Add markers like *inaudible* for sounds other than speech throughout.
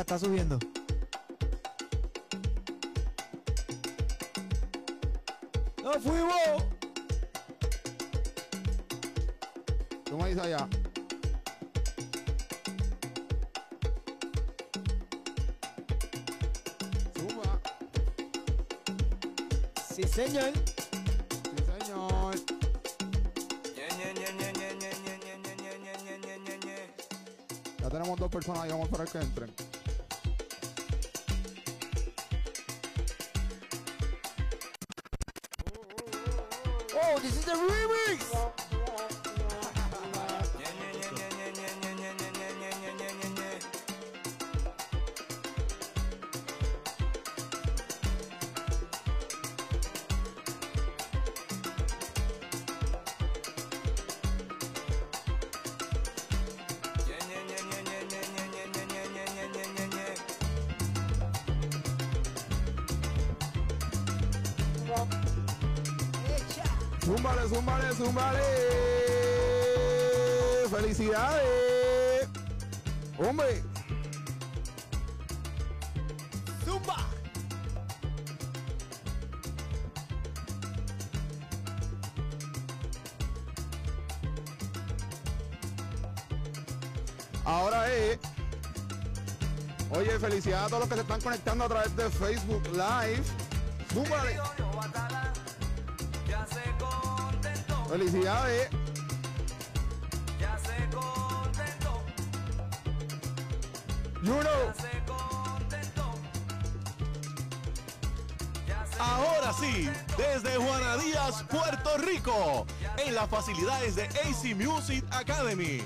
mira, está subiendo. ¡No fuimos! ¿Tú me dices allá? Zumba. Sí, señor. Sí, señor. Ya tenemos dos personas ahí, vamos a esperar que entren. Todos los que se están conectando a través de Facebook Live. Contentó, Felicidades. ya You know. Ahora sí, desde Juana Díaz, Puerto Rico, en las facilidades de AC Music Academy.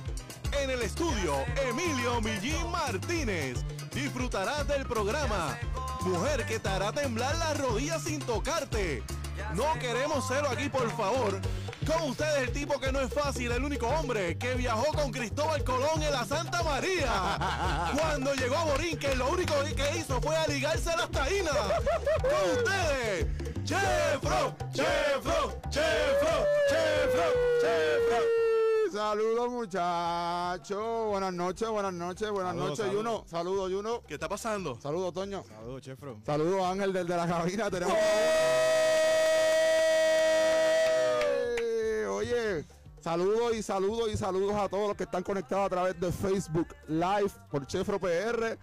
En el estudio, Emilio Millín Martínez. Disfrutarás del programa. Mujer que te hará temblar las rodillas sin tocarte. No queremos cero aquí, por favor. Con ustedes el tipo que no es fácil, el único hombre que viajó con Cristóbal Colón en la Santa María. Cuando llegó a Borinquen, lo único que hizo fue aligarse las taínas. Con ustedes, Chefro, Chefro, Chefro, Chefro, Chefro. Saludos muchachos. Buenas noches, buenas noches, buenas noches, saludos. Yuno. Saludos, Yuno. ¿Qué está pasando? Saludos, Toño. Saludos, Chefro. Saludos, Ángel, desde la cabina. Tenemos. Oye, saludos y saludos y saludos a todos los que están conectados a través de Facebook Live por Chefro PR.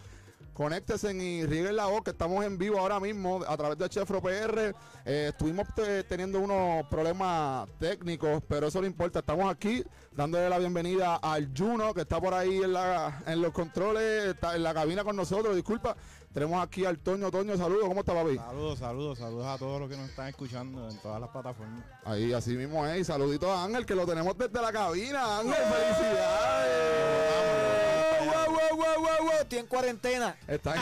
Conéctense y rieguen la voz que estamos en vivo ahora mismo a través de Chefro PR. Eh, estuvimos te- teniendo unos problemas técnicos, pero eso no importa. Estamos aquí dándole la bienvenida al Juno que está por ahí en, la, en los controles, está en la cabina con nosotros. Disculpa. Tenemos aquí al Toño. Toño, saludos. ¿Cómo está, papi? Saludos, saludos, saludos a todos los que nos están escuchando en todas las plataformas. Ahí, así mismo es. Y saluditos a Ángel, que lo tenemos desde la cabina. Ángel, felicidades. ¡Wow, wow, wow, wow, wow! Estoy en cuarentena. Está en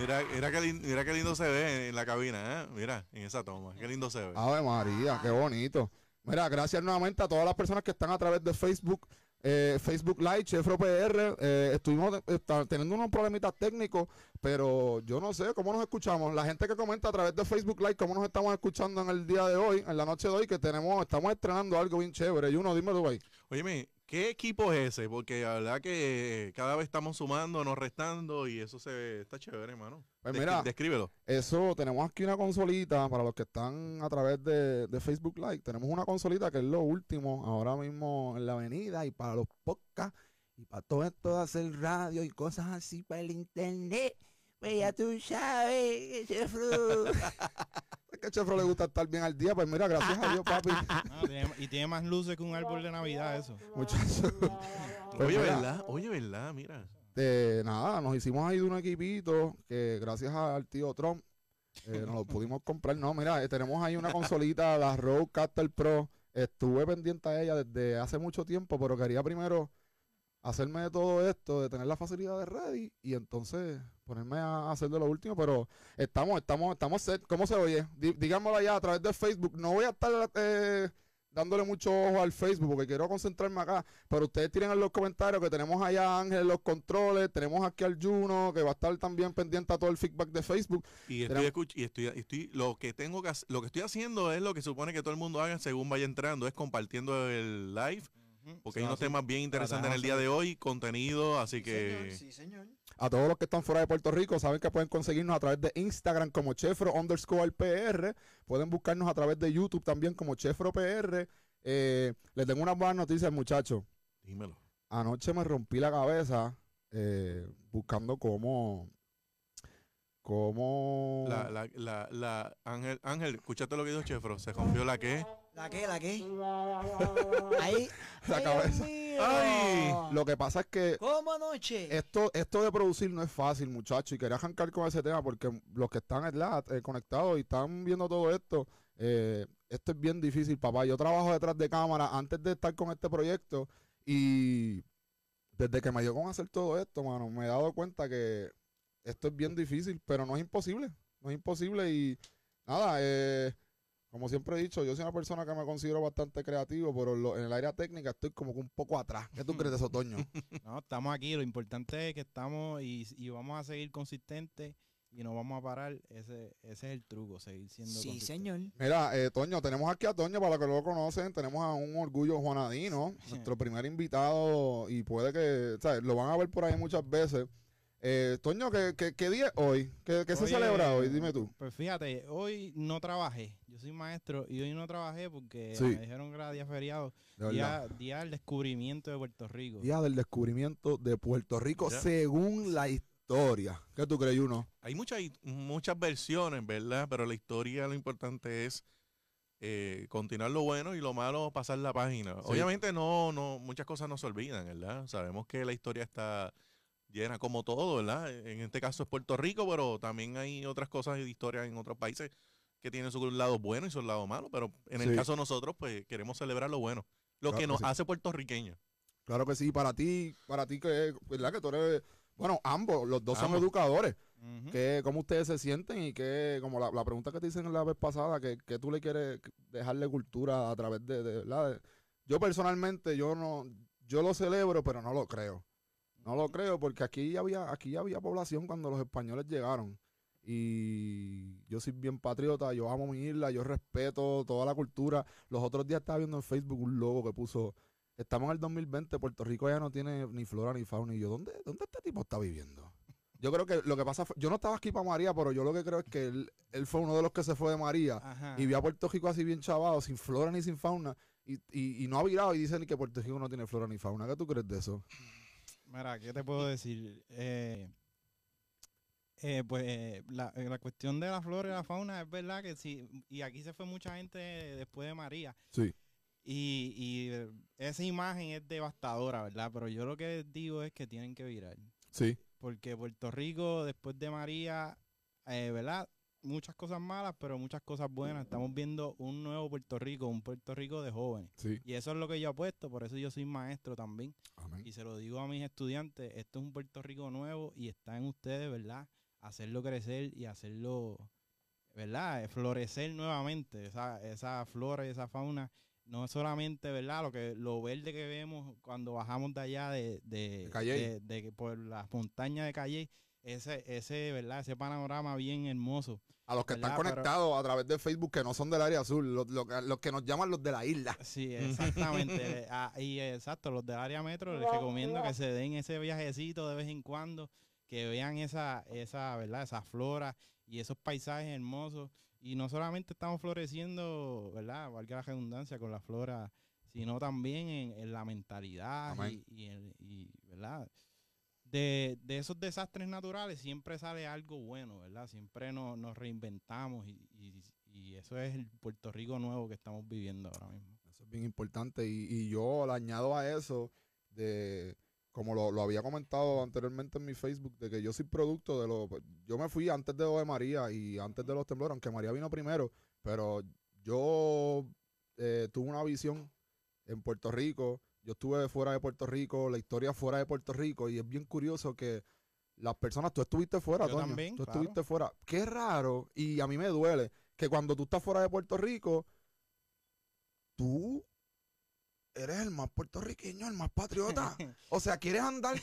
Mira, mira, qué lin- mira qué lindo se ve en la cabina, ¿eh? Mira, en esa toma. Qué lindo se ve. Ave María, qué bonito. Mira, gracias nuevamente a todas las personas que están a través de Facebook, eh, Facebook Live, Chefro PR. Eh, estuvimos eh, está- teniendo unos problemitas técnicos, pero yo no sé cómo nos escuchamos. La gente que comenta a través de Facebook Live, cómo nos estamos escuchando en el día de hoy, en la noche de hoy, que tenemos, estamos estrenando algo bien chévere. Y uno, dime tú, ahí. Óyeme, ¿qué equipo es ese? Porque la verdad que cada vez estamos sumando, nos restando y eso se ve, está chévere, hermano. Pues mira. Descríbelo. Eso, tenemos aquí una consolita para los que están a través de, de Facebook Live. Tenemos una consolita que es lo último ahora mismo en la avenida y para los podcasts y para todo esto de hacer radio y cosas así para el internet. Pues ya tú sabes, Chefro. *laughs* *laughs* es que Chefro le gusta estar bien al día. Pues mira, gracias a Dios, *laughs* papi. Ah, tiene- y tiene más luces que un árbol de Navidad eso. Muchachos. Pues Oye, mira, ¿verdad? Oye, ¿verdad? Mira. eh, nada, nos hicimos ahí de un equipito que gracias al tío Trump eh, nos lo pudimos comprar. No, mira, eh, tenemos ahí una consolita, la Rodecaster Pro. Estuve pendiente a ella desde hace mucho tiempo, pero quería primero hacerme de todo esto, de tener la facilidad de ready y entonces ponerme a hacer de lo último, pero estamos, estamos, estamos set. ¿Cómo se oye? Dí- Díganmelo allá a través de Facebook. No voy a estar eh, dándole mucho ojo al Facebook porque quiero concentrarme acá, pero ustedes tienen en los comentarios que tenemos allá a Ángel en los controles, tenemos aquí al Juno que va a estar también pendiente a todo el feedback de Facebook. Y estoy, Tenemos- y estoy, estoy, lo que tengo que lo que estoy haciendo es lo que supone que todo el mundo haga según vaya entrando, es compartiendo el live. Porque hay unos temas bien interesantes en el día de hoy, contenido, así que... Sí, señor. A todos los que están fuera de Puerto Rico, saben que pueden conseguirnos a través de Instagram como Chefro underscore PR. Pueden buscarnos a través de YouTube también como Chefro PR. Eh, les tengo unas buenas noticias, muchachos. Dímelo. Anoche me rompí la cabeza eh, buscando cómo. Cómo. La, la, la, la, Ángel, Ángel, escúchate lo que dijo Chefro, se rompió la que... ¿La qué? ¿La qué? *laughs* Ahí. La cabeza. Ay. Lo que pasa es que ¿Cómo anoche? esto, esto de producir no es fácil, muchachos. Y quería arrancar con ese tema porque los que están eh, conectados y están viendo todo esto, eh, esto es bien difícil, papá. Yo trabajo detrás de cámara antes de estar con este proyecto y desde que me dio con hacer todo esto, mano, me he dado cuenta que esto es bien difícil, pero no es imposible. No es imposible y nada, eh, como siempre he dicho, yo soy una persona que me considero bastante creativo, pero en, lo- en el área técnica estoy como que un poco atrás. ¿Qué tú crees de eso, Toño? *laughs* No, estamos aquí. Lo importante es que estamos y, y vamos a seguir consistentes y no vamos a parar. Ese, ese es el truco, seguir siendo Sí, señor. Mira, eh, Toño, tenemos aquí a Toño, para los que no lo conocen, tenemos a un orgullo Juanadino, nuestro primer invitado, y puede que, ¿sabes? Lo van a ver por ahí muchas veces. Eh, Toño, ¿qué, qué, qué día es hoy? ¿Qué, qué se Oye, celebra hoy? Dime tú. Pues fíjate, hoy no trabajé. Yo soy maestro y hoy no trabajé porque Sí. me dijeron que era día feriado. Día, día del descubrimiento de Puerto Rico. Día del descubrimiento de Puerto Rico, Ya. según la historia. ¿Qué tú crees, uno? Hay muchas, muchas versiones, ¿verdad? Pero la historia lo importante es eh, continuar lo bueno y lo malo pasar la página. Obviamente no, no, muchas cosas no se olvidan, ¿verdad? Sabemos que la historia está llena como todo, ¿verdad? En este caso es Puerto Rico, pero también hay otras cosas de historia en otros países que tienen su lado bueno y su lado malo, pero en el Sí. caso de nosotros, pues queremos celebrar lo bueno, lo Claro que que nos sí. hace puertorriqueños. Claro que sí, para ti, para ti que, ¿verdad? Que tú eres, bueno, ambos, los dos son Ambos. educadores. Ujú. ¿Qué, ¿Cómo ustedes se sienten? Y qué, como la, la pregunta que te hicieron la vez pasada, que, que tú le quieres dejarle cultura a través de, de, ¿verdad? De- yo personalmente, yo no, yo lo celebro, pero no lo creo. No lo creo porque aquí había, aquí había población cuando los españoles llegaron. Y yo soy bien patriota, yo amo mi isla, yo respeto toda la cultura. Los otros días estaba viendo en Facebook un logo que puso, estamos en el 2020, Puerto Rico ya no tiene ni flora ni fauna. Y yo, ¿dónde, dónde este tipo está viviendo? Yo creo que lo que pasa fue, yo no estaba aquí para María, pero yo lo que creo es que él, él fue uno de los que se fue de María Ajá. y vio a Puerto Rico así bien chavado, sin flora ni sin fauna, y, y, y no ha virado y dice ni que Puerto Rico no tiene flora ni fauna. ¿Qué tú crees de eso? Mira, ¿qué te puedo decir? Eh, eh, pues eh, la, eh, la cuestión de la flora y la fauna es verdad que sí, y aquí se fue mucha gente después de María. Sí. Y, y eh, esa imagen es devastadora, ¿verdad? Pero yo lo que digo es que tienen que virar. Sí. Porque Puerto Rico, después de María, eh, ¿verdad? Muchas cosas malas, pero muchas cosas buenas. Estamos viendo un nuevo Puerto Rico, un Puerto Rico de jóvenes. Sí. Y eso es lo que yo apuesto, por eso yo soy maestro también. Amén. Y se lo digo a mis estudiantes, esto es un Puerto Rico nuevo y está en ustedes, ¿verdad? Hacerlo crecer y hacerlo, ¿verdad? Eh, Florecer nuevamente, esa, esa flora y esa fauna. No solamente, ¿verdad? Lo que lo verde que vemos cuando bajamos de allá de, de, De por las montañas de Calle, ese, ese, ¿verdad? Ese panorama bien hermoso. A los que están conectados a través de Facebook que no son del área azul, los, los, los que nos llaman los de la isla. Sí, exactamente. *laughs* Ah, y exacto, los del área metro les recomiendo que se den ese viajecito de vez en cuando, que vean esa, esa, ¿verdad? Esa flora y esos paisajes hermosos. Y no solamente estamos floreciendo, ¿verdad? Valga la redundancia con la flora, sino también en, en la mentalidad y, y, en- y, ¿verdad? De, de esos desastres naturales siempre sale algo bueno, ¿verdad? Siempre nos, nos reinventamos y, y, y eso es el Puerto Rico nuevo que estamos viviendo ahora mismo. Eso es bien importante. Y, y yo le añado a eso, de como lo, lo había comentado anteriormente en mi Facebook, de que yo soy producto de lo. Yo me fui antes de lo de María y antes de los temblores, aunque María vino primero, pero yo eh, tuve una visión en Puerto Rico. Yo estuve fuera de Puerto Rico, la historia fuera de Puerto Rico, y es bien curioso que las personas, tú estuviste fuera, Yo Toño, también, tú claro. estuviste fuera. Qué raro, y a mí me duele, que cuando tú estás fuera de Puerto Rico, tú eres el más puertorriqueño, el más patriota. *laughs* O sea, quieres andar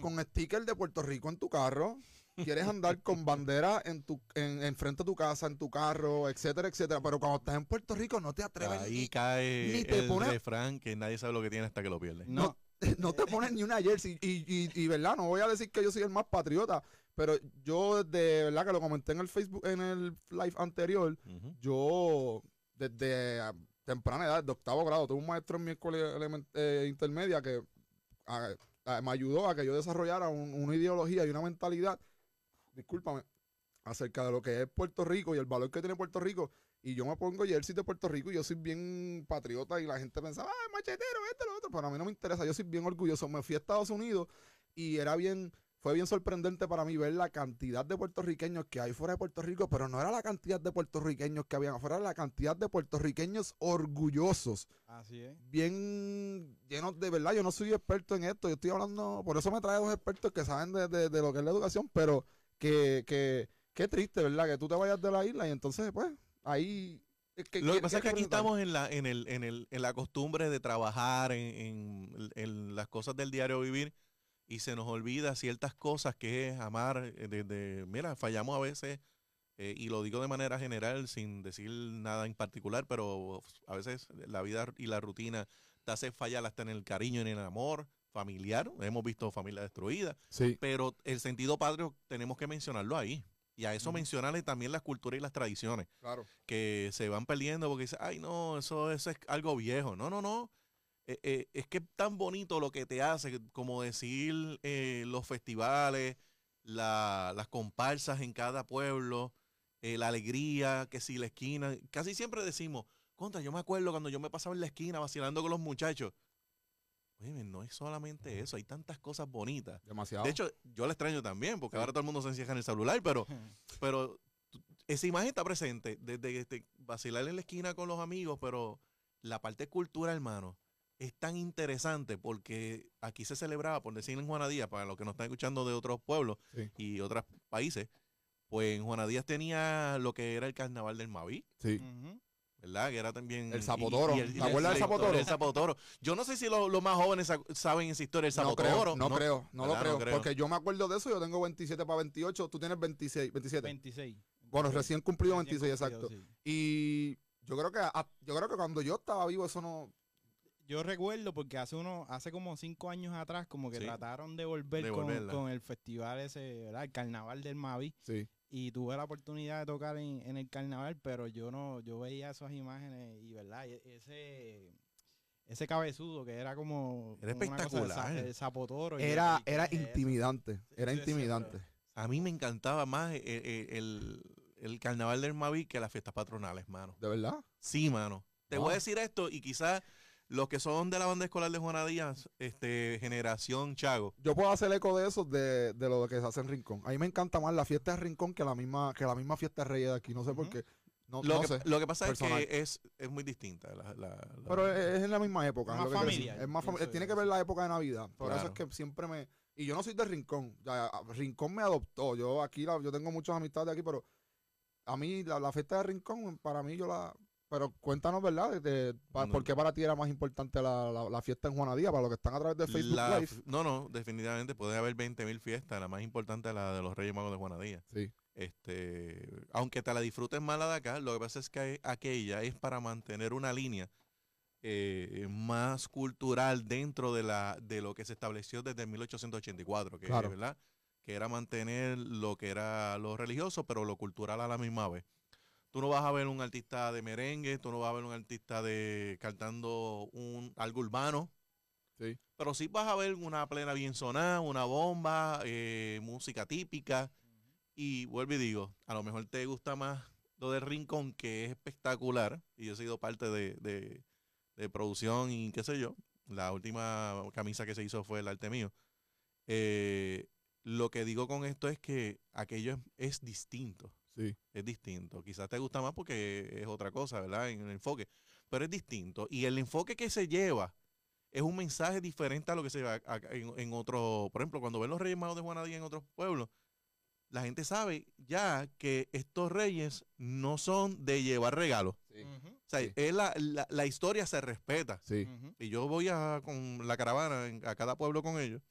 con sticker de Puerto Rico en tu carro. quieres andar con bandera en tu en, en frente de tu casa, en tu carro, etcétera, etcétera. Pero cuando estás en Puerto Rico no te atreves Ahí ni, cae ni te el pone- refrán que nadie sabe lo que tiene hasta que lo pierde. No, *laughs* no te pones ni una jersey. Y, y, y, verdad, no voy a decir que yo soy el más patriota, pero yo de verdad que lo comenté en el Facebook, en el live anterior, yo desde temprana edad, de octavo grado, tuve un maestro en mi escuela eh, intermedia que me ayudó a que yo desarrollara un- una ideología y una mentalidad, discúlpame, acerca de lo que es Puerto Rico y el valor que tiene Puerto Rico. Y yo me pongo jersey de Puerto Rico y yo soy bien patriota y la gente pensaba, ah, machetero, esto, lo otro. Pero a mí no me interesa, yo soy bien orgulloso. Me fui a Estados Unidos y era bien, fue bien sorprendente para mí ver la cantidad de puertorriqueños que hay fuera de Puerto Rico, pero no era la cantidad de puertorriqueños que habían afuera, era la cantidad de puertorriqueños orgullosos, así es. bien llenos de verdad. Yo no soy experto en esto, yo estoy hablando, por eso me trae dos expertos que saben de, de- de lo que es la educación, pero que, que, qué triste, ¿verdad? Que tú te vayas de la isla y entonces, pues, ahí... es que Lo que pasa es que aquí estamos en la, en el, en el, en la costumbre de trabajar en, en- en las cosas del diario vivir y se nos olvida ciertas cosas que es amar. eh, de- de- mira, fallamos a veces, eh, y lo digo de manera general, sin decir nada en particular, pero a veces la vida y la rutina te hace fallar hasta en el cariño, en el amor familiar. Hemos visto familias destruidas Sí, pero el sentido patrio tenemos que mencionarlo ahí. Y a eso mencionarle también las culturas y las tradiciones claro. que se van perdiendo porque dicen, ay, no, eso, eso es algo viejo. No, no, no. Eh, eh, es que es tan bonito lo que te hace, como decir eh, los festivales, la- las comparsas en cada pueblo, la alegría, que si la esquina. Casi siempre decimos, contra, yo me acuerdo cuando yo me pasaba en la esquina vacilando con los muchachos. Oye, no es solamente eso, hay tantas cosas bonitas. Demasiado. De hecho, yo la extraño también, porque ahora todo el mundo se encierra en el celular, pero, pero esa imagen está presente, desde este, vacilar en la esquina con los amigos, pero la parte cultura, hermano, es tan interesante porque aquí se celebraba, por decir en Juana Díaz, para los que nos están escuchando de otros pueblos Sí. y otros países, pues en Juana Díaz tenía lo que era el carnaval del Maví. sí. ¿Verdad? Que era también... El Zapotoro. y- y el- ¿Te acuerdas del Zapotoro? del Zapotoro. Yo no sé si lo- los más jóvenes sa- saben esa historia del No Zapotoro. creo, no, creo, no lo creo, No creo. Porque yo me acuerdo de eso, yo tengo 27 para 28, tú tienes 26, 27. 26. Bueno, recién cumplido Recién 26, cumplido, exacto. sí. Y yo creo que yo creo que cuando yo estaba vivo eso no Yo recuerdo porque hace uno, hace como cinco años atrás, como que Sí. trataron de volver De con, el festival ese, ¿verdad? El carnaval del Mavi. sí. Y tuve la oportunidad de tocar en, en el carnaval, pero yo no, yo veía esas imágenes y verdad, ese, ese cabezudo que era como, Era como una cosa de espectacular. sa- de zapotoro. y Era yo, ¿qué era intimidante, era Sí, sí, sí, intimidante. A mí me encantaba más el, el- el- el carnaval del Mavi que las fiestas patronales, mano. ¿De verdad? Sí, mano. Te Wow. voy a decir esto y quizás los que son de la banda escolar de Juana Díaz, este, generación Chago, Yo puedo hacer eco de eso de, de lo que se hace en Rincón. A mí me encanta más la fiesta de Rincón que la misma que la misma fiesta de Reyes de aquí, no sé por qué. No, lo, no que, sé. lo que pasa personal. es que es, es muy distinta. la- la- la- Pero es, es en la misma época. Más es lo que familiar, Es más fami- Tiene que ver la época de Navidad. Por eso es que siempre me. Y yo no soy de Rincón. Ya, Rincón me adoptó. Yo aquí la- yo tengo muchas amistades de aquí, pero a mí la, la fiesta de Rincón, para mí yo la. Pero cuéntanos, ¿verdad? De- de- pa- No. ¿Por qué para ti era más importante la, la- la fiesta en Juanadía? Para los que están a través de Facebook la- Live. no, no, definitivamente puede haber 20.000 fiestas. La más importante es la de los Reyes Magos de Juana Díaz. Sí. Este, aunque te la disfrutes más la de acá, lo que pasa es que aquella es para mantener una línea eh, más cultural dentro de la de lo que se estableció desde 1884, que Claro. ¿verdad? Que era mantener lo que era lo religioso, pero lo cultural a la misma vez. Tú no vas a ver un artista de merengue, tú no vas a ver un artista de cantando un algo urbano, Sí. pero sí vas a ver una plena bien sonada, una bomba, eh, música típica. Y vuelvo y digo, a lo mejor te gusta más lo del Rincón, que es espectacular. Y yo he sido parte de, de- de producción y qué sé yo. La última camisa que se hizo fue el arte mío. Eh, lo que digo con esto es que aquello es, es distinto. Sí. Es distinto. Quizás te gusta más porque es otra cosa, ¿verdad? En el enfoque. Pero es distinto. Y el enfoque que se lleva es un mensaje diferente a lo que se acá en, en otro. Por ejemplo, cuando ven los Reyes Magos de Juanadía en otros pueblos, la gente sabe ya que estos reyes no son de llevar regalos. Sí. O sea, Sí. es la, la- la historia se respeta. Sí. Y yo voy a, con la caravana en- a cada pueblo con ellos.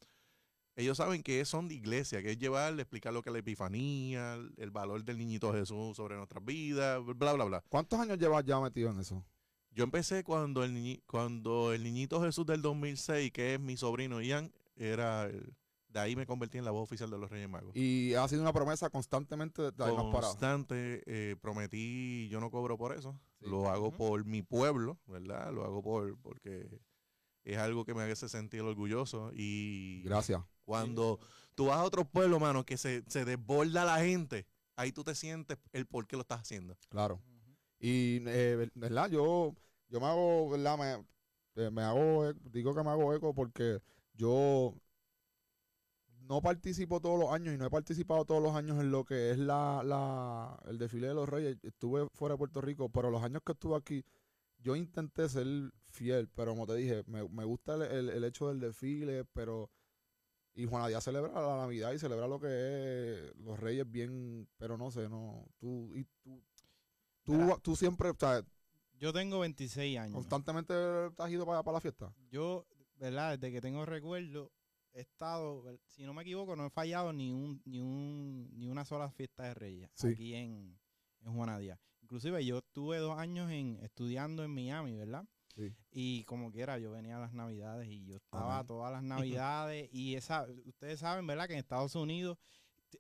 Ellos saben que son de iglesia, que es llevarle, explicar lo que es la epifanía, el, el valor del niñito Jesús sobre nuestras vidas, bla, bla, bla. ¿Cuántos años llevas ya metido en eso? Yo empecé cuando el, niñi- cuando el niñito Jesús del 2006, que es mi sobrino Ian, era... el- de ahí me convertí en la voz oficial de los Reyes Magos. Y ha sido una promesa constantemente de no constante, eh, prometí, yo no cobro por eso, Sí. lo hago por mi pueblo, ¿verdad? Lo hago por porque es algo que me hace sentir orgulloso y Gracias. cuando tú vas a otro pueblo, mano, que se, se desborda la gente, ahí tú te sientes el por qué lo estás haciendo. Claro. Y, eh, ¿verdad? Yo, yo me hago, ¿verdad? Me, eh, me hago, e- digo que me hago eco porque yo no participo todos los años y no he participado todos los años en lo que es la, la, el desfile de los reyes. Estuve fuera de Puerto Rico, pero los años que estuve aquí, yo intenté ser fiel, pero como te dije, me, me gusta el, el- el hecho del desfile, pero... Y Juana Díaz celebra la Navidad y celebra lo que es los reyes bien, pero no sé, no, tú, y tú, tú, Mira. tú siempre, o sea, Yo tengo 26 años. constantemente te has ido para, para la fiesta. Yo, ¿verdad? Desde que tengo recuerdo, he estado, si no me equivoco, no he fallado ni un, ni un, ni una sola fiesta de Reyes Sí. aquí en, en Juana Díaz. Inclusive yo estuve dos años en, estudiando en Miami, ¿verdad? Sí. Y como quiera, yo venía a las navidades y yo estaba Amén. todas las *laughs* navidades y esa, ustedes saben, ¿verdad? Que en Estados Unidos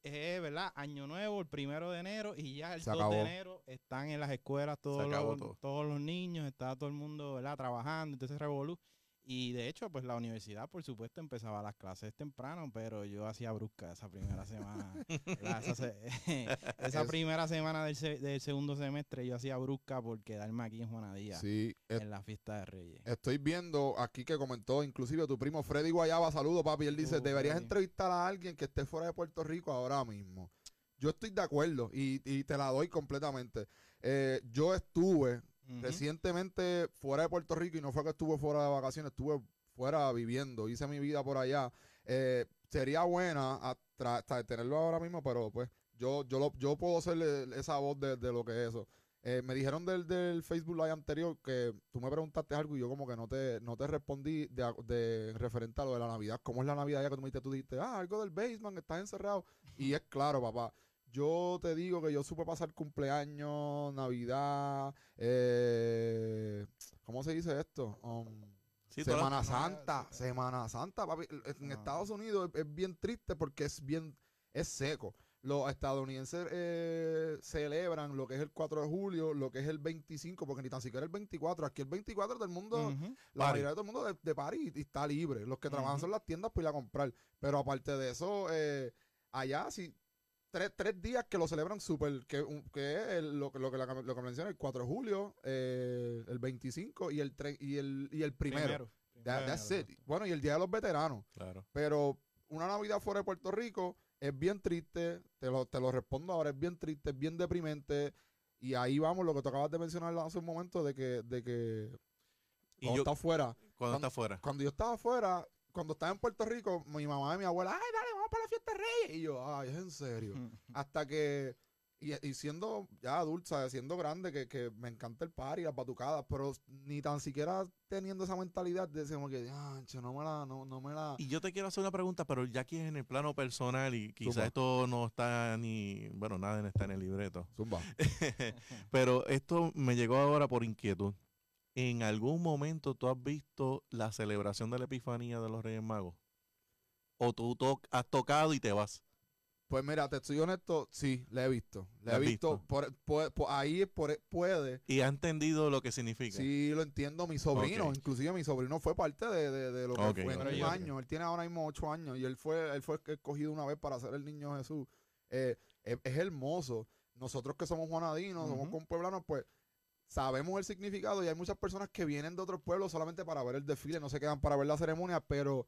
es, ¿verdad? Año nuevo, el primero de enero y ya el Se 2 acabó. de enero están en las escuelas todos, los, todo. todos los niños, está todo el mundo, ¿verdad? Trabajando, entonces revolú. Y de hecho, pues la universidad, por supuesto, empezaba las clases temprano, pero yo hacía brusca esa primera semana. *laughs* Esa, se- *laughs* esa Es- primera semana del, se- del segundo semestre yo hacía brusca por quedarme aquí en Juanadía, Sí, en la fiesta de Reyes. estoy viendo aquí que comentó inclusive tu primo Freddy Guayaba, saludo papi, él dice, Oh, deberías Freddy. entrevistar a alguien que esté fuera de Puerto Rico ahora mismo. Yo estoy de acuerdo y, y te la doy completamente. Eh, yo estuve Recientemente fuera de Puerto Rico y no fue que estuve fuera de vacaciones, estuve fuera viviendo, hice mi vida por allá. Eh, sería buena a tra- tra- tenerlo ahora mismo, pero pues yo yo lo- yo puedo ser esa voz de, de lo que es eso. Eh, me dijeron del, del Facebook Live anterior que tú me preguntaste algo y yo como que no te, no te respondí de, de referente a lo de la Navidad. ¿Cómo es la Navidad? Ya que tú me dijiste, tú dijiste, ah, algo del basement, estás encerrado. Y es claro, papá. Yo te digo que yo supe pasar cumpleaños, Navidad, eh, ¿cómo se dice esto? Um, Sí, Semana Santa, sí. Semana Santa, papi. En No. Estados Unidos es, es bien triste porque es bien, es seco. Los estadounidenses eh, celebran lo que es el 4 de julio, lo que es el 25, porque ni tan siquiera el 24. Aquí el 24 del mundo, la Party. mayoría de todo el mundo de, de París y está libre. Los que trabajan son las tiendas para ir a comprar. Pero aparte de eso, eh, allá sí, tres, tres días que lo celebran súper, que, un- que es el- lo, que- lo, que la- lo que menciona, el 4 de julio, eh, el 25 y el, tre- y el, y el primero. Primero. That- that's de it. Bueno, y el Día de los Veteranos. Claro. Pero una Navidad fuera de Puerto Rico es bien triste. Te lo, te lo respondo ahora, es bien triste, es bien deprimente. Y ahí vamos, lo que tú acabas de mencionar hace un momento, de que, de que Y cuando yo, está afuera, cuando cuando- está afuera. cuando yo estaba afuera, cuando estaba en Puerto Rico, mi mamá y mi abuela, ay, dale, vamos para la fiesta de Reyes. Y yo, ay, es en serio. *laughs* Hasta que, y, y siendo ya adulta, siendo grande, que, que me encanta el party, las batucadas, pero ni tan siquiera teniendo esa mentalidad de decir como que, "Ah, che, no me la, no, no me la. Y yo te quiero hacer una pregunta, pero ya aquí en el plano personal y quizás esto no está ni, bueno, nada está en el libreto. Zumba. *laughs* pero esto me llegó ahora por inquietud. ¿En algún momento tú has visto la celebración de la Epifanía de los Reyes Magos? ¿O tú to- has tocado y te vas? Pues mira, te estoy honesto, sí, la he visto. La ¿La he visto. visto? Por, por- por ahí por- puede. ¿Y has entendido lo que significa? Sí, lo entiendo. Mi sobrino, inclusive mi sobrino fue parte de, de- de lo que fue en ok, un año. Él tiene ahora mismo ocho años y él fue, él fue escogido una vez para ser el niño Jesús. Eh, es, es hermoso. Nosotros que somos juanadinos, somos Ujú. con pueblanos, pues sabemos el significado y hay muchas personas que vienen de otros pueblos solamente para ver el desfile, no se quedan para ver la ceremonia, pero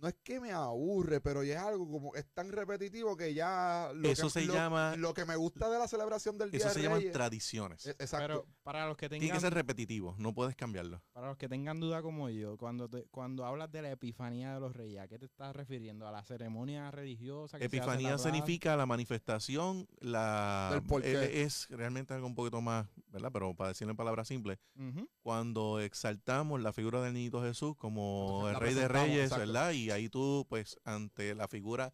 no es que me aburre, pero ya es algo como es tan repetitivo que ya lo Eso que, se lo- llama- lo que me gusta de la celebración del Día Eso de se llaman Reyes- tradiciones. Eh, Exacto. Pero para los que Tiene que tengan ser repetitivo, no puedes cambiarlo. Para los que tengan duda como yo, cuando te- cuando hablas de la epifanía de los reyes, ¿a qué te estás refiriendo? ¿A la ceremonia religiosa? Que se hace en la Epifanía significa la manifestación, la porqué. eh, es realmente algo un poquito más ¿verdad? Pero para decirlo en palabras simples, cuando exaltamos la figura del niñito Jesús como Entonces, el rey de reyes, exacto. ¿verdad? Y ahí tú, pues, ante la figura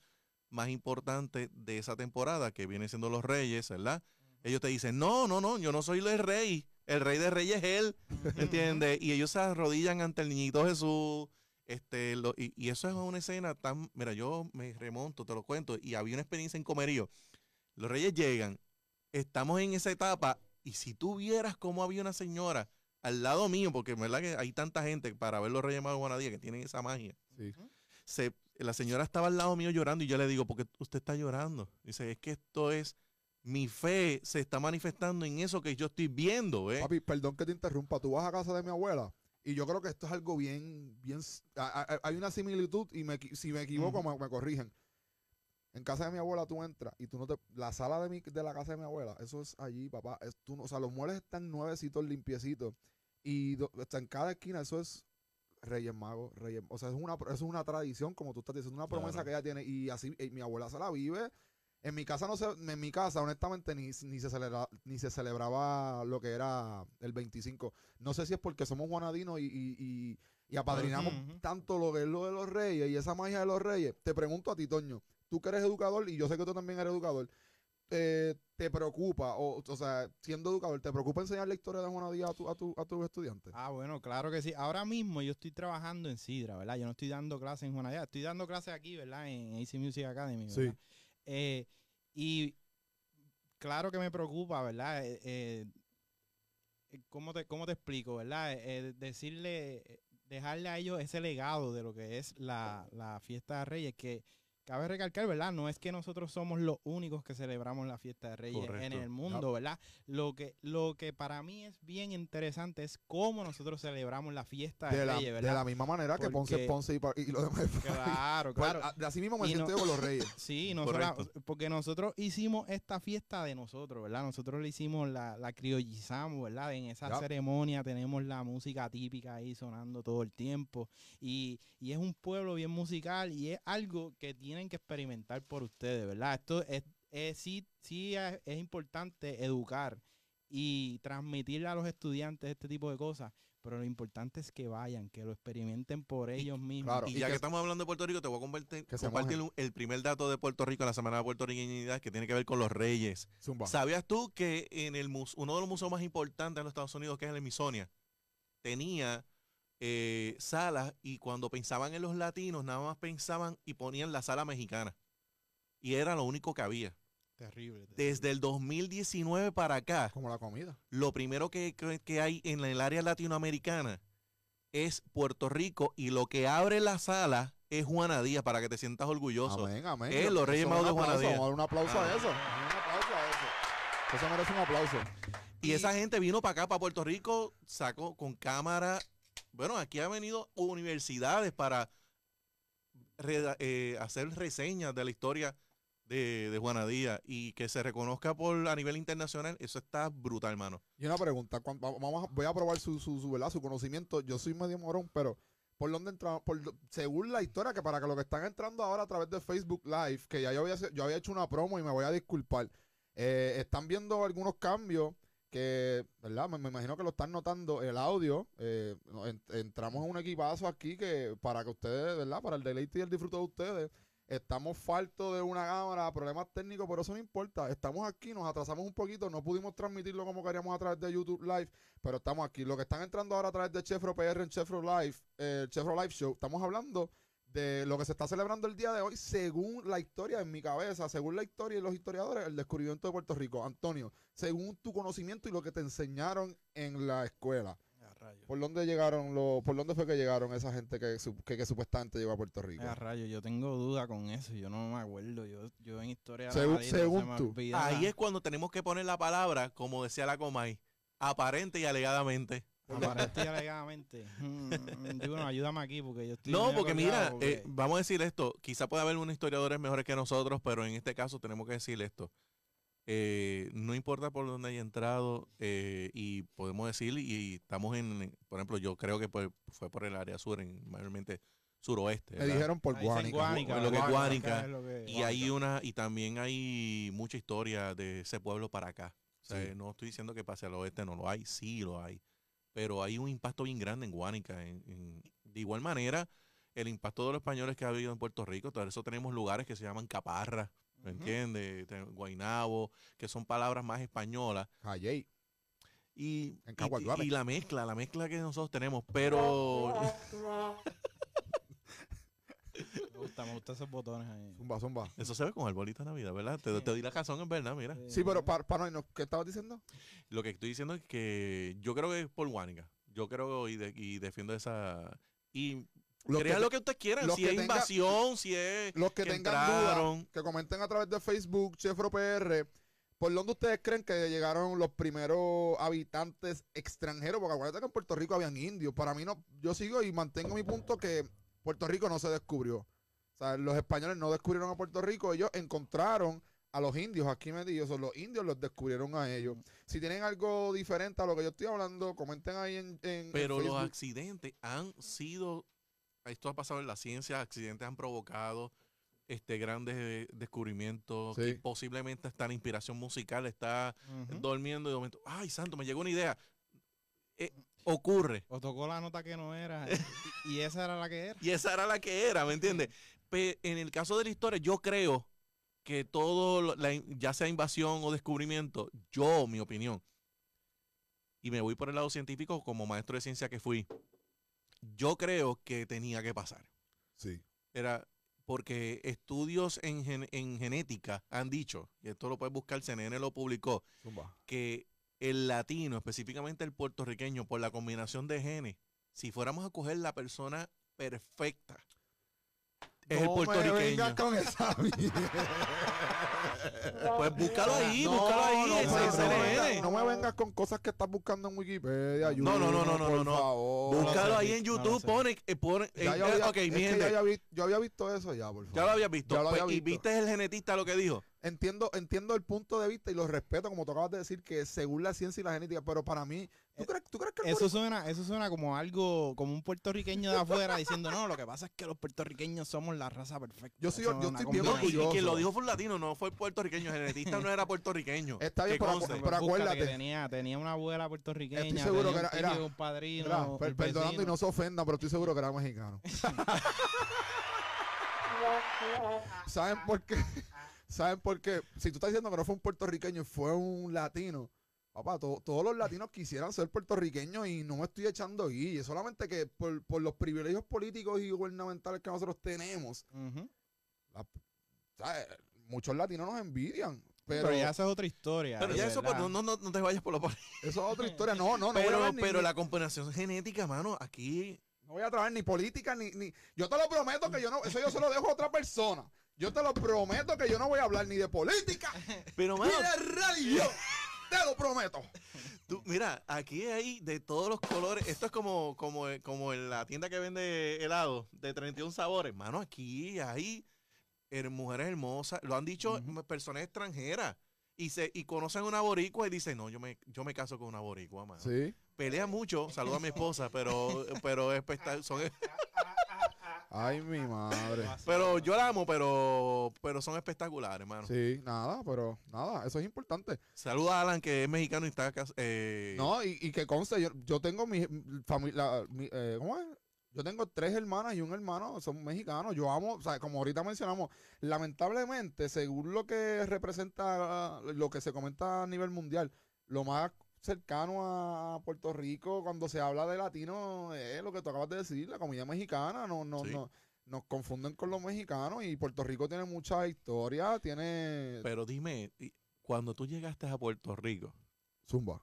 más importante de esa temporada, que viene siendo los reyes, ¿verdad? Ellos te dicen, no, no, no, yo no soy el rey, el rey de reyes es él, ¿entiendes? Y ellos se arrodillan ante el niñito Jesús, este, lo- y, y eso es una escena tan, mira, yo me remonto, te lo cuento, y había una experiencia en Comerío. Los reyes llegan, estamos en esa etapa, y si tú vieras cómo había una señora al lado mío, porque en verdad que hay tanta gente para ver los Reyes Magos de Guanadía que tienen esa magia. Sí. Se, la señora estaba al lado mío llorando y yo le digo, ¿por qué usted está llorando? Dice, es que esto es, mi fe se está manifestando en eso que yo estoy viendo, ¿eh? Papi, perdón que te interrumpa. Tú vas a casa de mi abuela y yo creo que esto es algo bien, bien. s- a- a- Hay una similitud y me si me equivoco me, me corrigen. En casa de mi abuela tú entras y tú no te. La sala de, mi, de la casa de mi abuela, eso es allí, papá. Es, tú, no- o sea, los muebles están nuevecitos, limpiecitos. Y do- está en cada esquina, eso es Reyes Magos, Reyes. O sea, es una, eso es una tradición, como tú estás diciendo, una promesa Claro. que ella tiene. Y así, y mi abuela se la vive. En mi casa no se, en mi casa, honestamente, ni, ni se celebra, ni se celebraba lo que era el 25. No sé si es porque somos juanadinos y, y, y- y apadrinamos tanto lo que es lo de los reyes y esa magia de los reyes. Te pregunto a ti, Toño, tú que eres educador y yo sé que tú también eres educador, eh, ¿te preocupa, o, o sea, siendo educador, ¿te preocupa enseñar la historia de Juanadía a, tu, a, tu, a tus estudiantes? Ah, bueno, claro que sí. Ahora mismo yo estoy trabajando en Sidra, ¿verdad? Yo no estoy dando clases en Juanadía, estoy dando clases aquí, ¿verdad? En AC Music Academy, Sí. ¿verdad? Eh, y claro que me preocupa, ¿verdad? Eh, ¿cómo, te, ¿Cómo te explico, verdad? Decirle, dejarle a ellos ese legado de lo que es la, la fiesta de Reyes, que cabe recalcar, ¿verdad? No es que nosotros somos los únicos que celebramos la fiesta de Reyes en el mundo, ¿verdad? Lo que, lo que para mí es bien interesante es cómo nosotros celebramos la fiesta de, De la, Reyes, de ¿verdad? la misma manera que Ponce Ponce y, pa- y lo demás. Claro, *laughs* Pues, claro. de así mismo me siento no- yo con los reyes. *laughs* Sí, nosotros, porque nosotros hicimos esta fiesta de nosotros, ¿verdad? Nosotros le hicimos, la, la criollizamos, ¿verdad? En esa ceremonia tenemos la música típica ahí sonando todo el tiempo. Y, y es un pueblo bien musical y es algo que tienen que experimentar por ustedes, ¿verdad? Esto es, es- sí, sí es, es importante educar y transmitirle a los estudiantes este tipo de cosas, pero lo importante es que vayan, que lo experimenten por ellos mismos. claro, Y, y ya que- que, estamos hablando de Puerto Rico, te voy a compartir, Que se compartir un- el primer dato de Puerto Rico en la Semana de Puertorriqueñidad que tiene que ver con los reyes. Zumba. ¿Sabías tú que en el mus- uno de los museos más importantes de los Estados Unidos, que es el Smithsonian, tenía eh, salas y cuando pensaban en los latinos, nada más pensaban y ponían la sala mexicana? Y era lo único que había. Terrible. terrible. Desde el 2019 para acá, Como la comida. lo primero que, que- que hay en el área latinoamericana es Puerto Rico y lo que abre la sala es Juana Díaz para que te sientas orgulloso. Amén, amén. Eh, Yo- los Reyes Magos es de aplauso, Juanadía. Vamos a dar un aplauso a eso. Un aplauso a eso. Eso merece un aplauso. Y esa gente vino para acá, para Puerto Rico, sacó con cámara. Bueno, aquí han venido universidades para eh, hacer reseñas de la historia de, de Juana Díaz y que se reconozca por a nivel internacional. Eso está brutal, hermano. Y una pregunta, vamos voy a probar su, su, su, ¿verdad? su conocimiento. Yo soy medio morón, pero ¿por dónde entramos? Según la historia, que para que los que están entrando ahora a través de Facebook Live, que ya yo había, yo había hecho una promo y me voy a disculpar, eh, están viendo algunos cambios que, ¿verdad? Me, imagino que lo están notando el audio. eh, entramos en un equipazo aquí que para que ustedes, ¿verdad? Para el deleite y el disfrute de ustedes. Estamos faltos de una cámara, problemas técnicos, pero eso no importa. Estamos aquí, nos atrasamos un poquito, no pudimos transmitirlo como queríamos a través de YouTube Live, pero estamos aquí. Los que están entrando ahora a través de Chefro PR en Chefro Live, eh, Chefro Live Show, estamos hablando de lo que se está celebrando el día de hoy según la historia en mi cabeza, según la historia y los historiadores, el descubrimiento de Puerto Rico. Antonio, según tu conocimiento y lo que te enseñaron en la escuela. ¿por dónde llegaron los, por dónde fue que llegaron esa gente que, que, que supuestamente llegó a Puerto Rico? A rayos, yo tengo duda con eso, yo no me acuerdo, yo, yo en historia Según- según me tú. Ahí es cuando tenemos que poner la palabra, como decía la Comay, aparente y alegadamente. Aparente y alegadamente. Mm, digo, no, ayúdame aquí porque yo estoy No, porque mira, porque- eh, vamos a decir esto, quizá puede haber unos historiadores mejores que nosotros, pero en este caso tenemos que decir esto. Eh, no importa por dónde haya entrado eh, y podemos decir, y, estamos en, por ejemplo, yo creo que pues, fue por el área sur, en, mayormente suroeste. Me dijeron por Guánica. Guánica, lo que es Guánica Guánica, es lo que- Y hay una, y también hay mucha historia de ese pueblo para acá. O sea, Sí. no estoy diciendo que pase al oeste no lo hay, sí lo hay. Pero hay un impacto bien grande en Guánica. en- en- de igual manera, el impacto de los españoles que ha habido en Puerto Rico, por eso tenemos lugares que se llaman caparras, ¿me entiendes? Guaynabo, que son palabras más españolas. Y, la mezcla, la mezcla que nosotros tenemos, pero *laughs* gusta, me gustan esos botones ahí. Zumba, zumba. eso se ve con arbolito de Navidad, ¿verdad? Te, te doy la razón, en verdad, mira. Sí, pero para, para no, ¿qué estabas diciendo? Lo que estoy diciendo es que yo creo que es por Guánica. Yo creo y, de- y defiendo esa... Y Los crean que, lo que ustedes quieran, si es tenga- invasión, si es... los que que tengan dudas, que comenten a través de Facebook, Chefro PR. ¿Por dónde ustedes creen que llegaron los primeros habitantes extranjeros? Porque acuérdate que en Puerto Rico habían indios. Para mí no, yo sigo y mantengo mi punto que Puerto Rico no se descubrió. Sea, los españoles no descubrieron a Puerto Rico, ellos encontraron a los indios aquí metidos, o los indios los descubrieron a ellos. Si tienen algo diferente a lo que yo estoy hablando, comenten ahí en, en- en Pero los accidentes han sido... Esto ha pasado en la ciencia, accidentes han provocado este grandes eh, descubrimientos. Sí. Y posiblemente hasta la inspiración musical está durmiendo y de momento, ay, santo, me llegó una idea. Eh, ocurre. O tocó la nota que no era. *laughs* y, y esa era la que era. Y esa era la que era, ¿me entiendes? Pero en el caso de la historia, yo creo que todo, la ya sea invasión o descubrimiento, yo, mi opinión, y me voy por el lado científico como maestro de ciencia que fui, yo creo que tenía que pasar. Sí. Era porque estudios en, gen- en genética han dicho, y esto lo puedes buscar, CNN lo publicó, Zumba. que el latino, específicamente el puertorriqueño, por la combinación de genes, si fuéramos a coger la persona perfecta, es el No me puertorriqueño. vengas con esa *laughs* Pues búscalo ahí, No, búscalo ahí, no, me no me vengas con cosas que estás buscando en Wikipedia. No, no, no, no, no, por no, no. favor. Búscalo ahí en YouTube, pone, eh, pone eh, Ya yo había, es que ya yo, había, yo había visto eso ya, por favor. ya lo habías visto. Ya lo Pues, había y visto. viste el genetista lo que dijo. Entiendo, entiendo el punto de vista y lo respeto, como tú acabas de decir, que según la ciencia y la genética, pero para mí, ¿tú crees, tú crees que el Eso suena, eso suena como algo, como un puertorriqueño de afuera diciendo, no, lo que pasa es que los puertorriqueños somos la raza perfecta. Yo Eso yo estoy bien No, y, orgulloso. quien lo dijo fue un latino, no fue puertorriqueño. El genetista no era puertorriqueño. Está bien, pero pero acuérdate. tenía, tenía una abuela puertorriqueña. Estoy seguro tenía que un era- tío, era- un padrino. Per- perdonando y no se ofenda, pero estoy seguro que era mexicano. *laughs* ¿Saben por qué? ¿Saben por qué? Si tú estás diciendo que no fue un puertorriqueño y fue un latino, papá, to- todos los latinos quisieran ser puertorriqueños y no me estoy echando guille. Solamente que por, por los privilegios políticos y gubernamentales que nosotros tenemos, muchos latinos nos envidian. Pero, Pero, ya esa es otra historia. Pero ya eso, pues, no, no, no te vayas por lo *laughs* eso es otra historia. No, no, no. voy a Pero, ni- pero ni- la combinación genética, mano, aquí No voy a trabajar ni política ni, ni. Yo te lo prometo que yo no. Eso yo se lo dejo a otra persona. Yo te lo prometo que yo no voy a hablar ni de política Pero, ni mano, de radio. *laughs* Te lo prometo. *laughs* tú- mira, aquí hay de todos los colores. Esto es como, como, como en la tienda que vende helado de 31 sabores. Mano, aquí hay mujeres hermosas. Lo han dicho personas extranjeras. Y se y conocen una boricua y dicen, no, yo me, yo me caso con una boricua, mano. Sí. Pelea mucho, saludo a mi esposa, pero, pero es espectac- son, Ay, mi madre. *laughs* pero yo la amo, pero, pero son espectaculares, hermano. Sí, nada, pero nada, eso es importante. Saluda a Alan, que es mexicano y está acá. eh, No, y, y que conste, yo, yo tengo mi familia. ¿Cómo es? Yo tengo tres hermanas y un hermano, son mexicanos. Yo amo, o sea, como ahorita mencionamos, lamentablemente, según lo que representa, lo que se comenta a nivel mundial, lo más cercano a Puerto Rico cuando se habla de latino es lo que tú acabas de decir, la comida mexicana. No, no, Sí. no, nos confunden con los mexicanos y Puerto Rico tiene mucha historia, tiene... Pero dime, cuando tú llegaste a Puerto Rico, Zumba.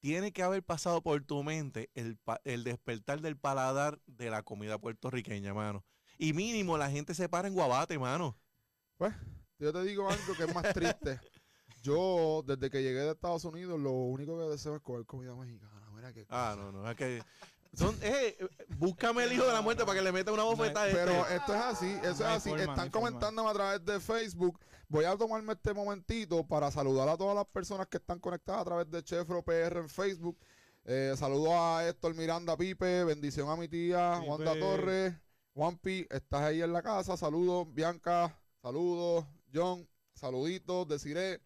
tiene que haber pasado por tu mente el, el despertar del paladar de la comida puertorriqueña, mano. Y mínimo la gente se para en guabate, mano. Yo te digo algo que es más triste. *laughs* Yo, desde que llegué de Estados Unidos, lo único que deseo es comer comida mexicana. Mira qué Ah, no, no, es que... Son, eh, búscame el hijo de la muerte para que le meta una bofetada. a este. Pero esto es así, eso No es así. forma, no Están forma. comentándome a través de Facebook. Voy a tomarme este momentito para saludar a todas las personas que están conectadas a través de Chefro PR en Facebook. Eh, saludo a Héctor Miranda Pipe, bendición a mi tía Pipe. Wanda Torres. Juanpi, estás ahí en la casa. Saludos, Bianca. Saludos, John. Saluditos, Desiree.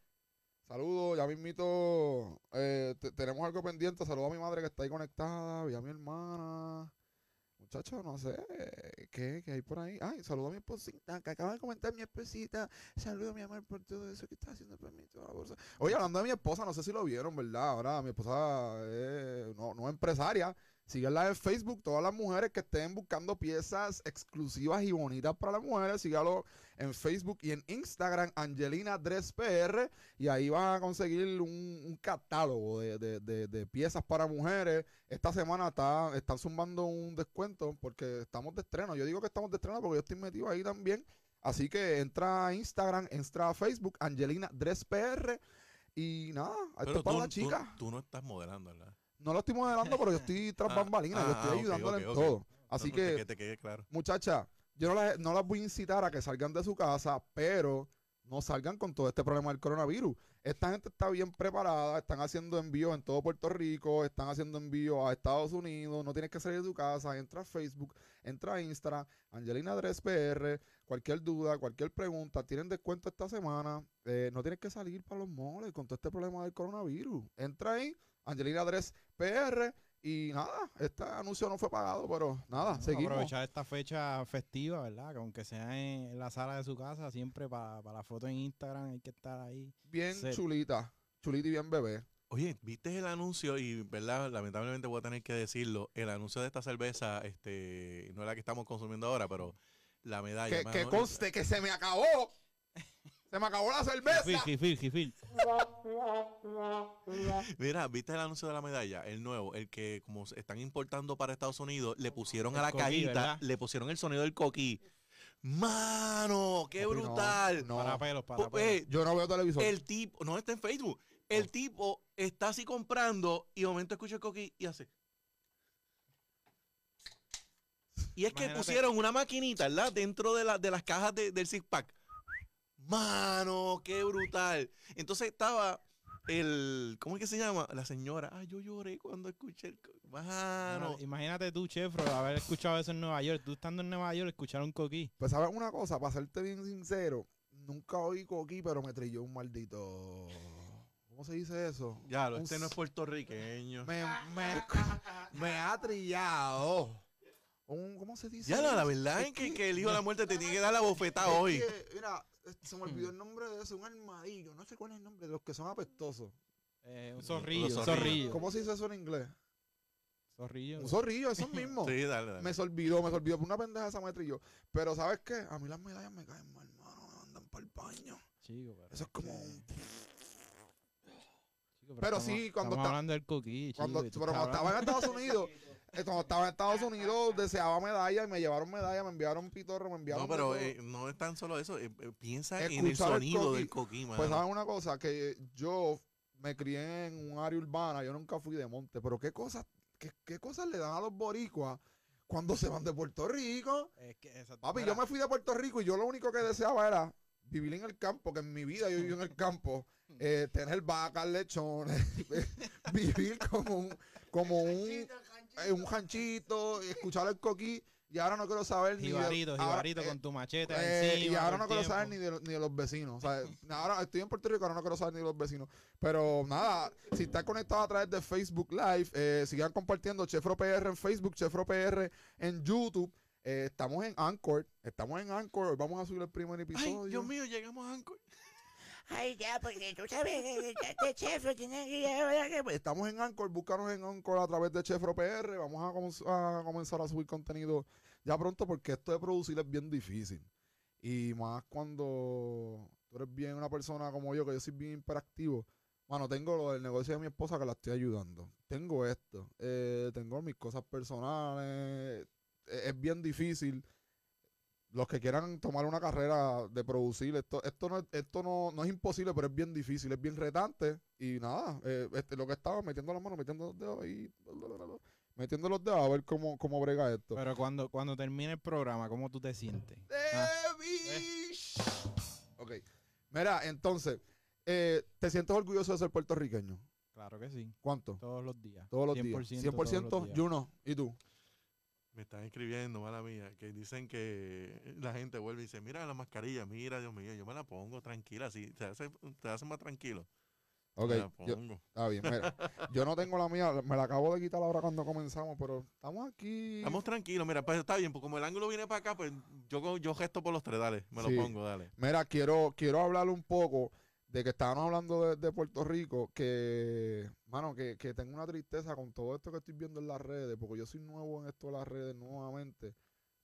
Saludos, ya mismito. Eh, te- tenemos algo pendiente. Saludos a mi madre que está ahí conectada. Vi a mi hermana. Muchachos, no sé. ¿Qué, ¿Qué hay por ahí? Ay, saludo a mi esposita que acaba de comentar mi esposita. Saludos, mi amor, por todo eso que está haciendo por mí. toda la bolsa. Oye, hablando de mi esposa, no sé si lo vieron, ¿verdad? Ahora mi esposa eh, no, no es empresaria. Síganla en Facebook, todas las mujeres que estén buscando piezas exclusivas y bonitas para las mujeres, sígalo en Facebook y en Instagram, Angelina Dress PR, y ahí van a conseguir un, un catálogo de, de- de- de piezas para mujeres. Esta semana está, están sumando un descuento porque estamos de estreno. Yo digo que estamos de estreno porque yo estoy metido ahí también. Así que entra a Instagram, entra a Facebook, Angelina Dress PR, y nada, esto es para la chica. Tú, no estás modelando, ¿verdad? No lo estoy modelando, pero yo estoy *laughs* tras Ah, bambalinas, yo ah, estoy ok, ayudándole en todo. Así No, que, Que te quede claro. muchacha, yo no las, no las voy a incitar a que salgan de su casa, pero no salgan con todo este problema del coronavirus. Esta gente está bien preparada, están haciendo envíos en todo Puerto Rico, están haciendo envíos a Estados Unidos, no tienes que salir de tu casa, entra a Facebook, entra a Instagram, Angelina Dress PR, cualquier duda, cualquier pregunta, tienen descuento esta semana, eh, no tienes que salir para los moles con todo este problema del coronavirus. Entra ahí, Angelina Dress PR, y nada, este anuncio no fue pagado, pero nada, seguimos. Aprovechar esta fecha festiva, ¿verdad? Que aunque sea en, la sala de su casa, siempre para la foto en Instagram hay que estar ahí. Bien chulita, chulita y bien bebé. Oye, ¿viste el anuncio? Y, ¿verdad? Lamentablemente voy a tener que decirlo. El anuncio de esta cerveza, este, no es la que estamos consumiendo ahora, pero la medalla. Que, que conste que se me acabó. Se me acabó la cerveza. Gifil, gifil, gifil. *laughs* Mira, ¿viste el anuncio de la medalla? El nuevo, el que como se están importando para Estados Unidos, le pusieron El a la coquí, cajita, ¿verdad? le pusieron el sonido del coquí. ¡Mano! ¡Qué Papi, no, brutal! no. Para pelos, para pelos. eh, Yo no veo televisor. el tipo, no está en Facebook, el tipo está así comprando y de momento escucha el coquí y hace. Y es que Imagínate. pusieron una maquinita, ¿verdad? Dentro de, la, de las cajas de- del six pack. Mano, qué brutal. Entonces estaba el, ¿cómo es que se llama? La señora. Ah, yo lloré cuando escuché el Mano. Ah, Imagínate tú, Chefro, haber escuchado eso en Nueva York. Tú estando en Nueva York, escuchar un coquí. Pues sabes una cosa, para serte bien sincero, nunca oí coquí, pero me trilló un maldito. ¿Cómo se dice eso? Ya, lo, Un este no es puertorriqueño. Me, me, *laughs* me ha trillado. Un, ¿Cómo se dice? Ya, la, la verdad Es es que, que el hijo de la muerte te tiene que dar la bofetada es hoy. que, mira, se me olvidó el nombre de ese, un armadillo. No sé cuál es el nombre de los que son apestosos. Eh, un zorrillo, un zorrillos. zorrillo. ¿Cómo se dice eso en inglés? Zorrillo. Un zorrillo, eso *laughs* mismo. Sí, dale, dale. Me se olvidó, me se olvidó por una pendeja esa trilló. Pero ¿sabes qué? A mí las medallas me caen mal, mano. Andan para el baño. Chico, pero, Eso es como un- chico, Pero estamos- sí, cuando hablando del coquí, chico, Cuando, y tú pero cuando estaba en Estados Unidos, *laughs* cuando estaba en Estados Unidos, deseaba medalla y me llevaron medalla, me enviaron pitorro, me enviaron. No, pero eh, no es tan solo eso. eh, eh, piensa en el Escuchar el sonido coquí. del coquí. Pues saben una cosa, que yo me crié en un área urbana, yo nunca fui de monte, pero qué cosas, qué, qué cosas le dan a los boricuas cuando se van de Puerto Rico. Es que exacto, Papi, mira, yo me fui de Puerto Rico y yo lo único que deseaba era vivir en el campo, que en mi vida yo viví en el campo, *laughs* eh, tener vacas, lechones, *laughs* vivir como un, como un, eh, un ranchito, escuchar el coquí, y ahora no quiero saber ni de- Jibarito, ahora, jibarito eh, con tu machete eh, encima. y ahora no quiero saber ni de, ni de los vecinos. O sea, *laughs* ahora estoy en Puerto Rico, ahora no quiero saber ni de los vecinos. Pero nada, si estás conectado a través de Facebook Live, eh, sigan compartiendo Chefro PR en Facebook, Chefro PR en YouTube. Eh, estamos en Anchor, estamos en Anchor. Hoy Vamos a subir el primer Ay, episodio. Dios mío, llegamos a Anchor. Ay, ya, porque tú sabes que este chef tiene que que... Pues, Estamos en Anchor, búscanos en Anchor a través de Chefro PR. Vamos a, a comenzar a subir contenido ya pronto porque esto de producir es bien difícil. Y más cuando tú eres bien una persona como yo, que yo soy bien hiperactivo. Bueno, tengo lo del negocio de mi esposa que la estoy ayudando. Tengo esto. eh, tengo mis cosas personales. eh, es bien difícil. Los que quieran tomar una carrera de producir, esto, esto, no, es- esto no, no es imposible, pero es bien difícil, es bien retante. Y nada, eh, este, lo que estaba metiendo las manos, metiendo los dedos ahí, metiendo los dedos a ver cómo, cómo brega esto. Pero cuando, cuando termine el programa, ¿cómo tú te sientes? Ah. Ok. Mira, entonces, eh, ¿te sientes orgulloso de ser puertorriqueño? Claro que sí. ¿Cuánto? Todos los días. Todos los días. 100%, 100%, todos los días. yo no. ¿Y tú? Me están escribiendo, mala mía, que dicen que la gente vuelve y dice, mira la mascarilla, mira, Dios mío, yo me la pongo tranquila, así, te hace, te hace más tranquilo. Ok, Me la yo, está bien. Mira, yo no tengo la mía, me la acabo de quitar ahora cuando comenzamos, pero estamos aquí. Estamos tranquilos, mira, pues está bien, pues como el ángulo viene para acá, pues yo, yo gesto por los tres, dale, me Sí. lo pongo, dale. Mira, quiero, quiero hablar un poco de que estábamos hablando de, de Puerto Rico, que, mano, que, que tengo una tristeza con todo esto que estoy viendo en las redes, porque yo soy nuevo en esto de las redes nuevamente.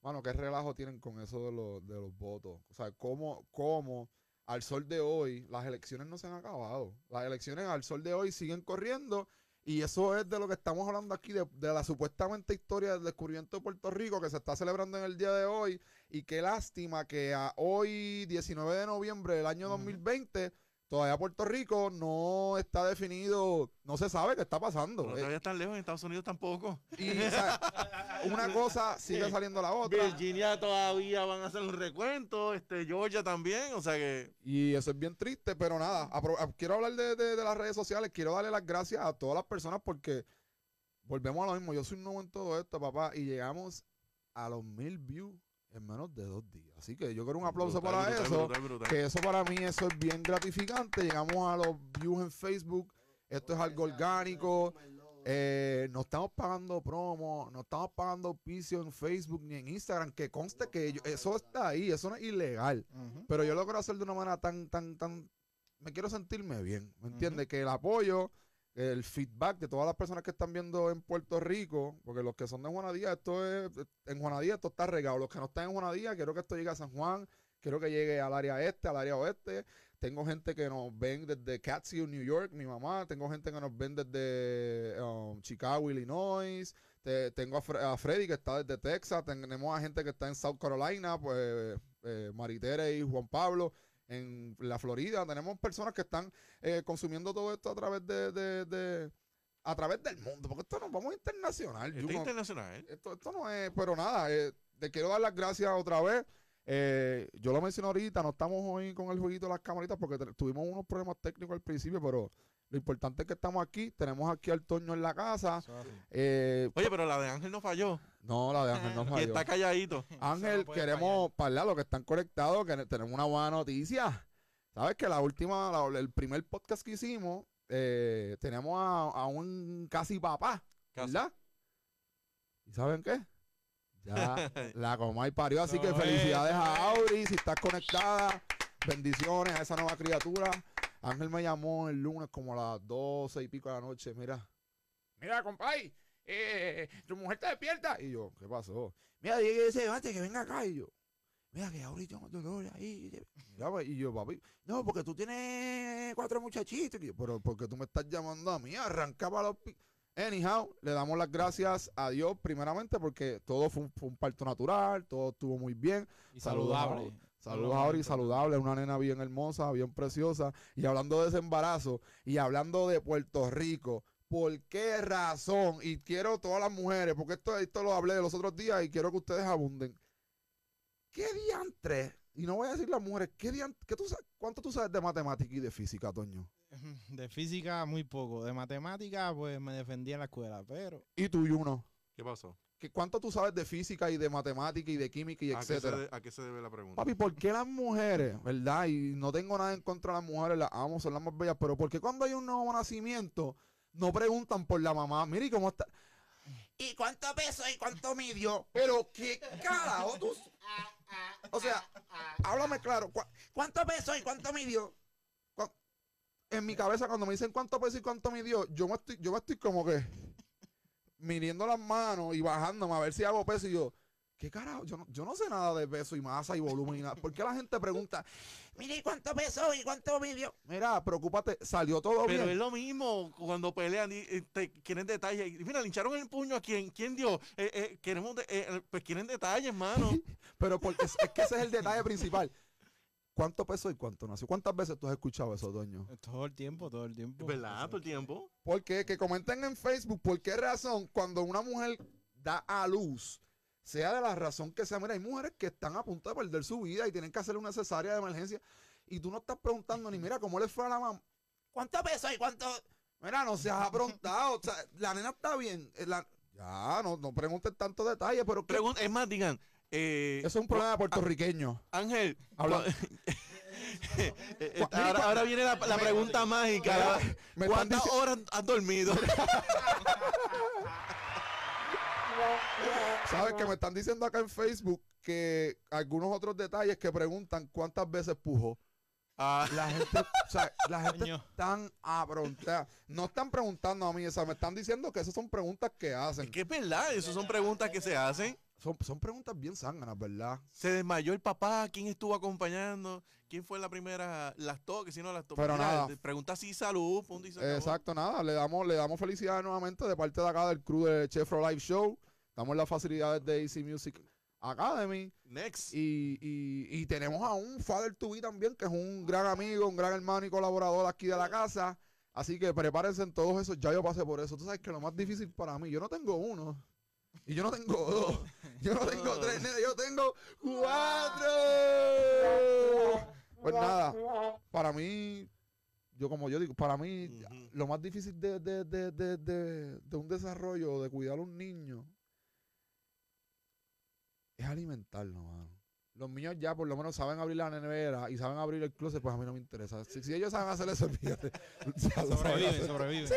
Mano, qué relajo tienen con eso de los, de los votos. O sea, cómo, cómo al sol de hoy las elecciones no se han acabado. Las elecciones al sol de hoy siguen corriendo. Y eso es de lo que estamos hablando aquí, de, de la supuestamente historia del descubrimiento de Puerto Rico que se está celebrando en el día de hoy. Y qué lástima que a hoy, 19 de noviembre del año Ujú. 2020, todavía Puerto Rico no está definido, no se sabe qué está pasando. Pero todavía están lejos, en Estados Unidos tampoco. y o sea, una *laughs* cosa sigue saliendo la otra. Virginia todavía van a hacer un recuento, este Georgia también, o sea que Y eso es bien triste, pero nada, apro- a- quiero hablar de, de- de las redes sociales, quiero darle las gracias a todas las personas porque volvemos a lo mismo, yo soy nuevo en todo esto, papá, y llegamos a los mil views en menos de dos días. Así que yo quiero un aplauso brutal, para brutal, eso. brutal, brutal. Que eso para mí eso es bien gratificante. Llegamos a los views en Facebook. Esto es algo orgánico. Eh, no estamos pagando promo, no estamos pagando auspicio en Facebook ni en Instagram. Que conste que yo- eso está ahí, eso no es ilegal. Pero yo lo quiero hacer de una manera tan, tan, tan. Me quiero sentirme bien. ¿Me entiendes? Que el apoyo, el feedback de todas las personas que están viendo en Puerto Rico, porque los que son de Juanadía, esto es. En Juanadía esto está regado. Los que no están en Juanadía, quiero que esto llegue a San Juan, quiero que llegue al área este, al área oeste. Tengo gente que nos ven desde Catskill, New York, mi mamá. Tengo gente que nos ven desde um, Chicago, Illinois. Te- tengo a, Fre- a Freddy que está desde Texas. Tenemos a gente que está en South Carolina, pues eh, Maritere y Juan Pablo en la Florida. Tenemos personas que están eh, consumiendo todo esto a través de, de- de- a través del mundo, porque esto nos vamos internacional. Este Yuko. internacional. Esto, esto no es, pero nada, eh, te quiero dar las gracias otra vez. Eh, yo lo mencioné ahorita, no estamos hoy con el jueguito de las camaritas porque tuvimos unos problemas técnicos al principio, pero lo importante es que estamos aquí, tenemos aquí al Toño en la casa. Eh, Oye, pero la de Ángel no falló. no, la de Ángel no *laughs* Y falló. está calladito. *laughs* Ángel, no queremos para los que están conectados, que tenemos una buena noticia. Sabes que la última, la- el primer podcast que hicimos, eh, tenemos a, a un casi papá, Casi. ¿verdad? ¿Y saben qué? Ya *laughs* la Comay parió, así que felicidades es, a Auri, si estás conectada, bendiciones a esa nueva criatura. Ángel me llamó el lunes como a las doce y pico de la noche, mira. Mira, compay, eh, tu mujer está despierta. Y yo, ¿qué pasó? Mira, que se levante, que venga acá. Y yo, mira, que ahorita tengo dolor ahí. Mira, pues, y yo, papi, no, porque tú tienes cuatro muchachitos. Y yo, pero porque tú me estás llamando a mí, arranca para los... pi-". Anyhow, le damos las gracias a Dios primeramente porque todo fue un, fue un parto natural, todo estuvo muy bien. Y saludable. Saludos a Ori, saludable, una nena bien hermosa, bien preciosa. Y hablando de ese embarazo y hablando de Puerto Rico, ¿por qué razón? Y quiero todas las mujeres, porque esto, esto lo hablé los otros días y quiero que ustedes abunden. ¿Qué diantre? Y no voy a decir las mujeres, ¿qué diantre? ¿qué tú ¿Cuánto tú sabes de matemática y de física, Toño? *laughs* De física muy poco. De matemática, pues me defendí en la escuela, pero Y tú y uno. ¿Qué pasó? ¿Qué, ¿Cuánto tú sabes de física y de matemática y de química y ¿A qué, se etcétera? de- ¿A qué se debe la pregunta? Papi, ¿por qué las mujeres, verdad? Y no tengo nada en contra de las mujeres, las amo, son las más bellas, pero ¿por qué cuando hay un nuevo nacimiento no preguntan por la mamá? Mira, ¿y cómo está? ¿Y cuánto peso y cuánto midió? Pero qué carajo tú. O sea, háblame claro. ¿cu- ¿Cuánto peso y cuánto midió? En mi cabeza, cuando me dicen cuánto peso y cuánto midió, yo me estoy, yo me estoy como que midiendo las manos y bajándome a ver si hago peso y yo. ¿Qué carajo? Yo no, yo no sé nada de peso y masa y volumen y nada. ¿Por qué la gente pregunta? Mire, ¿y cuánto peso y cuánto midió? Mira, preocúpate, salió todo Pero bien. es lo mismo cuando pelean y y te quieren detalles. Y Mira, le hincharon el puño a quién, quién dio. Eh, eh, queremos, de- eh, pues quieren detalles, mano. *laughs* Pero porque es, es que ese es el detalle principal. ¿Cuánto peso y cuánto nació? ¿Cuántas veces tú has escuchado eso, Doño? todo el tiempo, todo el tiempo. ¿Verdad? Todo el tiempo. Porque que comenten en Facebook por qué razón cuando una mujer da a luz, sea de la razón que sea, mira, hay mujeres que están a punto de perder su vida y tienen que hacer una cesárea de emergencia y tú no estás preguntando ni, mira, ¿cómo le fue a la mamá? ¿Cuánto peso y cuánto...? Mira, no seas aprontado, o sea, la nena está bien. eh, la- ya, no, no pregunten tantos detalles, pero ¿qué? Pregun- es más, digan. Eh, eso es un problema puertorriqueño. Ángel, Habla- *laughs* ahora, ahora viene la, la pregunta mágica. Me ¿Cuántas horas has dormido? *laughs* ¿Sabes que me están diciendo acá en Facebook que algunos otros detalles que preguntan cuántas veces pujó? Ah, *laughs* La gente, o sea, la gente Coño. están aprontada. No están preguntando a mí, o sea, me están diciendo que esas son preguntas que hacen. es que es verdad, esas son preguntas que se hacen. Son, son preguntas bien zánganas, ¿verdad? Se desmayó el papá, ¿quién estuvo acompañando? ¿Quién fue la primera? Las toques, si no las toques. Pero nada. Pregunta si salud, punto y se acabó. Exacto, nada. Le damos, le damos felicidades nuevamente de parte de acá del crew de Chefro Live Show. Estamos en las facilidades de AC Music Academy. Next. Y, y, y tenemos a un Father to be también, que es un gran amigo, un gran hermano y colaborador aquí de la casa. Así que prepárense en todos esos. Ya yo pasé por eso. Tú sabes que lo más difícil para mí, yo no tengo uno. Y yo no tengo dos. Yo no tengo *laughs* tres, nene, yo tengo cuatro. Pues nada, para mí, yo como yo digo, para mí, lo más difícil de, de, de, de, de, de un desarrollo, de cuidar a un niño, es alimentarlo, mano. Los niños ya por lo menos saben abrir la nevera y saben abrir el closet, pues a mí no me interesa. Si, si ellos saben hacer eso, *laughs* fíjate. lo *laughs* saben Sobrevive, hacer. sobrevive. Sí,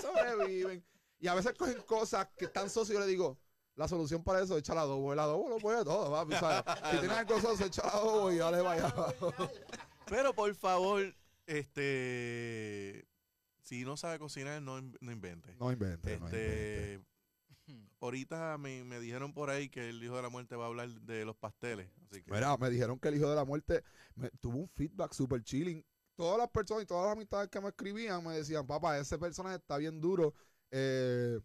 sobreviven. Y a veces cogen cosas que están socios y yo le digo, la solución para eso es echar adobo. El adobo lo puede todo, papi, ¿sabes? Si tienes algo soso, echa adobo y dale vaya. Pero por favor, este. Si no sabe cocinar, no, no invente. No inventes. Este. Ahorita me, me dijeron por ahí que el hijo de la muerte va a hablar de los pasteles. Así que. Mira, me dijeron que el hijo de la muerte me- tuvo un feedback super chilling. Todas las personas y todas las amistades que me escribían me decían, papá, ese personaje está bien duro. Eh,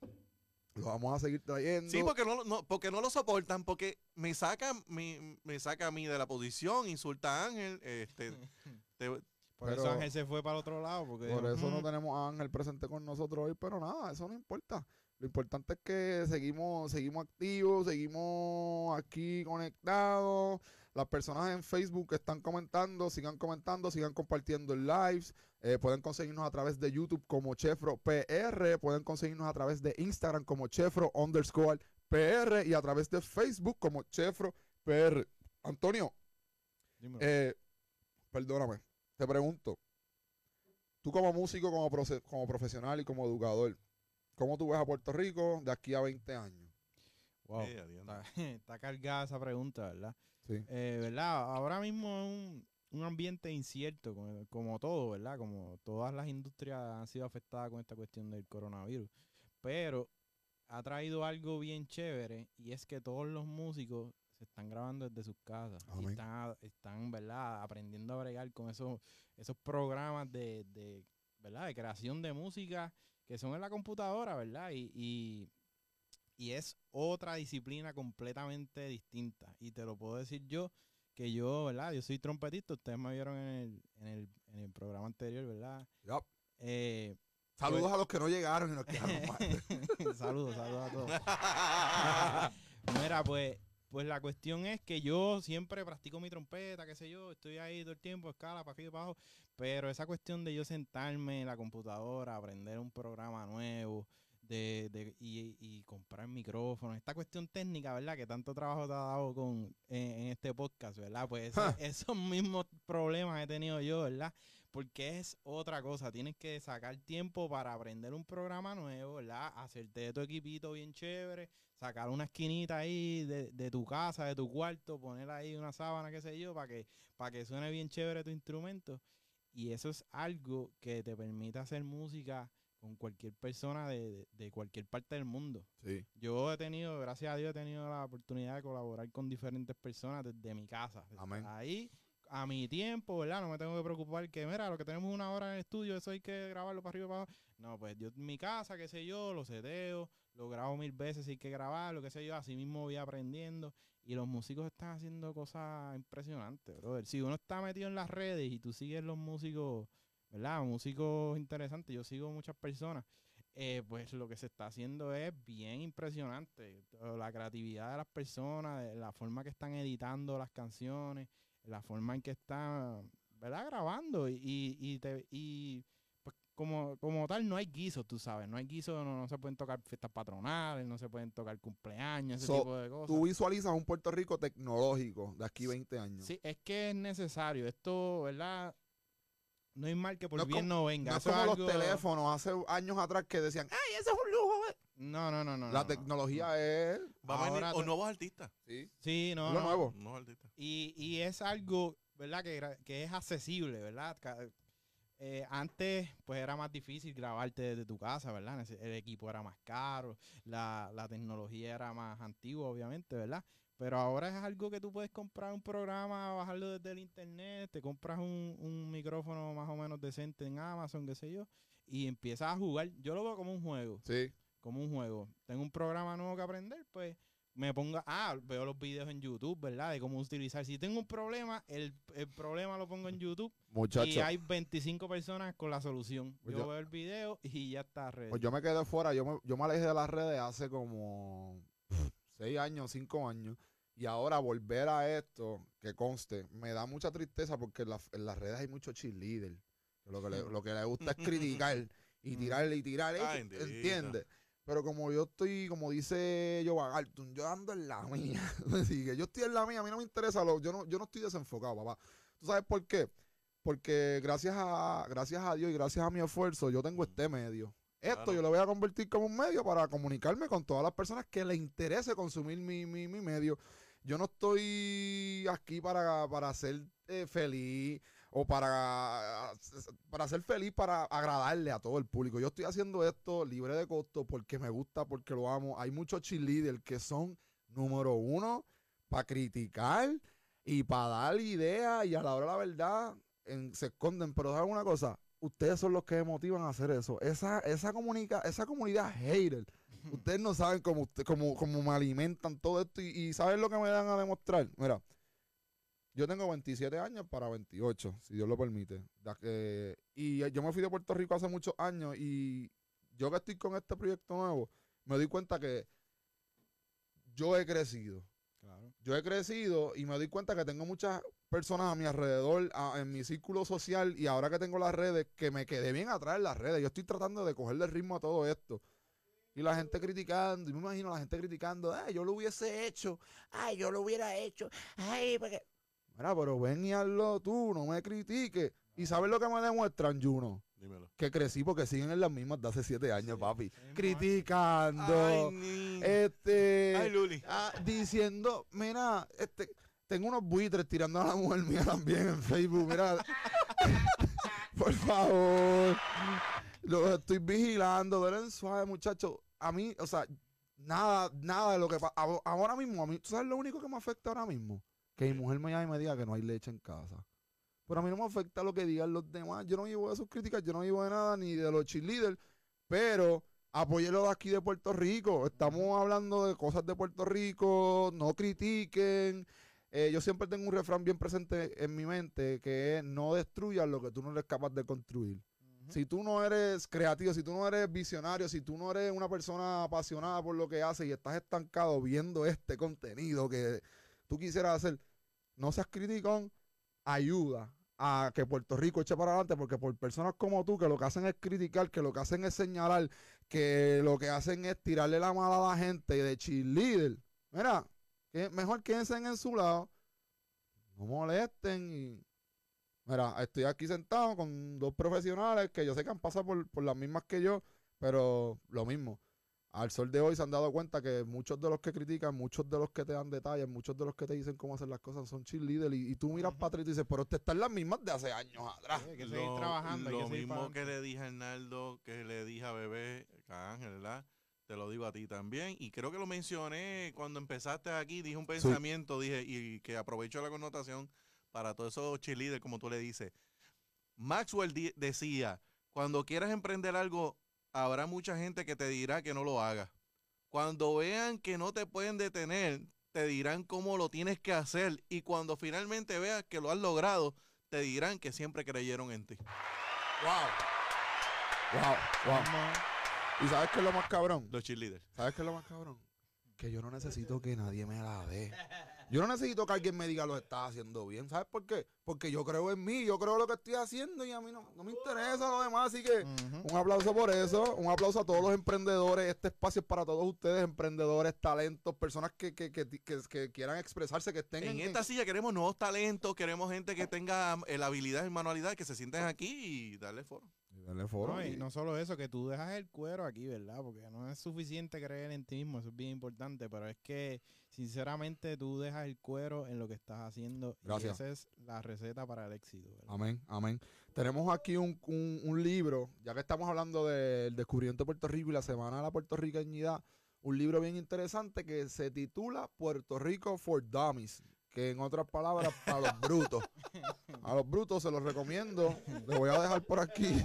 lo vamos a seguir trayendo. Sí, porque no, no- porque no lo soportan, porque me saca, me, me saca a mí de la posición, insulta a Ángel, este, *laughs* te- Por Pero- eso Ángel se fue para el otro lado. Porque Por dijo, eso no "Mm, tenemos a Ángel presente con nosotros hoy, pero nada, eso no importa. Lo importante es que seguimos, seguimos activos, seguimos aquí conectados. Las personas en Facebook que están comentando, sigan comentando, sigan compartiendo en lives. Eh, pueden conseguirnos a través de YouTube como Chefro PR, pueden conseguirnos a través de Instagram como Chefro underscore PR y a través de Facebook como Chefro PR. Antonio, eh, perdóname, te pregunto. Tú como músico, como, proce- como profesional y como educador, ¿cómo tú ves a Puerto Rico de aquí a 20 años? Wow, *laughs* está cargada esa pregunta, ¿verdad? Sí. Eh, ¿Verdad? Ahora mismo es un, un ambiente incierto, como, como todo, ¿verdad? Como todas las industrias han sido afectadas con esta cuestión del coronavirus. Pero ha traído algo bien chévere y es que todos los músicos se están grabando desde sus casas. Y están, están, ¿verdad? Aprendiendo a bregar con esos, esos programas de, de, ¿verdad? De creación de música que son en la computadora, ¿verdad? Y, y, y es otra disciplina completamente distinta. Y te lo puedo decir yo, que yo, ¿verdad? Yo soy trompetista, ustedes me vieron en el, en el, en el programa anterior, ¿verdad? Yup. Eh, Saludos a los que no llegaron y nos quedaron *laughs* mal. *laughs* saludos, saludos a todos. *laughs* Mira, pues, pues la cuestión es que yo siempre practico mi trompeta, qué sé yo, estoy ahí todo el tiempo, escala, para arriba y para abajo, pero esa cuestión de yo sentarme en la computadora, aprender un programa nuevo, de, de, y, y comprar micrófonos, esta cuestión técnica, ¿verdad? Que tanto trabajo te ha dado con, en, en este podcast, ¿verdad? Pues esos mismos problemas he tenido yo, ¿verdad? Porque es otra cosa, tienes que sacar tiempo para aprender un programa nuevo, ¿verdad? Hacerte de tu equipito bien chévere, sacar una esquinita ahí de, de tu casa, de tu cuarto, poner ahí una sábana, qué sé yo, para que, para que suene bien chévere tu instrumento. Y eso es algo que te permite hacer música con cualquier persona de, de- de cualquier parte del mundo. Sí. Yo he tenido, gracias a Dios, he tenido la oportunidad de colaborar con diferentes personas desde mi casa. desde Amén. Ahí, a mi tiempo, ¿verdad? No me tengo que preocupar que, mira, lo que tenemos una hora en el estudio, eso hay que grabarlo para arriba y para abajo. No, pues yo en mi casa, qué sé yo, lo seteo, lo grabo mil veces si hay que grabarlo, qué sé yo, así mismo voy aprendiendo. Y los músicos están haciendo cosas impresionantes, brother. Si uno está metido en las redes y tú sigues los músicos, ¿verdad? Músicos interesantes, yo sigo muchas personas eh, pues lo que se está haciendo es bien impresionante. La creatividad de las personas, la forma que están editando las canciones, la forma en que están, ¿verdad? Grabando y, y, te- y, pues como, como tal, no hay guisos, tú sabes. No hay guisos, no, no se pueden tocar fiestas patronales, no se pueden tocar cumpleaños, ese So, tipo de cosas. Tú visualizas un Puerto Rico tecnológico de aquí 20 años. Sí, es que es necesario. Esto, ¿verdad? No hay mal que por No bien como- no venga. No es Eso como algo- los teléfonos hace años atrás que decían, ¡ay, ese es un lujo! eh". No, no, no, no. La no, no. tecnología es... Va a venir- o nuevos artistas. Sí, Sí, no, lo no. nuevo. Nuevos artistas. Y, y es algo, ¿verdad? Que, que es accesible, ¿verdad? Eh, antes, pues era más difícil grabarte desde tu casa, ¿verdad? El equipo era más caro, la, la tecnología era más antigua, obviamente, ¿verdad? Pero ahora es algo que tú puedes comprar un programa, bajarlo desde el internet, te compras un, un micrófono más o menos decente en Amazon, qué sé yo, y empiezas a jugar. Yo lo veo como un juego Sí. como un juego. Tengo un programa nuevo que aprender, pues me ponga, ah, veo los videos en YouTube, ¿verdad? De cómo utilizar. Si tengo un problema, el, el problema lo pongo en YouTube *laughs* y Muchachos, hay 25 personas con la solución. Pues yo, yo- veo el video y ya está ready. pues yo me quedé fuera. Yo me, yo me alejé de las redes hace como 6 años, 5 años. Y ahora volver a esto, que conste, me da mucha tristeza porque en, la- en las redes hay mucho cheerleader. que Lo que, le, lo que le gusta es *laughs* criticar y tirarle y tirarle. ¿Entiendes? Pero como yo estoy, como dice Joe Galton, yo ando en la *laughs* mía. Así que yo estoy en la mía, a mí no me interesa, lo, yo, no, yo no estoy desenfocado, papá. ¿Tú sabes por qué? Porque gracias a, gracias a Dios y gracias a mi esfuerzo, yo tengo este medio. Esto Claro. yo lo voy a convertir como un medio para comunicarme con todas las personas que les interese consumir mi, mi, mi medio. Yo no estoy aquí para, para ser eh, feliz o para, para ser feliz, para agradarle a todo el público. Yo estoy haciendo esto libre de costo porque me gusta, porque lo amo. Hay muchos cheerleaders que son, número uno, para criticar y para dar ideas y a la hora de la verdad en- se esconden. Pero ¿saben una cosa? Ustedes son los que me motivan a hacer eso. Esa, esa, comunica, esa comunidad hater. Ustedes no saben cómo, usted, cómo, cómo me alimentan todo esto y, y ¿saben lo que me dan a demostrar? Mira, yo tengo 27 años para 28, si Dios lo permite. Que- y yo me fui de Puerto Rico hace muchos años y yo que estoy con este proyecto nuevo, me doy cuenta que yo he crecido. Yo he crecido y me doy cuenta que tengo muchas personas a mi alrededor, en mi círculo social y ahora que tengo las redes, que me quedé bien atrás en las redes. Yo estoy tratando de cogerle ritmo a todo esto. Y la gente criticando, y me imagino la gente criticando, "Ay, yo lo hubiese hecho. Ay, yo lo hubiera hecho. Ay, porque... Mira, pero ven y hazlo tú, no me critiques. ¿Y sabes lo que me demuestran, Juno? Dímelo. Que crecí porque siguen en las mismas de hace siete años, Sí, papi. Criticando, Ay, este, Ay, Luli. ah, diciendo, mira, este, tengo unos buitres tirando a la mujer mía también en Facebook, mira. *laughs* Por favor. Los estoy vigilando, duelen suave, muchachos. A mí, o sea, nada, nada de lo que pasa. Ahora mismo, a mí, ¿tú sabes lo único que me afecta ahora mismo? Que mi mujer me llame y me diga que no hay leche en casa. Pero a mí no me afecta lo que digan los demás. Yo no vivo de sus críticas, yo no vivo de nada, ni de los cheerleaders. Pero apóyelo de aquí de Puerto Rico. Estamos hablando de cosas de Puerto Rico. No critiquen. Eh, yo siempre tengo un refrán bien presente en mi mente que es no destruyas lo que tú no eres capaz de construir. Si tú no eres creativo, si tú no eres visionario, si tú no eres una persona apasionada por lo que haces y estás estancado viendo este contenido que tú quisieras hacer, no seas criticón, ayuda a que Puerto Rico eche para adelante, porque por personas como tú que lo que hacen es criticar, que lo que hacen es señalar, que lo que hacen es tirarle la mala a la gente de cheerleader. Mira, que mejor quédense en su lado, no molesten y Mira, estoy aquí sentado con dos profesionales que yo sé que han pasado por, por las mismas que yo, pero lo mismo. Al sol de hoy se han dado cuenta que muchos de los que critican, muchos de los que te dan detalles, muchos de los que te dicen cómo hacer las cosas son cheerleaders y, y tú miras para atrás y dices, pero usted está en las mismas de hace años atrás. Sí, hay que seguir Lo- trabajando. hay Lo que seguir mismo que le dije a Arnaldo, que le dije a Bebé, a Ángel, ¿verdad? Te lo digo a ti también. Y creo que lo mencioné cuando empezaste aquí. Dije un pensamiento, dije, y que aprovecho la connotación para todos esos cheerleaders, como tú le dices. Maxwell decía, cuando quieras emprender algo, habrá mucha gente que te dirá que no lo hagas. Cuando vean que no te pueden detener, te dirán cómo lo tienes que hacer. Y cuando finalmente veas que lo has logrado, te dirán que siempre creyeron en ti. Wow. Wow, wow. ¿Y sabes qué es lo más cabrón? Los cheerleaders. ¿Sabes qué es lo más cabrón? Que yo no necesito que nadie me la dé. *laughs* Yo no necesito que alguien me diga lo estás haciendo bien. ¿Sabes por qué? Porque yo creo en mí, yo creo lo que estoy haciendo y a mí no, no me interesa lo demás. Así que un aplauso por eso. Un aplauso a todos los emprendedores. Este espacio es para todos ustedes, emprendedores, talentos, personas que, que, que, que- que quieran expresarse, que estén En en, esta silla queremos nuevos talentos, queremos gente que tenga eh, la habilidad y manualidad, que se sienten aquí y darle foro. Foro No, y y- no solo eso, que tú dejas el cuero aquí, ¿verdad? Porque no es suficiente creer en ti mismo, eso es bien importante, pero es que sinceramente tú dejas el cuero en lo que estás haciendo Gracias. y esa es la receta para el éxito, ¿verdad? Amén, amén. Tenemos aquí un, un- un libro, ya que estamos hablando del descubrimiento de Puerto Rico y la Semana de la Puertorriqueñidad, un libro bien interesante que se titula Puerto Rico for Dummies, que en otras palabras, para los brutos. A los brutos se los recomiendo. Les voy a dejar por aquí.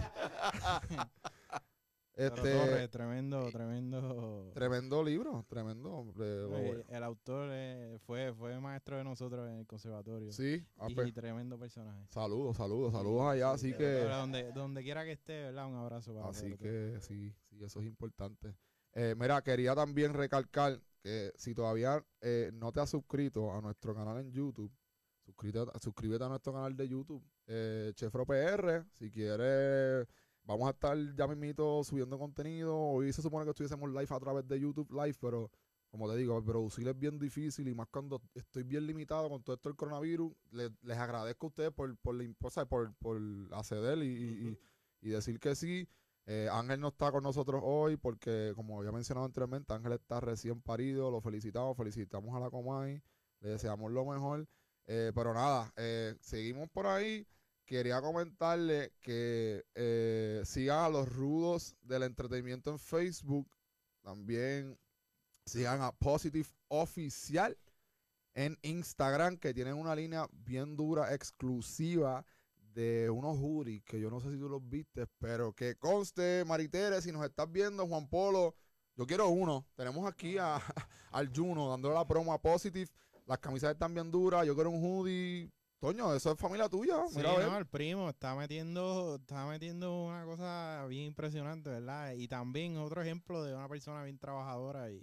Este, tremendo, tremendo. tremendo libro, tremendo. eh, el autor eh, fue, fue maestro de nosotros en el conservatorio. sí, ah, y, pues, tremendo personaje. saludos, saludos, saludos allá. Así que... Donde, donde quiera que esté, ¿verdad? Un abrazo para Así que sí, sí, eso es importante. Eh, mira, quería también recalcar que si todavía eh, no te has suscrito a nuestro canal en YouTube, suscríbete, suscríbete a nuestro canal de YouTube, eh, Chefro PR, si quieres, vamos a estar ya mismito subiendo contenido. Hoy se supone que estuviésemos live a través de YouTube Live, pero como te digo, producir es bien difícil y más cuando estoy bien limitado con todo esto del coronavirus. Le- les agradezco a ustedes por, por, la por, por acceder y- y decir que sí. Eh, Ángel no está con nosotros hoy porque, como había mencionado anteriormente, Ángel está recién parido. Lo felicitamos, felicitamos a la Comay, le deseamos lo mejor. Eh, pero nada, eh, seguimos por ahí. Quería comentarle que sigan a los rudos del entretenimiento en Facebook. También sigan a Positive Oficial en Instagram, que tienen una línea bien dura, exclusiva de unos hoodies que yo no sé si tú los viste, pero que conste, Maritere, si nos estás viendo, Juan Polo, yo quiero uno. Tenemos aquí a, *laughs* al Juno dándole la promo a Positive. Las camisas están bien duras, yo quiero un hoodie. Toño, eso es familia tuya. Sí, Mira, a ver. no, el primo está metiendo, está metiendo una cosa bien impresionante, ¿verdad? Y también otro ejemplo de una persona bien trabajadora y,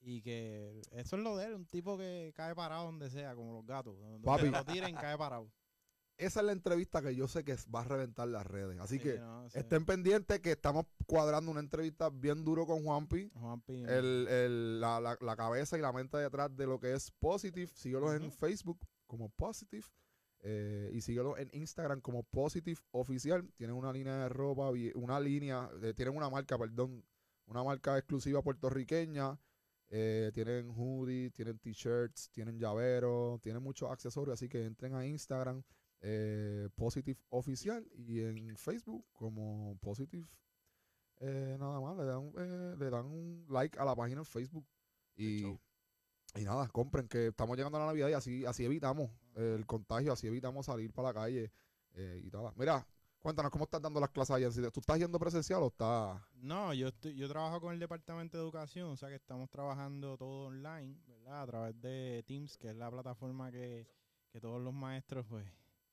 y que eso es lo de él, un tipo que cae parado donde sea, como los gatos. Donde Papi. lo tiren, cae parado. Esa es la entrevista que yo sé que va a reventar las redes. Así Sí, que no, sí. estén pendientes que estamos cuadrando una entrevista bien duro con Juanpi. Juanpi, el, el- la, la- la cabeza y la mente detrás de lo que es Positive. Síguelos en. Facebook como Positive. eh, y síguelos en Instagram como Positive Oficial. Tienen una línea de ropa, una línea, eh, tienen una marca, perdón, una marca exclusiva puertorriqueña. eh, tienen hoodies, tienen t-shirts, tienen llaveros, tienen muchos accesorios. Así que entren a Instagram, eh, Positive Oficial, y en Facebook como Positive eh, nada más, le dan, eh, le dan un like a la página en Facebook. Y, y nada, compren, que estamos llegando a la Navidad y así, así evitamos el contagio, así evitamos salir para la calle eh, y nada. Mira, cuéntanos cómo estás dando las clases allá. ¿Tú estás yendo presencial o estás...? No, yo estoy, yo trabajo con el departamento de educación, o sea que estamos trabajando todo online, ¿verdad? A través de Teams, que es la plataforma que, que todos los maestros, pues,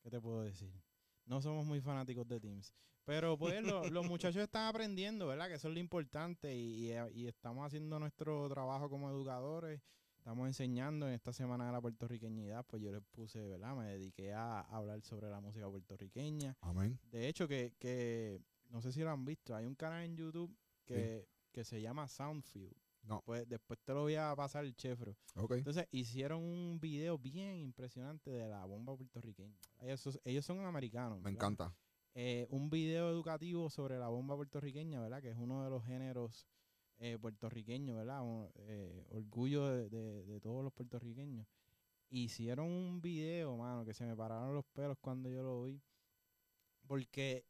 ¿qué te puedo decir? No somos muy fanáticos de Teams. Pero pues lo- los *laughs* muchachos están aprendiendo, ¿verdad? Que eso es lo importante y, y- y estamos haciendo nuestro trabajo como educadores. Estamos enseñando en esta semana de la puertorriqueñidad, pues yo les puse, ¿verdad? Me dediqué a hablar sobre la música puertorriqueña. Amén. De hecho, que, que no sé si lo han visto, hay un canal en YouTube que, que se llama Soundfield. No. Pues después te lo voy a pasar el chefro. Entonces hicieron un video bien impresionante de la bomba puertorriqueña. Ellos, ellos son americanos. Me ¿verdad? encanta. Eh, un video educativo sobre la bomba puertorriqueña, ¿verdad? Que es uno de los géneros eh, puertorriqueños, ¿verdad? Un, eh, orgullo de, de- de todos los puertorriqueños. Hicieron un video, mano, que se me pararon los pelos cuando yo lo vi. Porque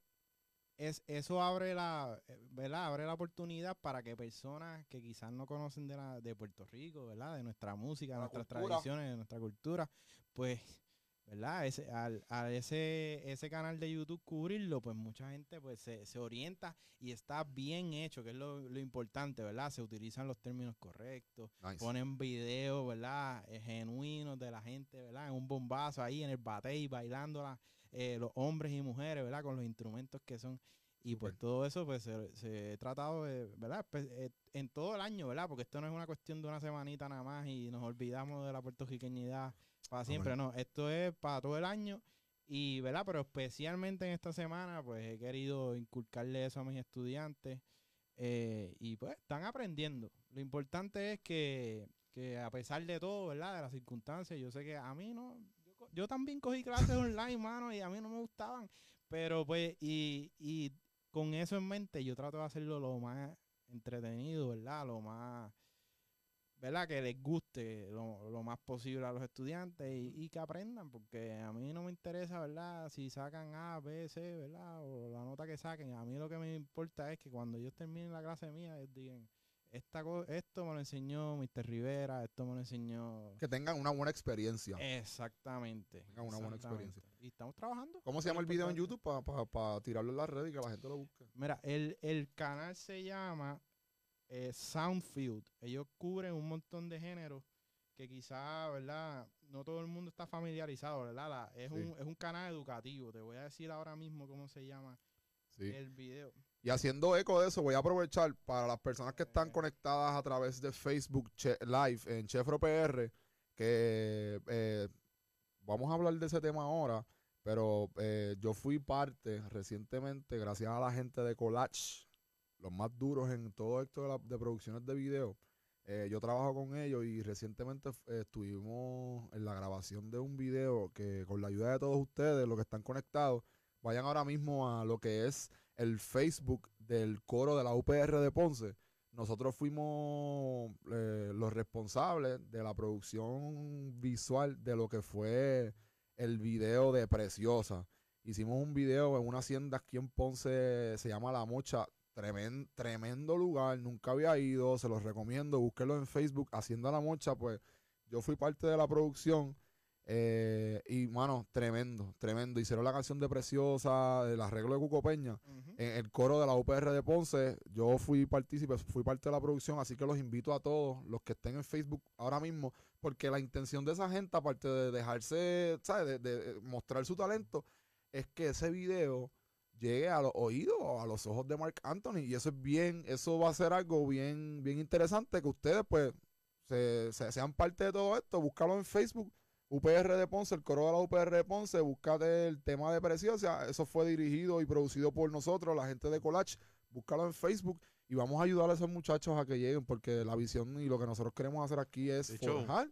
es, eso abre la, eh, ¿verdad? Abre la oportunidad para que personas que quizás no conocen de, la, de Puerto Rico, ¿verdad? De nuestra música, de nuestras cultura. tradiciones, de nuestra cultura, pues ¿verdad? Ese, al, a ese, ese canal de YouTube cubrirlo, pues mucha gente pues se, se orienta y está bien hecho, que es lo, lo importante, ¿verdad? Se utilizan los términos correctos, Nice. ponen videos, ¿verdad? Eh, genuinos de la gente, ¿verdad? En un bombazo ahí en el batey bailando la- eh, los hombres y mujeres, ¿verdad? Con los instrumentos que son. Y pues todo eso pues se, se he tratado de, ¿verdad? Pues, eh, en todo el año, ¿verdad? Porque esto no es una cuestión de una semanita nada más y nos olvidamos de la puertorriqueñidad para siempre, no. Esto es para todo el año y, ¿verdad? Pero especialmente en esta semana pues he querido inculcarle eso a mis estudiantes eh, y pues están aprendiendo. Lo importante es que, que a pesar de todo, ¿verdad? De las circunstancias, yo sé que a mí no, yo, yo también cogí clases online, mano, y a mí no me gustaban, pero pues, y, y con eso en mente, yo trato de hacerlo lo más entretenido, ¿verdad? Lo más, ¿verdad? Que les guste lo, lo más posible a los estudiantes y, y que aprendan, porque a mí no me interesa, ¿verdad? Si sacan A, B, C, ¿verdad? O la nota que saquen. A mí lo que me importa es que cuando ellos terminen la clase mía, ellos digan, esta esto me lo enseñó Mr. Rivera, esto me lo enseñó... Que tengan una buena experiencia. Exactamente. Tengan una buena exactamente. Y estamos trabajando. ¿Cómo se llama el video en. YouTube para tirarlo en las redes y que la gente lo busque? Mira, el, el canal se llama eh, Soundfield. Ellos cubren un montón de géneros que quizá, ¿verdad? No todo el mundo está familiarizado, ¿verdad? La- es, Sí. un, es un canal educativo. Te voy a decir ahora mismo cómo se llama Sí. el video. Y haciendo eco de eso, voy a aprovechar para las personas que están Eh. conectadas a través de Facebook Che- Live en Chefro PR, que eh, vamos a hablar de ese tema ahora, pero eh, yo fui parte recientemente, gracias a la gente de Collage, los más duros en todo esto de, producciones de video. Eh, yo trabajo con ellos y recientemente eh, estuvimos en la grabación de un video que con la ayuda de todos ustedes, los que están conectados, vayan ahora mismo a lo que es el Facebook del coro de la UPR de Ponce. Nosotros fuimos eh, los responsables de la producción visual de lo que fue el video de Preciosa. Hicimos un video en una hacienda aquí en Ponce, se llama La Mocha. Tremen- tremendo lugar, nunca había ido, se los recomiendo, búsquenlo en Facebook, Hacienda La Mocha, pues yo fui parte de la producción eh, y, mano, tremendo, tremendo. Hicieron la canción de Preciosa, el arreglo de Cuco Peña, en el coro de la UPR de Ponce. Yo fui partícipe, fui parte de la producción, así que los invito a todos los que estén en Facebook ahora mismo, porque la intención de esa gente, aparte de dejarse, ¿sabes?, de, de mostrar su talento, es que ese video llegue a los oídos, a los ojos de Mark Anthony. Y eso es bien, eso va a ser algo bien, bien interesante que ustedes, pues, se, se- sean parte de todo esto. Búscalo en Facebook. UPR de Ponce, el coro de la UPR de Ponce, búscate el tema de Preciosa. Eso fue dirigido y producido por nosotros, la gente de Collage. Búscalo en Facebook y vamos a ayudar a esos muchachos a que lleguen, porque la visión y lo que nosotros queremos hacer aquí es forjar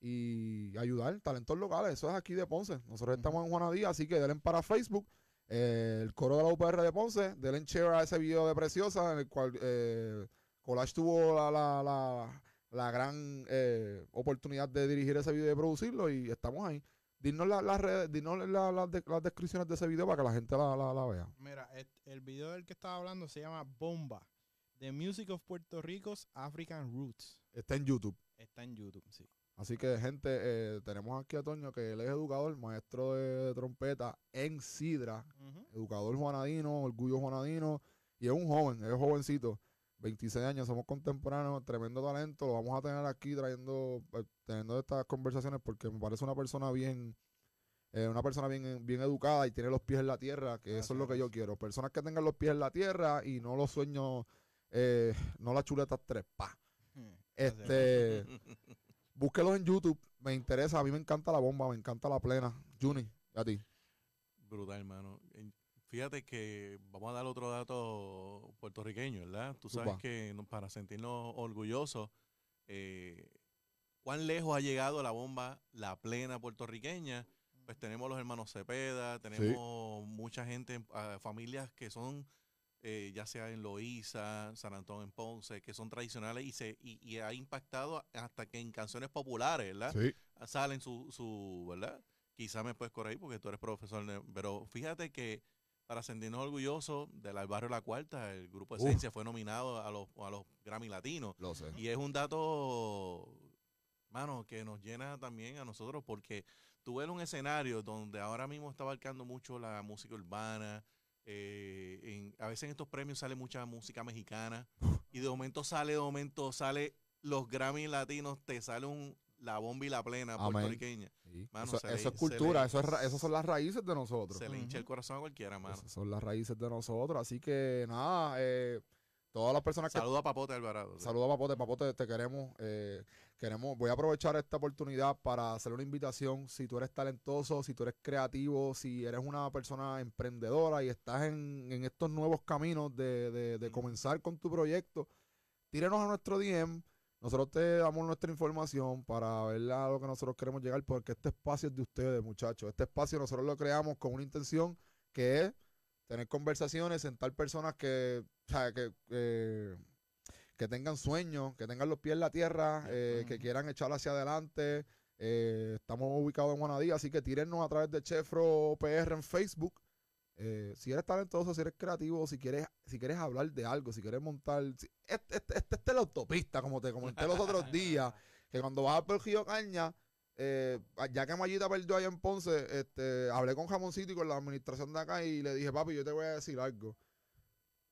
y ayudar talentos locales. Eso es aquí de Ponce. Nosotros estamos en Juanadía, así que denle para Facebook. Eh, el coro de la UPR de Ponce, denle share a ese video de Preciosa, en el cual eh, Collage tuvo la, la, la, la gran eh, oportunidad de dirigir ese video y producirlo y estamos ahí. Dinos, la- las redes, dinos de- las descripciones de ese video para que la gente la, la- la vea. Mira, el video del que estaba hablando se llama Bomba. The Music of Puerto Rico's African Roots. Está en YouTube. Está en YouTube, sí. Así que, gente, eh, tenemos aquí a Toño, que él es educador, maestro de trompeta en Sidra, educador juanadino, orgullo juanadino, y es un joven, es jovencito, 26 años, somos contemporáneos, tremendo talento, lo vamos a tener aquí trayendo, eh, teniendo estas conversaciones porque me parece una persona bien, eh, una persona bien, bien educada y tiene los pies en la tierra, que eso es lo que yo quiero, personas que tengan los pies en la tierra y no los sueños, eh, no las chuletas tres, pa. Hmm. Este, *laughs* búsquelos en YouTube, me interesa, a mí me encanta la bomba, me encanta la plena, Juni, a ti. Brutal, hermano. Fíjate que vamos a dar otro dato puertorriqueño, ¿verdad? Tú sabes que para sentirnos orgullosos, eh, cuán lejos ha llegado la bomba, la plena puertorriqueña. Pues tenemos los hermanos Cepeda, tenemos mucha gente, ah, familias que son, eh, ya sea en Loíza, San Antonio en Ponce, que son tradicionales y, se, y, y ha impactado hasta que en canciones populares, ¿verdad? Sí. salen su, su, ¿verdad? Quizá me puedes corregir porque tú eres profesor, pero fíjate que para sentirnos orgullosos del barrio La Cuarta, el grupo. Esencia fue nominado a los, a los Grammy Latinos. Lo sé. Y es un dato, mano, que nos llena también a nosotros porque tú ves un escenario donde ahora mismo está abarcando mucho la música urbana. Eh, en- a veces en estos premios sale mucha música mexicana y de momento sale, de momento sale los Grammy latinos, te sale un la bomba y la plena Amén. puertorriqueña. Sí. Mano, eso, se le- eso es cultura, le- eso es, esas son las raíces de nosotros. Se le hincha el corazón a cualquiera, mano. Esas son las raíces de nosotros. Así que nada, eh, todas las personas que Saludo a Papote Alvarado. Saludos Papote, Papote, te queremos, eh, queremos, voy a aprovechar esta oportunidad para hacer una invitación. Si tú eres talentoso, si tú eres creativo, si eres una persona emprendedora y estás en, en estos nuevos caminos de, de- de comenzar con tu proyecto, tírenos a nuestro DM. Nosotros te damos nuestra información para ver a lo que nosotros queremos llegar, porque este espacio es de ustedes, muchachos. Este espacio nosotros lo creamos con una intención que es tener conversaciones, sentar personas que, o sea, que, que, que tengan sueños, que tengan los pies en la tierra, eh, que quieran echar hacia adelante. Eh, estamos ubicados en Juanadí, así que tírennos a través de Chefro PR en Facebook. Eh, si eres talentoso, si eres creativo, si quieres, si quieres hablar de algo, si quieres montar. si- este, este, este- esta es la autopista, como te comenté los otros días, *laughs* que cuando vas por Río Caña, eh, ya que Mayita perdió allá en Ponce, este, hablé con Jamoncito y con la administración de acá y le dije, papi, yo te voy a decir algo.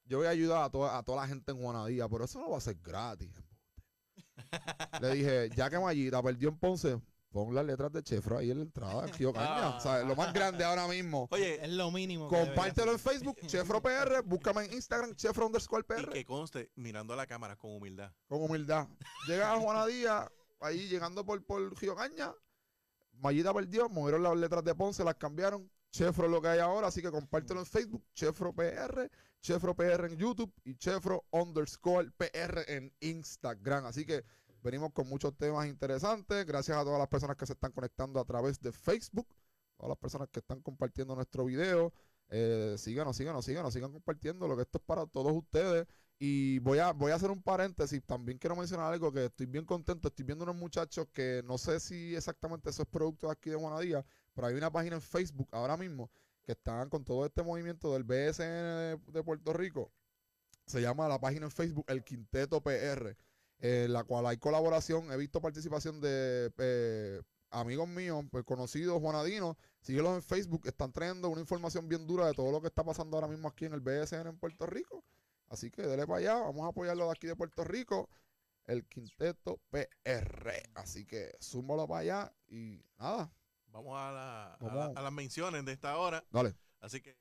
Yo voy a ayudar a toda, a toda la gente en Juanadía, pero eso no va a ser gratis. embuste". le dije, ya que Mayita perdió en Ponce, pon las letras de Chefro ahí en la entrada Río Caña. Ah. ¿sabes? Lo más grande ahora mismo. Oye, Es lo mínimo. Compártelo en. Facebook, Chefro PR, búscame en Instagram, Chefro underscore y PR, que conste, mirando a la cámara con humildad. con humildad. Llega a Juanadía, ahí llegando por, por Río Caña, Mayita perdió, movieron las letras de Ponce, las cambiaron. Chefro lo que hay ahora, así que compártelo en Facebook, Chefro PR, Chefro PR en YouTube y Chefro underscore PR en Instagram. Así que venimos con muchos temas interesantes. Gracias a todas las personas que se están conectando a través de Facebook, todas las personas que están compartiendo nuestro video. Eh, síganos, síganos, síganos, sigan compartiendo lo que esto es para todos ustedes. Y voy a, voy a hacer un paréntesis. También quiero mencionar algo que estoy bien contento. Estoy viendo unos muchachos que no sé si exactamente eso es producto de aquí de Juanadía, pero hay una página en Facebook ahora mismo que están con todo este movimiento del BSN de, Puerto Rico. Se llama la página en Facebook El Quinteto PR, en la cual hay colaboración. He visto participación de eh, amigos míos, pues, conocidos, juanadinos. Síguelos en Facebook. Están trayendo una información bien dura de todo lo que está pasando ahora mismo aquí en el BSN en Puerto Rico. Así que dele para allá. Vamos a apoyarlo de aquí de Puerto Rico. El Quinteto PR. Así que súmalo para allá y nada. Vamos a, la- a la- Vamos. a las menciones de esta hora. Dale. Así que.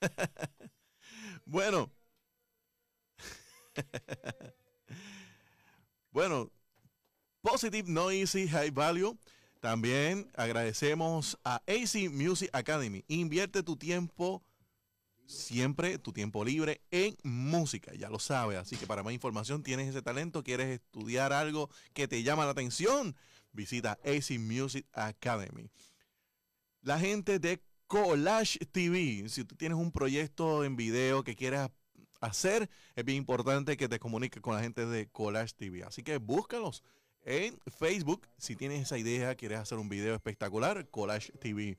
*laughs* bueno. *laughs* bueno. Positive Noisy High Value. También agradecemos a AC Music Academy. Invierte tu tiempo, siempre tu tiempo libre en música, ya lo sabes. Así que para más información, tienes ese talento, quieres estudiar algo que te llama la atención, visita AC Music Academy. La gente de Collage TV, si tú tienes un proyecto en video que quieras hacer, es bien importante que te comuniques con la gente de Collage TV. Así que búscalos en Facebook si tienes esa idea, quieres hacer un video espectacular, Collage TV.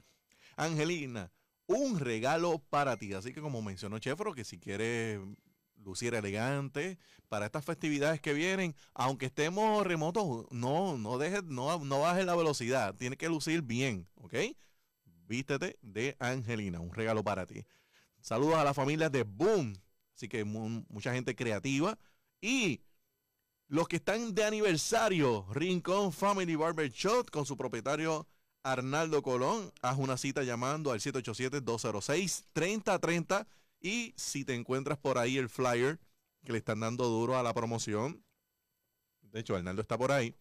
Angelina, un regalo para ti. Así que como mencionó Chefro, que si quieres lucir elegante para estas festividades que vienen, aunque estemos remotos, no, no no, no bajes la velocidad, tiene que lucir bien, ¿ok? Vístete de Angelina, un regalo para ti. Saludos a la familia de Boom, así que mu- mucha gente creativa y los que están de aniversario, Rincón Family Barber Shop con su propietario Arnaldo Colón. Haz una cita llamando al 787-206-3030 y si te encuentras por ahí el flyer que le están dando duro a la promoción, de hecho Arnaldo está por ahí,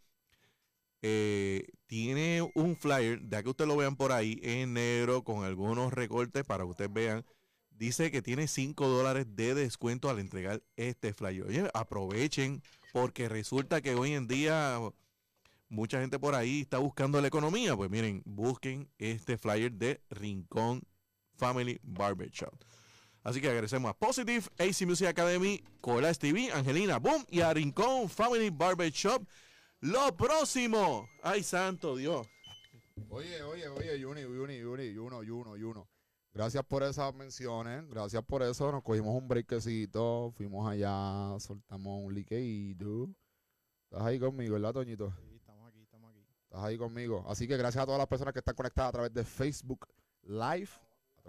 eh, tiene un flyer, de que ustedes lo vean por ahí en negro con algunos recortes para que ustedes vean. Dice que tiene 5 dólares de descuento al entregar este flyer. Oye, aprovechen porque resulta que hoy en día mucha gente por ahí está buscando la economía. Pues miren, busquen este flyer de Rincón Family Barbershop. Así que agradecemos a Positive, AC Music Academy, Colas TV, Angelina Boom y a Rincón Family Barbershop. Lo próximo. Ay, santo Dios. Oye, oye, oye, Yuni, Yuni, Yuni, Yuno, Yuno, Yuno. Gracias por esas menciones, gracias por eso. Nos cogimos un breakcito, fuimos allá, soltamos un liqueíto. Estás ahí conmigo, ¿verdad, Toñito? Sí, estamos aquí, estamos aquí. Estás ahí conmigo. Así que gracias a todas las personas que están conectadas a través de Facebook Live,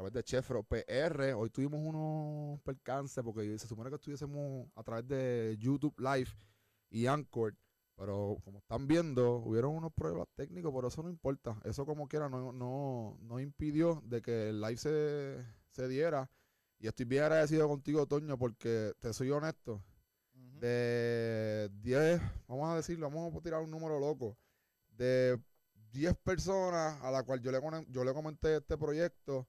través de Chefro PR. Hoy tuvimos unos percances porque se supone que estuviésemos a través de YouTube Live y Anchor. Pero como están viendo, hubieron unos problemas técnicos, pero eso no importa. Eso como quiera no, no, no impidió de que el live se, se diera. Y estoy bien agradecido contigo, Toño, porque te soy honesto. De 10, vamos a decirlo, vamos a tirar un número loco. De 10 personas a la cual yo le, yo le comenté este proyecto.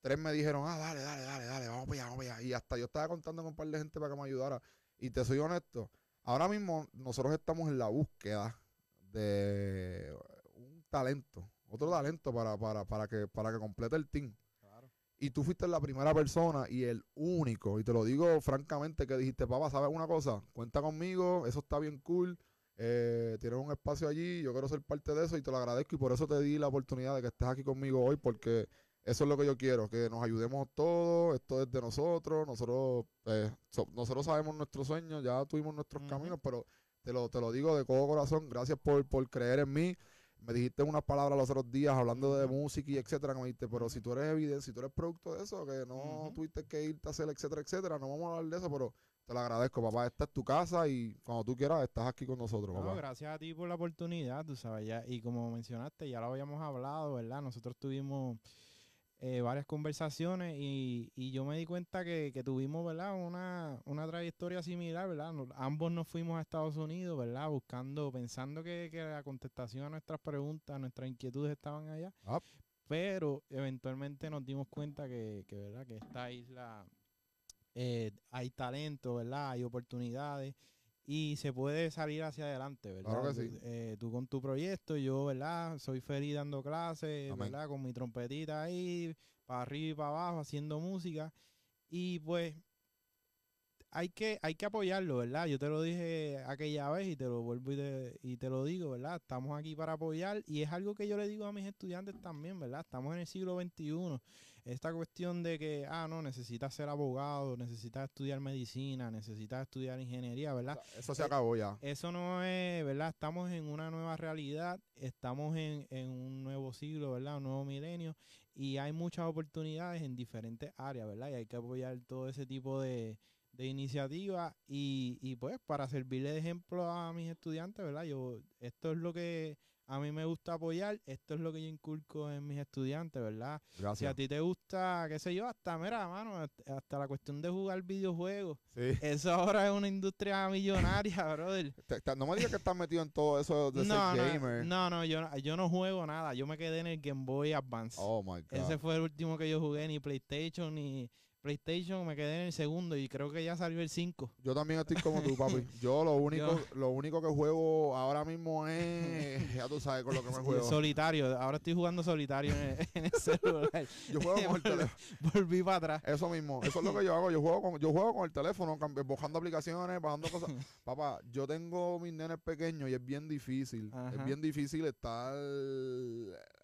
Tres me dijeron, ah, dale, dale, dale, dale, vamos para allá, vamos para allá. Y hasta yo estaba contando con un par de gente para que me ayudara. Y te soy honesto, ahora mismo nosotros estamos en la búsqueda de un talento, otro talento para, para, para, que, para que complete el team. Claro. Y tú fuiste la primera persona y el único, y te lo digo francamente, que dijiste, papá, ¿sabes una cosa? Cuenta conmigo, eso está bien cool, eh, tienes un espacio allí, yo quiero ser parte de eso y te lo agradezco y por eso te di la oportunidad de que estés aquí conmigo hoy, porque eso es lo que yo quiero, que nos ayudemos todos, esto es de nosotros, nosotros, eh, so- nosotros sabemos nuestros sueños, ya tuvimos nuestros caminos, pero te lo, te lo digo de todo corazón, gracias por, por creer en mí. Me dijiste unas palabras los otros días hablando de música y etcétera, que me dijiste, pero si tú eres evidente, si tú eres producto de eso, que no tuviste que irte a hacer, etcétera, etcétera, no vamos a hablar de eso, pero te lo agradezco, papá. Esta es tu casa y cuando tú quieras estás aquí con nosotros, No, papá. gracias a ti por la oportunidad, tú sabes, ya, y como mencionaste, ya lo habíamos hablado, ¿verdad? Nosotros tuvimos eh, varias conversaciones y, y yo me di cuenta que, que tuvimos, ¿verdad? Una, una trayectoria similar, ¿verdad? Nos- ambos nos fuimos a Estados Unidos, ¿verdad? Buscando, pensando que, que la contestación a nuestras preguntas, a nuestras inquietudes estaban allá. Ah. Pero eventualmente nos dimos cuenta que, que, ¿verdad? Que esta isla eh, hay talento, ¿verdad? Hay oportunidades y se puede salir hacia adelante, ¿verdad? Claro que sí. eh, tú con tu proyecto, yo, ¿verdad? Soy feliz dando clases, Amén. ¿verdad? Con mi trompetita ahí, para arriba y para abajo, haciendo música. Y pues hay que, hay que apoyarlo, ¿verdad? Yo te lo dije aquella vez y te lo vuelvo y te, y te lo digo, ¿verdad? Estamos aquí para apoyar y es algo que yo le digo a mis estudiantes también, ¿verdad? Estamos en el siglo XXI. Esta cuestión de que, ah, no, necesitas ser abogado, necesitas estudiar medicina, necesitas estudiar ingeniería, ¿verdad? Eso se Eh, acabó ya. Eso no es, ¿verdad? Estamos en una nueva realidad, estamos en, en un nuevo siglo, ¿verdad? Un nuevo milenio y hay muchas oportunidades en diferentes áreas, ¿verdad? Y hay que apoyar todo ese tipo de, de iniciativas y, y pues para servirle de ejemplo a mis estudiantes, ¿verdad? Yo, esto es lo que a mí me gusta apoyar, esto es lo que yo inculco en mis estudiantes, ¿verdad? Si Gracias. a ti te gusta, qué sé yo, hasta, mira, mano, hasta- la cuestión de jugar videojuegos, Sí. eso ahora es una industria millonaria, *laughs* brother. No me digas que estás metido en todo eso de No, ser no, gamer. no, no, yo, no- yo no juego nada. Yo me quedé en el Game Boy Advance. Oh my God. Ese fue el último que yo jugué, ni PlayStation, ni PlayStation. Me quedé en el segundo y creo que ya salió el 5. Yo también estoy como tú, papi. *laughs* Yo lo único, lo único que juego ahora mismo es, *laughs* ya tú sabes con lo que me juego. Solitario. Ahora estoy jugando solitario en el, en el *laughs* celular. Yo juego con el teléfono. Volví para atrás. Eso mismo, eso es lo que yo hago. Yo juego con, yo juego con el teléfono, bajando aplicaciones, bajando cosas. Papá, yo tengo mis nenes pequeños y es bien difícil. Es bien difícil estar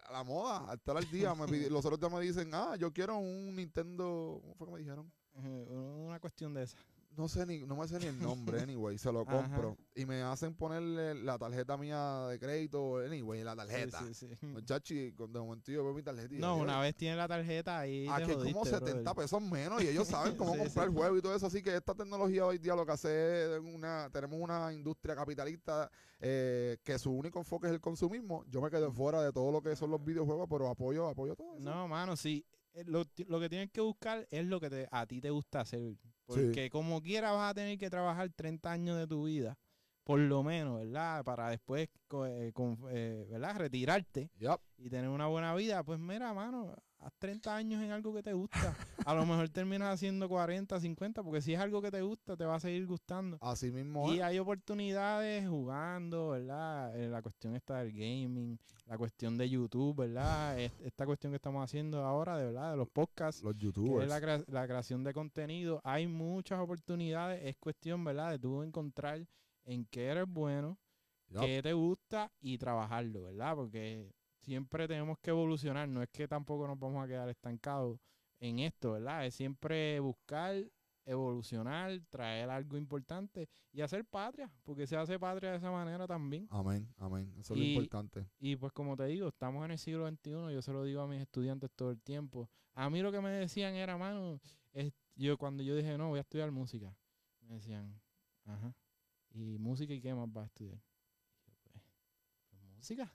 a la moda, estar al día. Me pidi- *laughs* los otros días me dicen, ah, yo quiero un Nintendo. ¿Cómo fue que me dijeron? Eh, Una cuestión de esa. No sé ni, no me sé ni el nombre, *laughs* anyway, se lo Ajá. compro. Y me hacen ponerle la tarjeta mía de crédito, anyway, la Sí, tarjeta. sí, sí. Muchachi, con- de momento yo veo mi tarjeta y No, yo, una vez tienes la tarjeta ahí. Aquí te es como jodiste, 70 brother. pesos menos y ellos saben cómo *laughs* Sí, comprar sí. el juego y todo eso. Así que esta tecnología hoy día lo que hace es una, tenemos una industria capitalista eh, que su único enfoque es el consumismo. Yo me quedé fuera de todo lo que son los videojuegos, pero apoyo, apoyo todo eso. No, mano, sí. Eh, Lo, lo que tienes que buscar es lo que te, a ti te gusta hacer. Porque como quiera vas a tener que trabajar 30 años de tu vida, por lo menos, ¿verdad? Para después, eh, con- eh, ¿verdad? Retirarte y tener una buena vida. Pues mira, mano, haz 30 años en algo que te gusta. A lo mejor terminas haciendo 40, 50, porque si es algo que te gusta, te va a seguir gustando. Así mismo Y es. hay oportunidades jugando, ¿verdad? Eh, la cuestión esta del gaming, la cuestión de YouTube, ¿verdad? Es- Esta cuestión que estamos haciendo ahora, de verdad, de los podcasts, Los que es youtubers. la, crea- la creación de contenido. Hay muchas oportunidades, es cuestión, ¿verdad? De tú encontrar en qué eres bueno, qué te gusta y trabajarlo, ¿verdad? Porque siempre tenemos que evolucionar, no es que tampoco nos vamos a quedar estancados en esto, ¿verdad? Es siempre buscar, evolucionar, traer algo importante y hacer patria, porque se hace patria de esa manera también. Amén, amén. Eso es lo importante. Y pues como te digo, estamos en el siglo XXI, yo se lo digo a mis estudiantes todo el tiempo. A mí lo que me decían era, mano, es- yo cuando yo dije, no, voy a estudiar música, me decían, ajá, ¿y música y qué más vas a estudiar? música.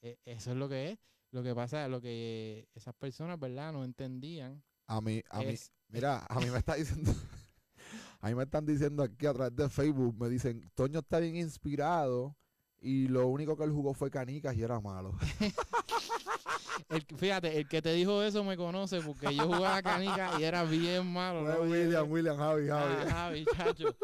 E- eso es lo que es. Lo que pasa, lo que esas personas, ¿verdad? No entendían. A mí, a mí, es- mira, a mí me está diciendo, *laughs* a mí me están diciendo aquí a través de Facebook, me dicen, Toño está bien inspirado y lo único que él jugó fue canicas y era malo. *laughs* El, fíjate, el que te dijo eso me conoce porque yo jugaba canica y era bien malo. William, William, Javi, Javi. Ah, Javi, chacho,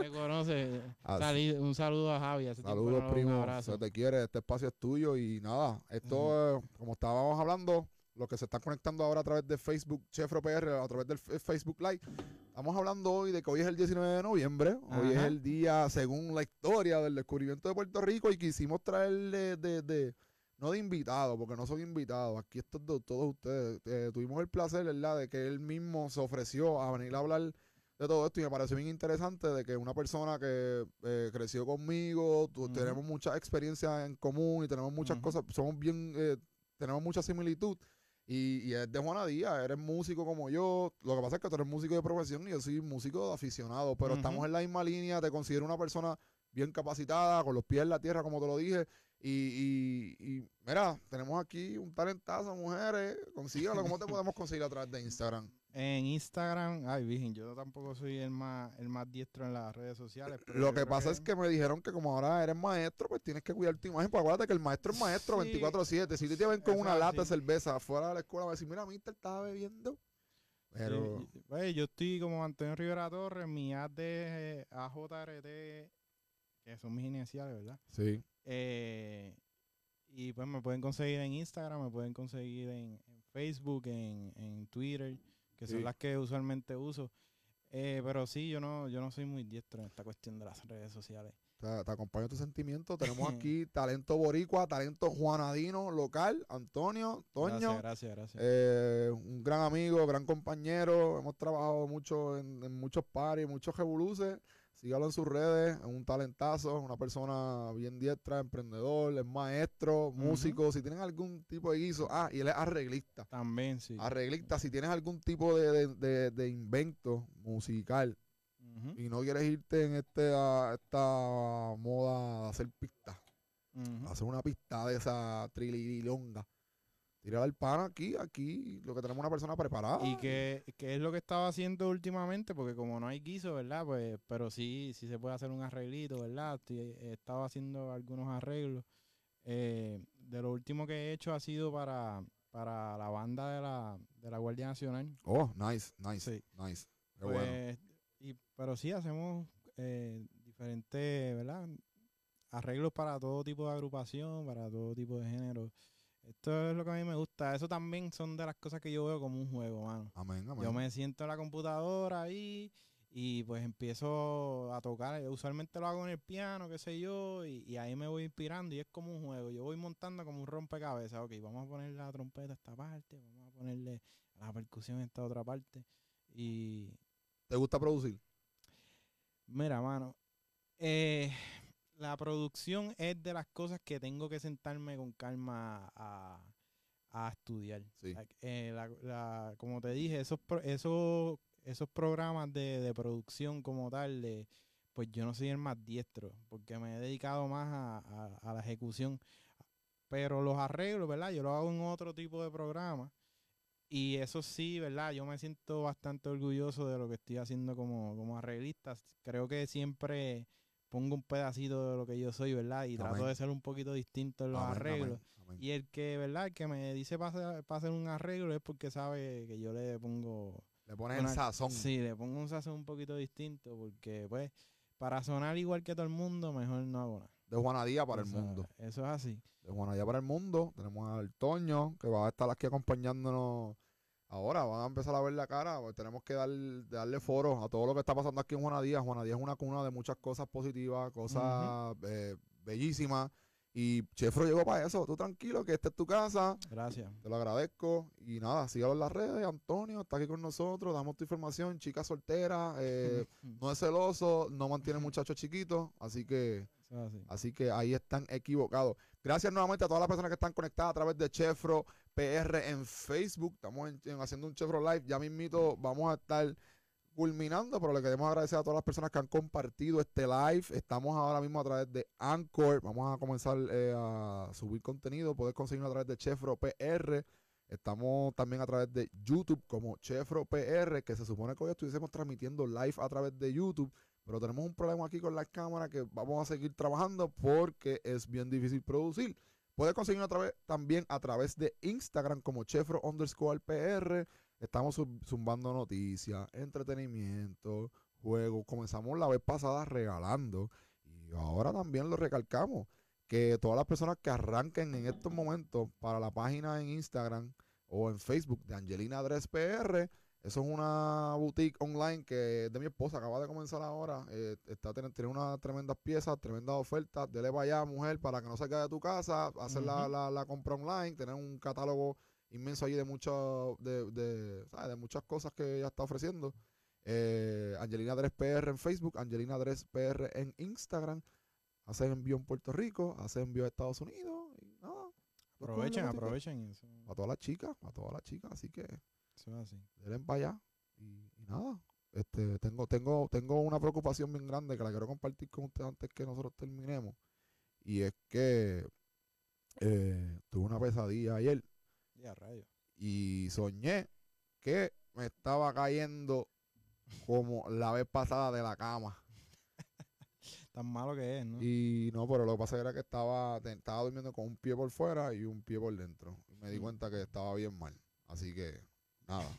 me conoce. Así. Salí- un saludo a Javi. Saludos, no primo. Se te quiere, este espacio es tuyo y nada. Esto, eh, como estábamos hablando, los que se están conectando ahora a través de Facebook, Chefro PR, a través del Facebook Live, estamos hablando hoy de que hoy es el 19 de noviembre. Hoy es el día, según la historia del descubrimiento de Puerto Rico, y quisimos traerle de, de- no de invitado, porque no soy invitado, aquí esto es de todos ustedes. Eh, tuvimos el placer, ¿verdad?, de que él mismo se ofreció a venir a hablar de todo esto y me pareció bien interesante de que una persona que eh, creció conmigo, tenemos muchas experiencias en común y tenemos muchas cosas, somos bien, eh, tenemos mucha similitud. Y, y es de Juana Díaz, eres músico como yo. Lo que pasa es que tú eres músico de profesión y yo soy músico de aficionado, pero estamos en la misma línea. Te considero una persona bien capacitada, con los pies en la tierra, como te lo dije. Y, y, y mira, tenemos aquí un talentazo, mujeres. Consíguelo. ¿Cómo te podemos conseguir a través de Instagram? En Instagram, ay, virgen, yo tampoco soy el más, el más diestro en las redes sociales. pero Lo que pasa es que me dijeron que como ahora eres maestro, pues tienes que cuidar tu imagen. Porque acuérdate que el maestro es maestro Sí. 24-7. Si te ven con Eso una lata de cerveza fuera de la escuela, va a decir, mira, Mister estaba bebiendo. Pero... Sí, pues, yo estoy como Antonio Rivera Torres, mi ad AJRT, que son mis iniciales, ¿verdad? Sí. Eh, y pues me pueden conseguir en Instagram, me pueden conseguir en, en Facebook, en, en Twitter, que son las que usualmente uso. Eh, pero sí, yo no, yo no soy muy diestro en esta cuestión de las redes sociales. Te, te acompaño tu sentimiento. Tenemos *laughs* aquí talento boricua, talento juanadino local, Antonio, Toño. Gracias, gracias, gracias. eh, un gran amigo, gran compañero. Hemos trabajado mucho en, en muchos paris, muchos revoluces. Sígalo en sus redes, es un talentazo, una persona bien diestra, emprendedor, es maestro, músico. Si tienen algún tipo de guiso, ah, y él es arreglista. También, sí. Arreglista, si tienes algún tipo de, de- de- de invento musical y no quieres irte en este, a esta moda de hacer pistas, ujú. hacer una pista de esa trililonga. Tira al pan aquí, aquí, lo que tenemos una persona preparada. Y que, que es lo que estaba haciendo últimamente, porque como no hay guiso, ¿verdad? Pues, pero sí, sí se puede hacer un arreglito, ¿verdad? Estoy- he estado haciendo algunos arreglos. Eh, de lo último que he hecho ha sido para, para la banda de la, de la Guardia Nacional. Oh, nice, nice, Sí. nice. Qué Pues, bueno. y, pero sí hacemos eh, diferentes, ¿verdad? Arreglos para todo tipo de agrupación, para todo tipo de género. Esto es lo que a mí me gusta. Eso también son de las cosas que yo veo como un juego, mano. Amén, amén. Yo me siento en la computadora ahí y pues empiezo a tocar. Yo Usualmente lo hago en el piano, qué sé yo, y, y ahí me voy inspirando y es como un juego. Yo voy montando como un rompecabezas. Ok, vamos a poner la trompeta a esta parte, vamos a ponerle la percusión a esta otra parte. Y ¿Te gusta producir? mira, mano, eh, la producción es de las cosas que tengo que sentarme con calma a, a estudiar. Sí. Eh, la- la- como te dije, esos, pro- esos, esos programas de, de producción como tal, de, pues yo no soy el más diestro, porque me he dedicado más a, a- a la ejecución. Pero los arreglos, ¿verdad? Yo lo hago en otro tipo de programa. Y eso sí, ¿verdad? Yo me siento bastante orgulloso de lo que estoy haciendo como, como arreglista. Creo que siempre pongo un pedacito de lo que yo soy, ¿verdad? Y trato de ser un poquito distinto en los Amén, arreglos. amén. Y el que, ¿verdad? El que me dice para hacer un arreglo es porque sabe que yo le pongo... Le pones una- el sazón. Sí, le pongo un sazón un poquito distinto porque, pues, para sonar igual que todo el mundo, mejor no hago nada. De Juana Díaz para el O sea, mundo. Eso es así. De Juana Díaz para el mundo. Tenemos al Toño, que va a estar aquí acompañándonos ahora. Van a empezar a ver la cara. pues tenemos que dar, darle foro a todo lo que está pasando aquí en Juana Díaz. Juana Díaz es una cuna de muchas cosas positivas, cosas eh, bellísimas. Y Chefro llegó para eso. Tú tranquilo, que esta es tu casa. Gracias. Te lo agradezco. Y nada, sígalo en las redes. Antonio está aquí con nosotros. Damos tu información. Chica soltera. eh, *laughs* no es celoso. No mantiene muchachos chiquitos. Así que, así. así que ahí están equivocados. Gracias nuevamente a todas las personas que están conectadas a través de Chefro PR en Facebook. Estamos en- en haciendo un Chefro Live. Ya mismito vamos a estar culminando, pero le queremos agradecer a todas las personas que han compartido este live. Estamos ahora mismo a través de Anchor. Vamos a comenzar eh, a subir contenido. Puedes conseguirlo a través de Chefro PR. Estamos también a través de YouTube como Chefro PR, que se supone que hoy estuviésemos transmitiendo live a través de YouTube. Pero tenemos un problema aquí con la cámara que vamos a seguir trabajando porque es bien difícil producir. Puedes conseguirlo a través, también a través de Instagram como Chefro underscore PR. Estamos zum- zumbando noticias, entretenimiento, juegos. Comenzamos la vez pasada regalando y ahora también lo recalcamos. Que todas las personas que arranquen en estos momentos para la página en Instagram o en Facebook de Angelina Dress PR, eso es una boutique online que de mi esposa, acaba de comenzar ahora. eh, está tiene unas tremendas piezas, tremendas ofertas. Dele para allá, mujer, para que no quede de tu casa, hacer la, la- la compra online, tener un catálogo inmenso allí de muchas de, de, ¿sabes? de muchas cosas que ella está ofreciendo. Eh, Angelina Dres PR en Facebook, Angelina Dres PR en Instagram. Hace envío en Puerto Rico, hace envío a Estados Unidos y nada. Aprovechen, aprovechen eso. A todas las chicas, a todas las chicas, así que Eso es así. denle para allá. Y, y nada. Este, tengo, tengo, tengo una preocupación bien grande que la quiero compartir con ustedes antes que nosotros terminemos. Y es que eh, tuve una pesadilla ayer Ya, rayos. y soñé que me estaba cayendo como la vez pasada de la cama. *laughs* Tan malo que es, ¿no? Y no, pero lo que pasa era que estaba, estaba durmiendo con un pie por fuera y un pie por dentro. Y me di Mm. cuenta que estaba bien mal. Así que, nada. *laughs*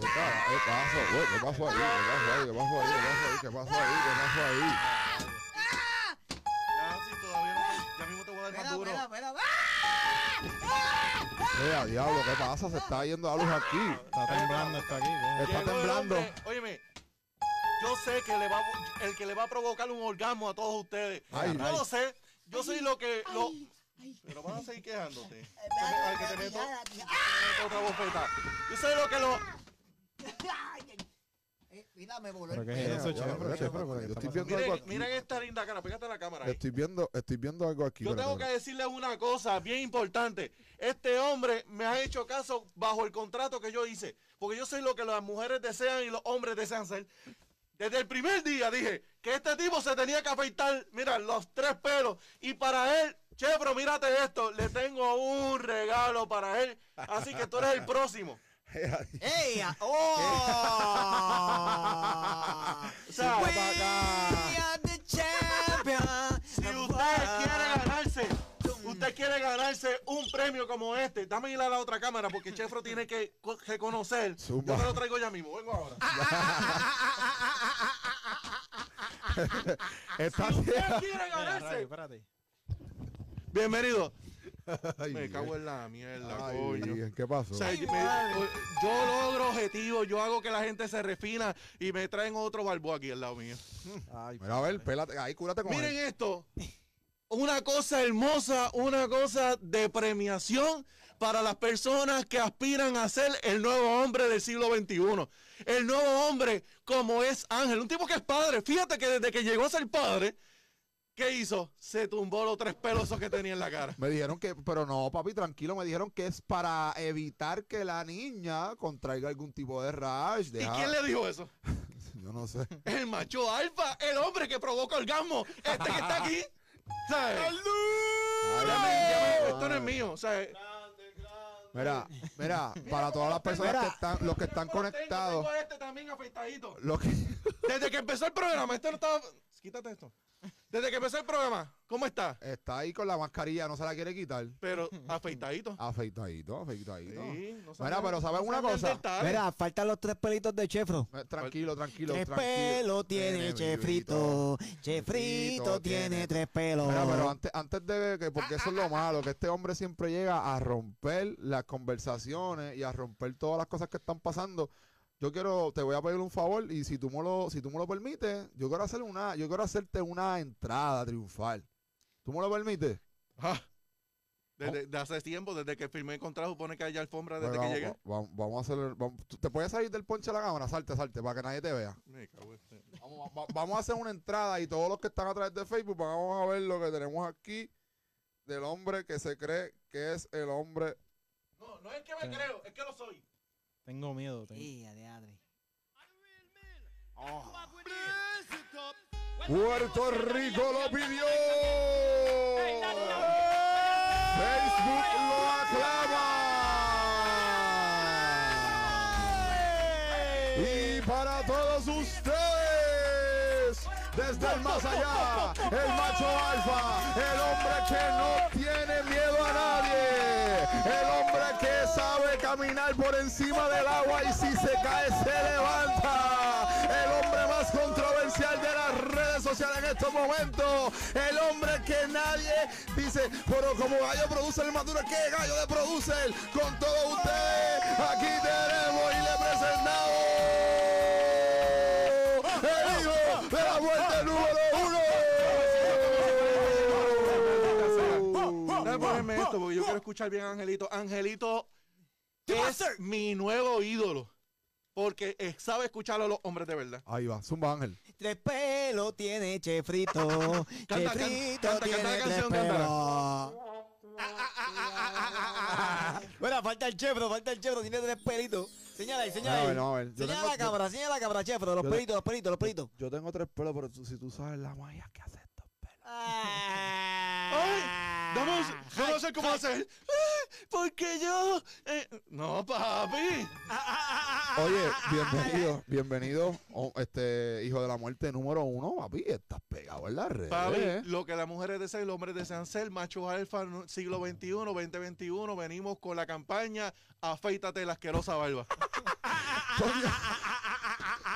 ¿Qué pasó? ¿Qué pasó ahí? ¿Qué pasó ahí? ¿Qué pasó ahí? ¿Qué pasó ahí? ¿Qué pasó ahí? Ya, sí, todavía no te- ya mismo te voy a dar más Espera, espera, espera. Eh, a diablo, ¿qué pasa? Se está yendo la luz aquí. Está temblando esto aquí. ¿qué? Está Llegó el temblando. hombre, Óyeme, yo sé que le va, a- el que le va a provocar un orgasmo a todos ustedes. Ay. yo lo sé. Yo soy lo que... Lo, Ay, ay. pero vas a seguir quejándote. *laughs* Al que te meto otra bofeta. Yo sé lo que lo... Ay, ay. *laughs* Eh, Mira, me voló Miren, esta linda cara. Pégate la cámara ahí. Estoy viendo, estoy viendo algo aquí. Yo tengo que decirles una cosa bien importante. Este hombre me ha hecho caso bajo el contrato que yo hice. Porque yo soy lo que las mujeres desean y los hombres desean ser. Desde el primer día dije que este tipo se tenía que afeitar, mira, los tres pelos. Y para él, Chevro, mírate esto, le tengo un regalo para él. Así que tú eres el próximo. *laughs* ¡Ey! ah, ¡Oh! *laughs* O sea, We are the champions. si usted quiere ganarse, usted quiere ganarse un premio como este, dame ir a la otra cámara porque Chefro tiene que co- reconocer. Yo me lo traigo ya mismo, vengo ahora. Está Si usted quiere ganarse. Bienvenido. *laughs* Ay, Me cago en la mierda, Ay, coño. ¿Qué pasó? O sea, me- yo logro objetivos, yo hago que la gente se refina y me traen otro barbo aquí al lado mío. Ay, Mira, a ver, pélate, ahí cúrate con Miren él. esto. Una cosa hermosa, una cosa de premiación para las personas que aspiran a ser el nuevo hombre del siglo XXI. El nuevo hombre como es Ángel, un tipo que es padre. Fíjate que desde que llegó a ser padre, ¿qué hizo? Se tumbó los tres pelos esos que tenía en la cara. Me dijeron que, pero no, papi, tranquilo, me dijeron que es para evitar que la niña contraiga algún tipo de rash. ¿Y Deja- quién le dijo eso? *laughs* Yo no sé. El macho alfa, el hombre que provoca orgasmo, este que está aquí. ¿Sabes? Ay, Ya me- ya me- esto no es mío. ¿sabes? Mira, mira, para todas las personas que están, los que están Tengo- conectados, Tengo este también afeitadito. los que, Desde que empezó el programa, este no estaba. Quítate esto. Desde que empezó el programa, ¿cómo está? está ahí con la mascarilla, no se la quiere quitar. Pero afeitadito. *laughs* Afeitadito, afeitadito. Sí, no Mira, pero ¿sabes no una cosa? Mira, faltan los tres pelitos de Chefro. Eh, Tranquilo, tranquilo, Tres tranquilo. pelos tiene Chefrito. Chefrito tiene- tres pelos. Mira, pero antes, antes de que, porque eso es lo malo, que este hombre siempre llega a romper las conversaciones y a romper todas las cosas que están pasando. Yo quiero, te voy a pedir un favor y si tú me lo, si tú me lo permites, yo quiero hacer una, yo quiero hacerte una entrada triunfal. ¿Tú me lo permites? Ah, desde de hace tiempo, desde que firmé el contrato, supone que haya alfombra desde que llegué. vamos, vamos- a hacer, vamos- ¿tú- ¿te puedes salir del ponche de la cámara? Salte, salte, para que nadie te vea. Me cago en- Vamos, va- vamos a hacer una entrada y todos los que están a través de Facebook vamos a ver lo que tenemos aquí del hombre que se cree que es el hombre No, no es que me creo, es que lo soy. Tengo miedo. tengo- Sí, adiadre. Puerto Rico lo pidió. Facebook lo aclama. Y para todos ustedes, desde el más allá, el macho alfa, el hombre que no tiene miedo a nadie, el hombre caminar por encima del agua y si se cae se levanta, el hombre más controversial de las redes sociales en estos momentos, el hombre que nadie dice, pero como gallo produce el maduro, ¿qué gallo de producer? Con todos ustedes, aquí tenemos y le presentamos el hijo de la muerte número uno. Déjame ponerme esto porque yo quiero escuchar bien Angelito. Angelito es mi nuevo ídolo. Porque eh, sabe escucharlo a los hombres de verdad. Ahí va, Zumba Ángel. Tres pelos tiene Chefrito. *laughs* Canta, Chefrito canta, tiene canta la tres canción, pelos. *laughs* Bueno, falta el chefro, falta el chefro, tiene tres pelitos. Señala ahí, señala A ahí. ver, vamos a ver. Yo Señala tengo- la cámara, señala la cámara, chefro, los yo- pelitos, los pelitos, los pelitos. Yo tengo tres pelos, pero tú- si tú sabes la magia que hace estos pelos. ¡Ay! Vamos, yo no sé cómo hacer. Porque yo. eh, no, papi. Oye, bienvenido, bienvenido, oh, este hijo de la muerte número uno, papi, estás pegado en la red. Papi, lo que las mujeres desean y los hombres desean ser, machos alfa, no- siglo XXI, 2021, venimos con la campaña Afeítate la asquerosa barba. *laughs*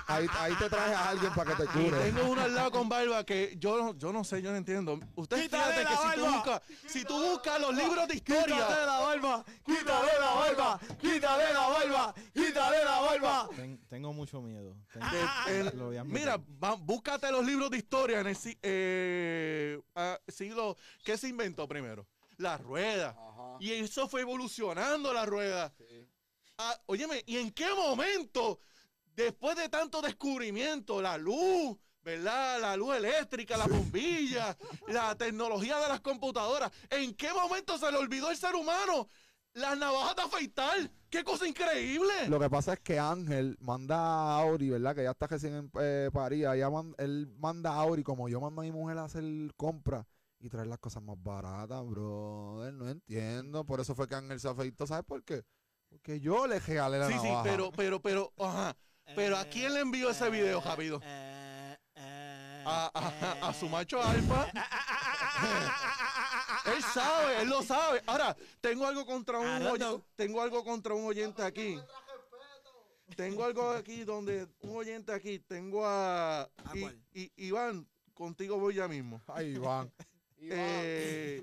Ahí, ahí te traje a alguien para que te Y cure. tengo uno al lado con barba que yo, no- yo no sé, yo no entiendo. Usted Quítale fíjate la que si tú, buscas, si tú buscas los libros de Quítale historia, la barba, quítale la barba, quítale la barba, quítale la barba. Ten- tengo mucho miedo. Tengo- de- el- lo voy a admitir. mira, va- búscate los libros de historia en el si- eh, ah, siglo. ¿Qué se inventó primero? La rueda. Y eso fue evolucionando la rueda. Ah, óyeme, ¿y en qué momento, después de tanto descubrimiento, la luz, ¿verdad? La luz eléctrica, la bombilla, *laughs* la tecnología de las computadoras, ¿en qué momento se le olvidó al ser humano las navajas de afeitar? ¡Qué cosa increíble! Lo que pasa es que Ángel manda a Auri, ¿verdad? Que ya está recién en eh, París. man- él manda a Auri, como yo mando a mi mujer a hacer compras y traer las cosas más baratas, brother. No entiendo. Por eso fue que Ángel se afeitó. ¿Sabes por qué? Porque yo le regalé la Sí, sí, navaja. pero, pero, pero, ajá. Pero ¿a quién le envió ese video, Javido? Eh, eh, A, a- a su macho alfa. *laughs* él sabe, él lo sabe. Ahora, tengo algo contra un I don't oy- know. tengo algo contra un oyente aquí. Tengo algo aquí donde un oyente aquí, tengo a Iván, contigo voy ya mismo. Ay, Iván. Eh,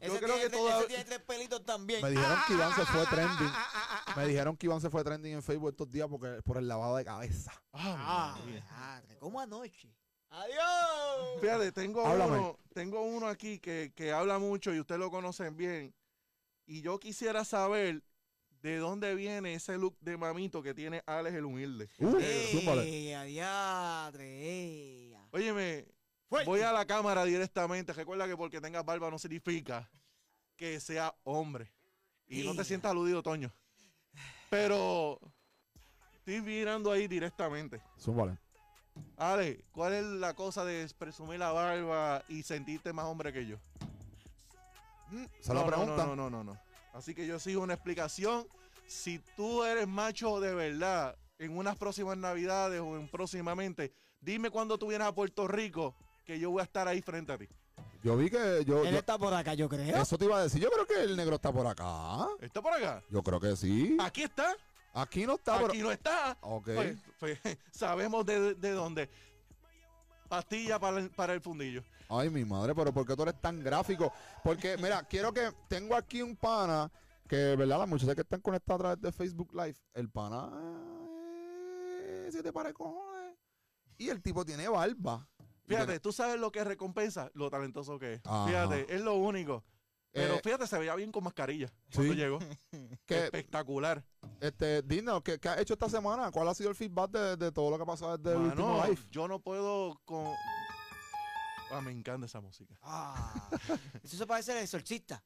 yo Ese creo tiene que tres- toda, ese tiene tres pelitos también. Me dijeron que Iván se fue trending. Me dijeron que Iván se fue trending en Facebook estos días porque, por el lavado de cabeza. Ah, Ah, madre, como anoche. Adiós. Fíjate, tengo Háblame. uno, tengo uno aquí que, que habla mucho y ustedes lo conocen bien. Y yo quisiera saber de dónde viene ese look de mamito que tiene Alex el humilde. Uh. Ey, adiadre, ey. Óyeme, Fuerte. voy a la cámara directamente. Recuerda que porque tengas barba no significa que sea hombre. Y no te sientas aludido, Toño. Pero estoy mirando ahí directamente. Zúmbale. Ale, ¿cuál es la cosa de presumir la barba y sentirte más hombre que yo? Se no, lo no, preguntan. No, no, no, no, no. Así que yo sigo una explicación. Si tú eres macho de verdad, en unas próximas navidades o en próximamente, dime cuando tú vienes a Puerto Rico que yo voy a estar ahí frente a ti. Yo vi que yo, Él yo- está por acá, yo creo. eso te iba a decir. Yo creo que el negro está por acá. ¿Está por acá? Yo creo que sí. Aquí está. Aquí no está, pero. Aquí no está. Ok. Pues, pues, *laughs* sabemos de, de dónde. Pastilla para el, para el fundillo. Ay, mi madre, pero ¿por qué tú eres tan gráfico? Porque, mira, *laughs* quiero que. Tengo aquí un pana que, ¿verdad? Las muchachas que están conectadas a través de Facebook Live. El pana. Eh, si te pare cojones. Y el tipo tiene barba. Fíjate, tú sabes lo que recompensa, lo talentoso que es. Ajá. Fíjate, es lo único. Pero Eh, fíjate, se veía bien con mascarilla cuando Sí. llegó. *laughs* Espectacular. este, dinos, ¿qué, qué has hecho esta semana? ¿Cuál ha sido el feedback de, de todo lo que ha pasado desde el último Mano, live? yo no puedo con... Ah, me encanta esa música. Ah, eso se parece al exorcista.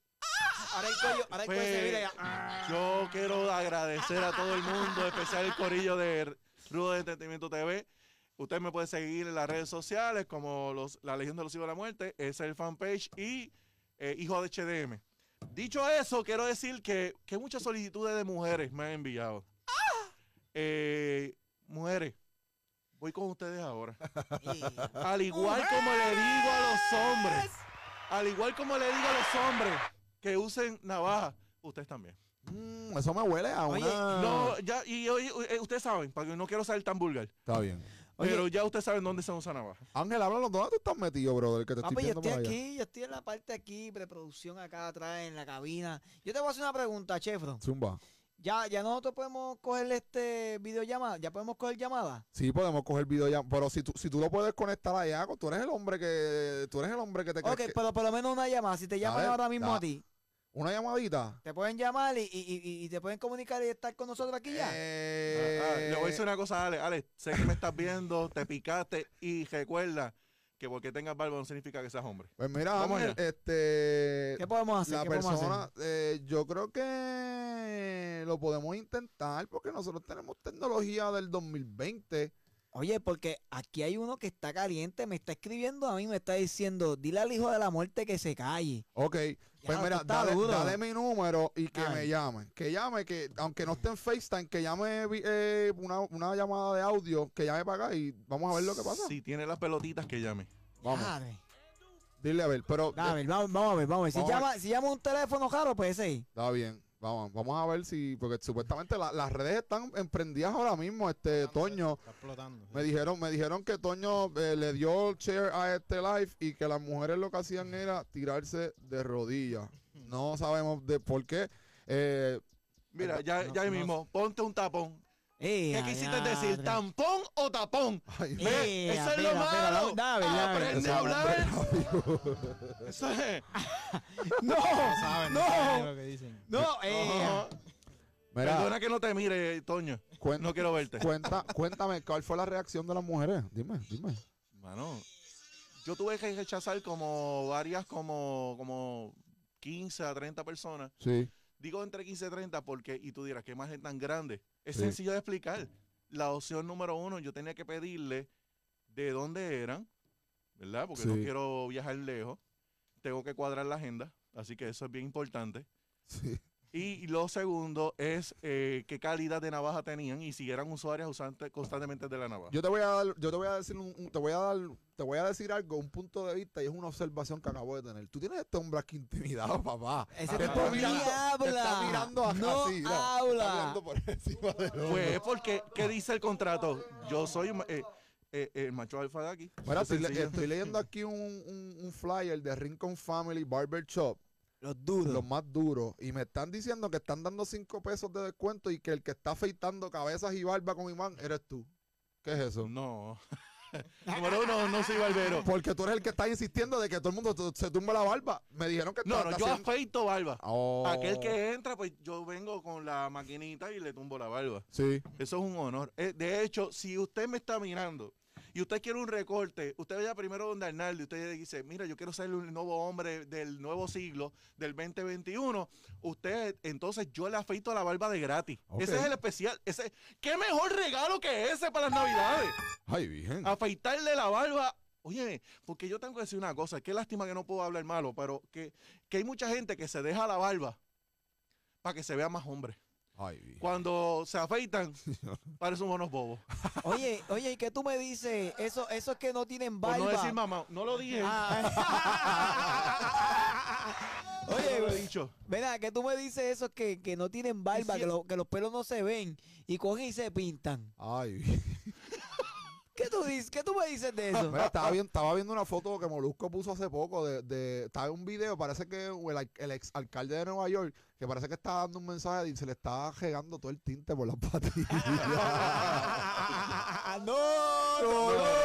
Ahora el cuello, ahora el cuello se Pues, vira ya. Ah. Yo quiero agradecer a todo el mundo, especial el corillo de Rudo de Entretenimiento TV. Usted me puede seguir en las redes sociales como los, La Legión de los Hijos de la Muerte, es el fanpage y eh, Hijo de HDM. Dicho eso, quiero decir que, que muchas solicitudes de mujeres me han enviado. Eh, mujeres, voy con ustedes ahora. *laughs* Al igual como le digo a los hombres, al igual como le digo a los hombres que usen navaja, ustedes también. Mm, eso me huele a Oye, una... No, ya, y oye, eh, ustedes saben, porque no quiero ser tan vulgar, Está bien. Oye. pero ya ustedes saben dónde usa navaja. Ángel, háblanos, ¿dónde tú estás metido, brother? Que te estoy Papi, yo estoy por allá. aquí, yo estoy en la parte aquí, preproducción acá atrás en la cabina. Yo te voy a hacer una pregunta, Chefro. Zumba. Ya, ya nosotros podemos coger este videollamada, ya podemos coger llamada. Sí, podemos coger video ya, pero si tú, si tú lo puedes conectar allá, tú eres el hombre que tú eres el hombre que te Ok, que- pero por lo menos una llamada. Si te llaman ahora mismo da- a ti, una llamadita. te pueden llamar y, y, y- y te pueden comunicar y estar con nosotros aquí ya. Eh, Ah, ah, le voy a decir una cosa, Ale. Ale, sé que me estás viendo, te picaste y recuerda que porque tengas barba no significa que seas hombre. Pues mira, Vamos Ángel, este ¿Qué podemos hacer? la ¿Qué podemos hacer? persona, eh, yo creo que lo podemos intentar porque nosotros tenemos tecnología del 2020. Oye, porque aquí hay uno que está caliente, me está escribiendo a mí, me está diciendo, dile al hijo de la muerte que se calle. Ok, pues mira, dale, dale mi número y que Ay. me llame. Que llame, que aunque no esté en FaceTime, que llame eh, una, una llamada de audio, que llame para acá y vamos a ver lo que pasa. Si tiene las pelotitas, que llame. Vamos, Dale, dile a ver, pero eh, dale, vamos, vamos a ver, vamos a ver. Si Vamos a llama, si llama un teléfono raro, pues ese. está bien. Vamos, vamos a ver si, porque supuestamente la- las redes están emprendidas ahora mismo, este Toño. Está explotando. Me dijeron, me dijeron que Toño eh, le dio share a este live y que las mujeres lo que hacían era tirarse de rodillas. No sabemos de por qué. Eh, Mira, ya, ya no. mismo, ponte un tapón. ¿Qué quisiste decir? ¿Tampón o tapón? ay, Eso es lo malo. Aprende a hablar. Eso es. No, No no, eh. Perdona que no te mire, Toño. No quiero verte. cuenta, cuéntame, ¿cuál fue la reacción de las mujeres? Dime, dime. Mano, yo tuve que rechazar como varias, como, como 15 a 30 personas. Sí. Digo entre 15 y 30 porque, y tú dirás, ¿qué imagen tan grande? Es Sí. sencillo de explicar. La opción número uno, yo tenía que pedirle de dónde eran, ¿verdad? Porque no quiero viajar lejos. Tengo que cuadrar la agenda, así que eso es bien importante. Sí. Y lo segundo es eh, qué calidad de navaja tenían y si eran usuarias usantes constantemente de la navaja. Yo te voy a dar, yo te voy a decir un, un- te voy a dar, te voy a decir algo, un punto de vista y es una observación que acabo de tener. Tú tienes este hombre aquí intimidado, papá. Ese Te está mirando- te habla. está mirando a- No así, habla. Está mirando por encima de Pues es porque, ¿qué dice el contrato? Yo soy eh, eh, el macho alfa de aquí. Mira, estoy, es le- estoy leyendo aquí un, un- un flyer de Rincon Family Barber Shop, Los duros. los más duros, y me están diciendo que están dando 5 pesos de descuento y que el que está afeitando cabezas y barba con imán eres tú. ¿Qué es eso? No. *laughs* *laughs* Número uno, no soy barbero. Porque tú eres el que está insistiendo de que todo el mundo se tumba la barba. Me dijeron que No, no, yo haciendo- afeito barba. Oh. Aquel que entra, pues yo vengo con la maquinita y le tumbo la barba. Sí. Eso es un honor. Eh, De hecho, si usted me está mirando y usted quiere un recorte, usted vaya primero donde Arnaldo y usted dice, mira, yo quiero ser un nuevo hombre del nuevo siglo, del 2021. Usted, entonces yo le afeito la barba de gratis. Ese es el especial. Ese, ¿Qué mejor regalo que ese para las navidades? Ay, virgen. afeitarle la barba. Oye, porque yo tengo que decir una cosa, qué lástima que no puedo hablar malo, pero que, que hay mucha gente que se deja la barba para que se vea más hombre. Ay. Cuando se afeitan, *laughs* parecen unos bobos. *laughs* Oye, oye, ¿y qué tú me dices? Eso, eso es que no tienen Por barba. no decir mamá, no lo dije. Ah. *laughs* no lo he Oye, dicho. Mira, que tú me dices eso que, que no tienen barba, si- que, lo- que los pelos no se ven y cogen y se pintan. Ay. ¿Qué tú dices? ¿Qué tú me dices de eso? Mira, estaba, viendo, estaba viendo una foto que Molusco puso hace poco de, de estaba en un video, parece que el, ex alcalde de Nueva York, que parece que está dando un mensaje y se le está regando todo el tinte por las *laughs* patillas. *laughs* no, no, no, no, no.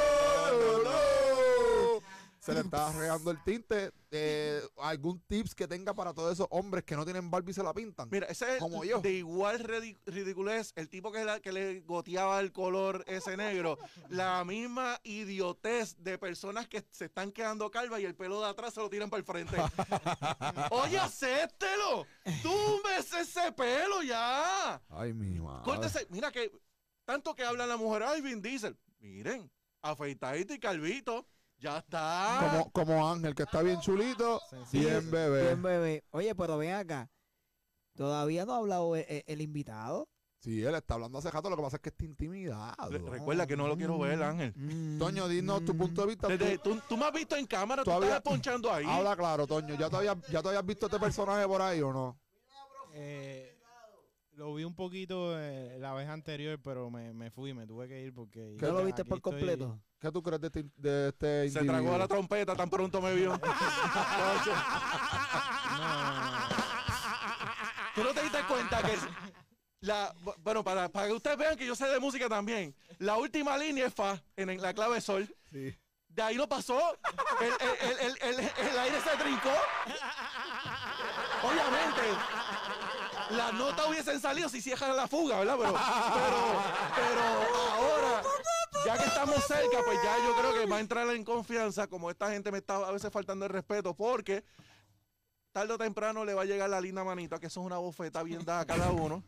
Se le está regando el tinte. Eh, ¿Algún tips que tenga para todos esos hombres que no tienen barba y se la pintan? Mira, ese es Como yo. de igual ridiculez, el tipo que, la- que le goteaba el color ese negro, la misma idiotez de personas que se están quedando calvas y el pelo de atrás se lo tiran para el frente. *laughs* Oye, acéptelo. Túmbese ese pelo ya. Ay, mi madre. Córtese. Mira que tanto que habla la mujer, ay, Vin Diesel. Miren, afeitadito y calvito. Ya está. Como, como Ángel, que está bien chulito, Sencillo. bien bebé. Bien, bebé. Oye, pero ven acá. Todavía no ha hablado el, el- el invitado. Sí, él está hablando hace rato, lo que pasa es que está intimidado. Re- Recuerda que no lo quiero ver, Ángel. Mm, Toño, dinos tu mm. punto de vista. Desde- Tú- tú, tú me has visto en cámara, tú Todavía- estás ponchando ahí. Habla claro, Toño. ¿Ya te, habías, ¿Ya te habías visto este personaje por ahí o no? Eh, lo vi un poquito eh, la vez anterior, pero me, me fui, me tuve que ir porque... ¿Qué ¿No lo viste por estoy- completo? ¿Qué tú crees de este, de este Se individuo? tragó la trompeta tan pronto me vio. *laughs* No, no, no. ¿Tú no te diste cuenta que la, bueno, para, para que ustedes vean que yo sé de música también, la última línea es fa en, en la clave de sol. Sí. De ahí no pasó. El, el- el- el- el- el aire se trincó. Obviamente, las notas hubiesen salido si cierran la fuga, ¿verdad? Pero, pero, pero ahora, ya que estamos cerca, pues ya yo creo que va a entrar en confianza, como esta gente me está a veces faltando el respeto, porque tarde o temprano le va a llegar la linda manito, que eso es una bofeta bien dada a cada uno.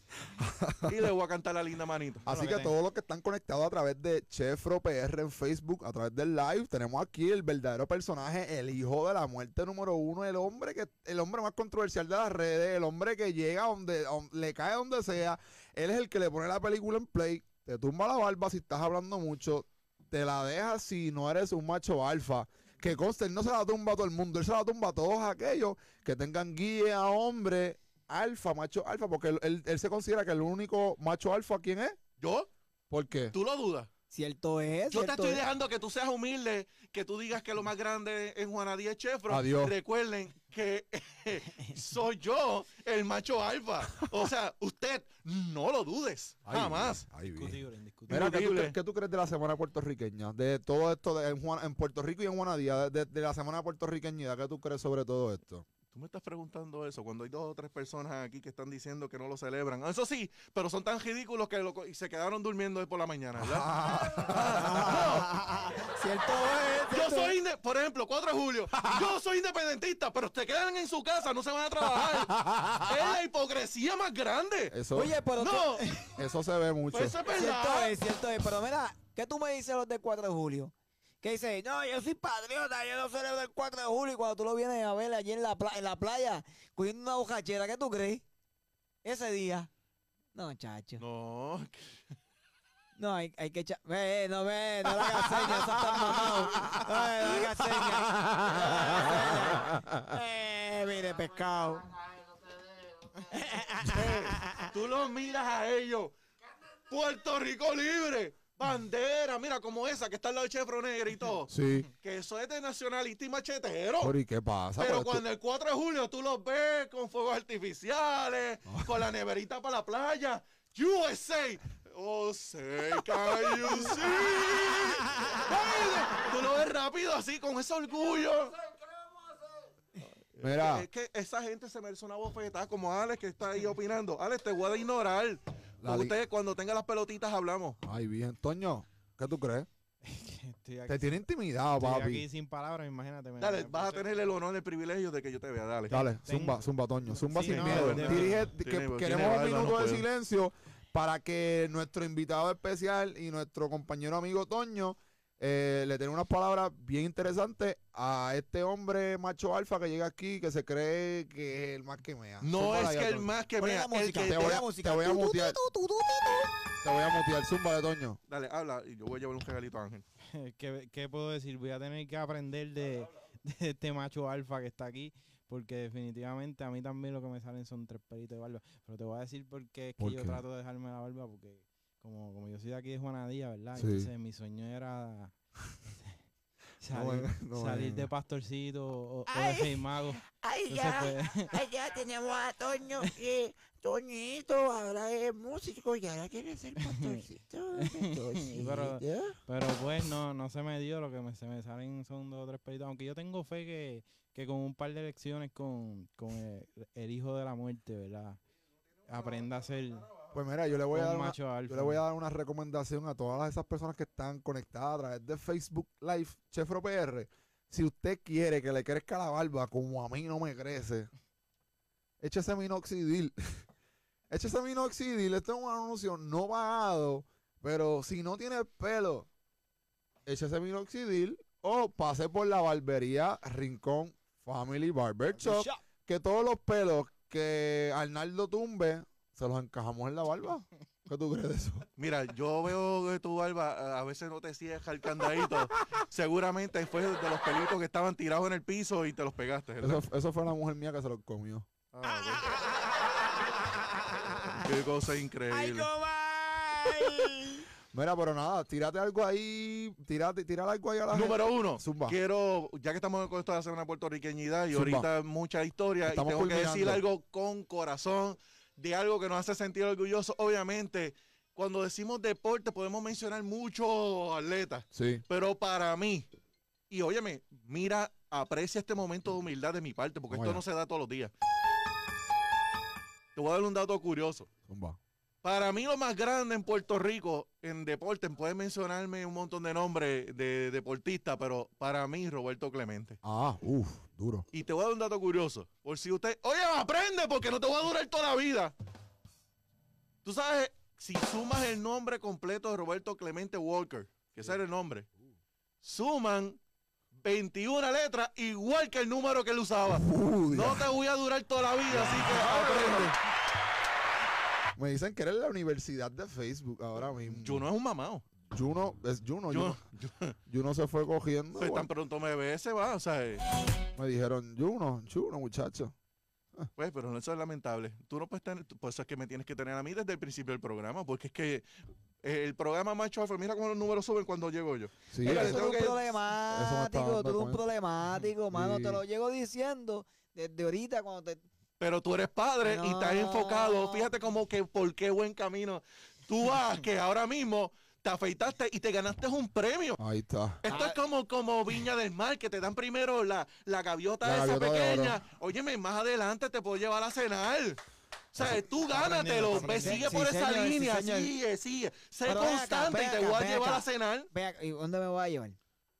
*laughs* y le voy a cantar la linda manito. Así que que todos los que están conectados a través de Chefro PR en Facebook, a través del live, tenemos aquí el verdadero personaje, el hijo de la muerte número uno, el hombre que, el hombre más controversial de las redes, el hombre que llega donde, donde- le cae donde sea. Él es el que le pone la película en play, te tumba la barba si estás hablando mucho, te la deja si no eres un macho alfa. Que conste, él no se la tumba a todo el mundo, él se la tumba a todos aquellos que tengan guía a hombre alfa, macho alfa, porque él, él- él se considera que el único macho alfa, ¿quién es? ¿Yo? ¿Por qué? ¿Tú lo dudas? Cierto es. Yo te estoy es. dejando que tú seas humilde, que tú digas que lo más grande en Juana Díaz Chefro. Adiós. Recuerden que *laughs* soy yo el macho alfa. O sea, usted no lo dudes. Ay, jamás. ay. Indiscutible, indiscutible. Mira, ¿qué tú, qué tú crees de la semana puertorriqueña? De todo esto de, en, Juan- en Puerto Rico y en Juanadía, de, de la semana puertorriqueña, ¿qué tú crees sobre todo esto? Tú me estás preguntando eso cuando hay dos o tres personas aquí que están diciendo que no lo celebran. Eso sí, pero son tan ridículos que lo y se quedaron durmiendo hoy por la mañana, ¿verdad? *laughs* Cierto es. Yo cierto soy, inde- por ejemplo, 4 de julio, yo soy independentista, pero te quedan en su casa, no se van a trabajar. es la hipocresía más grande. Eso, Oye, pero No, *laughs* eso se ve mucho. pues eso es Cierto verdad. es, cierto es. Pero mira, ¿qué tú me dices los del 4 de julio? Que dice, no, yo soy patriota, yo no celebro el 4 de julio. Y cuando tú lo vienes a ver allí en la, pla- en la playa, cogiendo una bojachera, ¿qué tú crees? Ese día. No, chacho. No, *laughs* No, hay, hay que echar. Ve, no ve, no le hagas señas, eso está mamado. No, eh, no le hagas señas. Eh, mire, pescado. tú los miras a ellos. Puerto Rico libre. Bandera, mira como esa que está al lado de Chevron Negra y todo. Sí. Que eso es de nacionalista y machetero. Pero, ¿y qué pasa? Pero tú- cuando el 4 de julio tú los ves con fuegos artificiales, con la neverita para la playa, USA. Oh, say, can you see? Baby, Tú lo ves rápido así, con ese orgullo. Mira, Es que esa gente se merece una bofetada como Alex que está ahí opinando. Alex, te voy a ignorar. La Con li- Usted, cuando tenga las pelotitas hablamos. ay, bien. Toño, ¿qué tú crees? *laughs* Estoy aquí, Te tiene intimidado, estoy papi. aquí sin palabras, imagínate. me- Dale, me vas a tener el honor, el privilegio de que yo te vea. Dale. Dale, Ten- zumba, zumba, Toño. Zumba Sí, sin no, miedo. Dirige, tiene- que queremos un no minuto de silencio para que nuestro invitado especial y nuestro compañero amigo Toño eh, le den unas palabras bien interesantes a este hombre macho alfa que llega aquí que se cree que es el más que mea. No es que el más que mea, el que te voy a- la música. te voy a mutear. Te voy a mutear, zumba de Toño. Dale, habla y yo voy a llevar un regalito a Ángel. *laughs* ¿Qué, qué puedo decir? Voy a tener que aprender de, *laughs* de este macho alfa que está aquí, porque definitivamente a mí también lo que me salen son tres pelitos de barba. Pero te voy a decir por qué es que ¿Por yo qué? trato de dejarme la barba, porque como, como yo soy de aquí de Juanadía, ¿verdad? Sí. Entonces mi sueño era Salir, *laughs* no, salir eh. de pastorcito o, o de Ay. rey mago. Ay, No ya. puede. *laughs* Ay, ya tenemos a Toño que Toñito ahora es músico y ahora quiere ser pastorcito. *laughs* pero-. Pero pues no, no se me dio lo que me, se me salen son dos o tres pelitos. Aunque yo tengo fe que, que con un par de lecciones con, con el, el hijo de la muerte, ¿verdad? Aprenda a ser Pues mira, yo le voy a dar una, yo le voy a dar una recomendación a todas esas personas que están conectadas a través de Facebook Live Chefro PR. Si usted quiere que le crezca la barba como a mí no me crece, échese minoxidil. *laughs* échese minoxidil. Este es un anuncio no pagado, pero si no tiene pelo, échese minoxidil o pase por la barbería Rincón Family Barber Shop, que todos los pelos que Arnaldo tumbe se los encajamos en la barba. ¿Qué tú crees de eso? Mira, yo veo que tu barba a- veces no te cierra el candadito. Seguramente fue de los pelitos que estaban tirados en el piso y te los pegaste. Eso, eso fue la mujer mía que se los comió. Ah. Qué cosa ¡Ay, increíble. Comay! Mira, pero nada, tírate algo ahí, tírate, tírale algo ahí a la gente. Número uno, Zumba. quiero, ya que estamos con esto de hacer una puertorriqueñidad y Zumba. ahorita mucha historia, Estamos y tengo que decir algo con corazón, de algo que nos hace sentir orgullosos. Obviamente, cuando decimos deporte podemos mencionar muchos atletas, Sí. pero para mí, y óyeme, mira, aprecia este momento de humildad de mi parte, porque esto no se da todos los días. Te voy a dar un dato curioso. Zumba. Para mí lo más grande en Puerto Rico en deporte, puedes mencionarme un montón de nombres de deportistas, pero para mí Roberto Clemente. Ah, uff, duro. Y te voy a dar un dato curioso, por si usted, oye, aprende porque no te va a durar toda la vida. Tú sabes, si sumas el nombre completo de Roberto Clemente Walker, que ese era el nombre, suman 21 letras igual que el número que él usaba. Uh, No te voy a durar toda la vida, así que aprende. Me dicen que eres la universidad de Facebook ahora mismo. Juno es un mamado. Juno, es Juno. Juno, Juno se fue cogiendo. Pues tan pronto me ve, se va, o sea, eh, me dijeron, Juno, Juno, muchacho. pues, pero eso es lamentable. Tú no puedes tener, por eso es que me tienes que tener a mí desde el principio del programa, porque es que el programa Macho Alfa, mira cómo los números suben cuando llego yo. Sí, Mira, eso- Tú eres un que- Eso me problemático, está tú eres un problemático, mano. Sí. Te lo llego diciendo desde ahorita cuando te... Pero tú eres padre y estás No. enfocado. Fíjate como que por qué buen camino. Tú vas que ahora mismo te afeitaste y te ganaste un premio. Ahí está. Esto Ah. es como, como Viña del Mar, que te dan primero la, la gaviota La esa gaviota pequeña. Óyeme, más adelante te puedo llevar a cenar. O sea, tú gánatelo, aprendiendo, ve, sigue sí, por esa señor, línea, sigue, sigue. Sé Pero ven acá, constante y te acá, voy a llevar acá. a cenar. Vea, ¿y dónde me voy a llevar?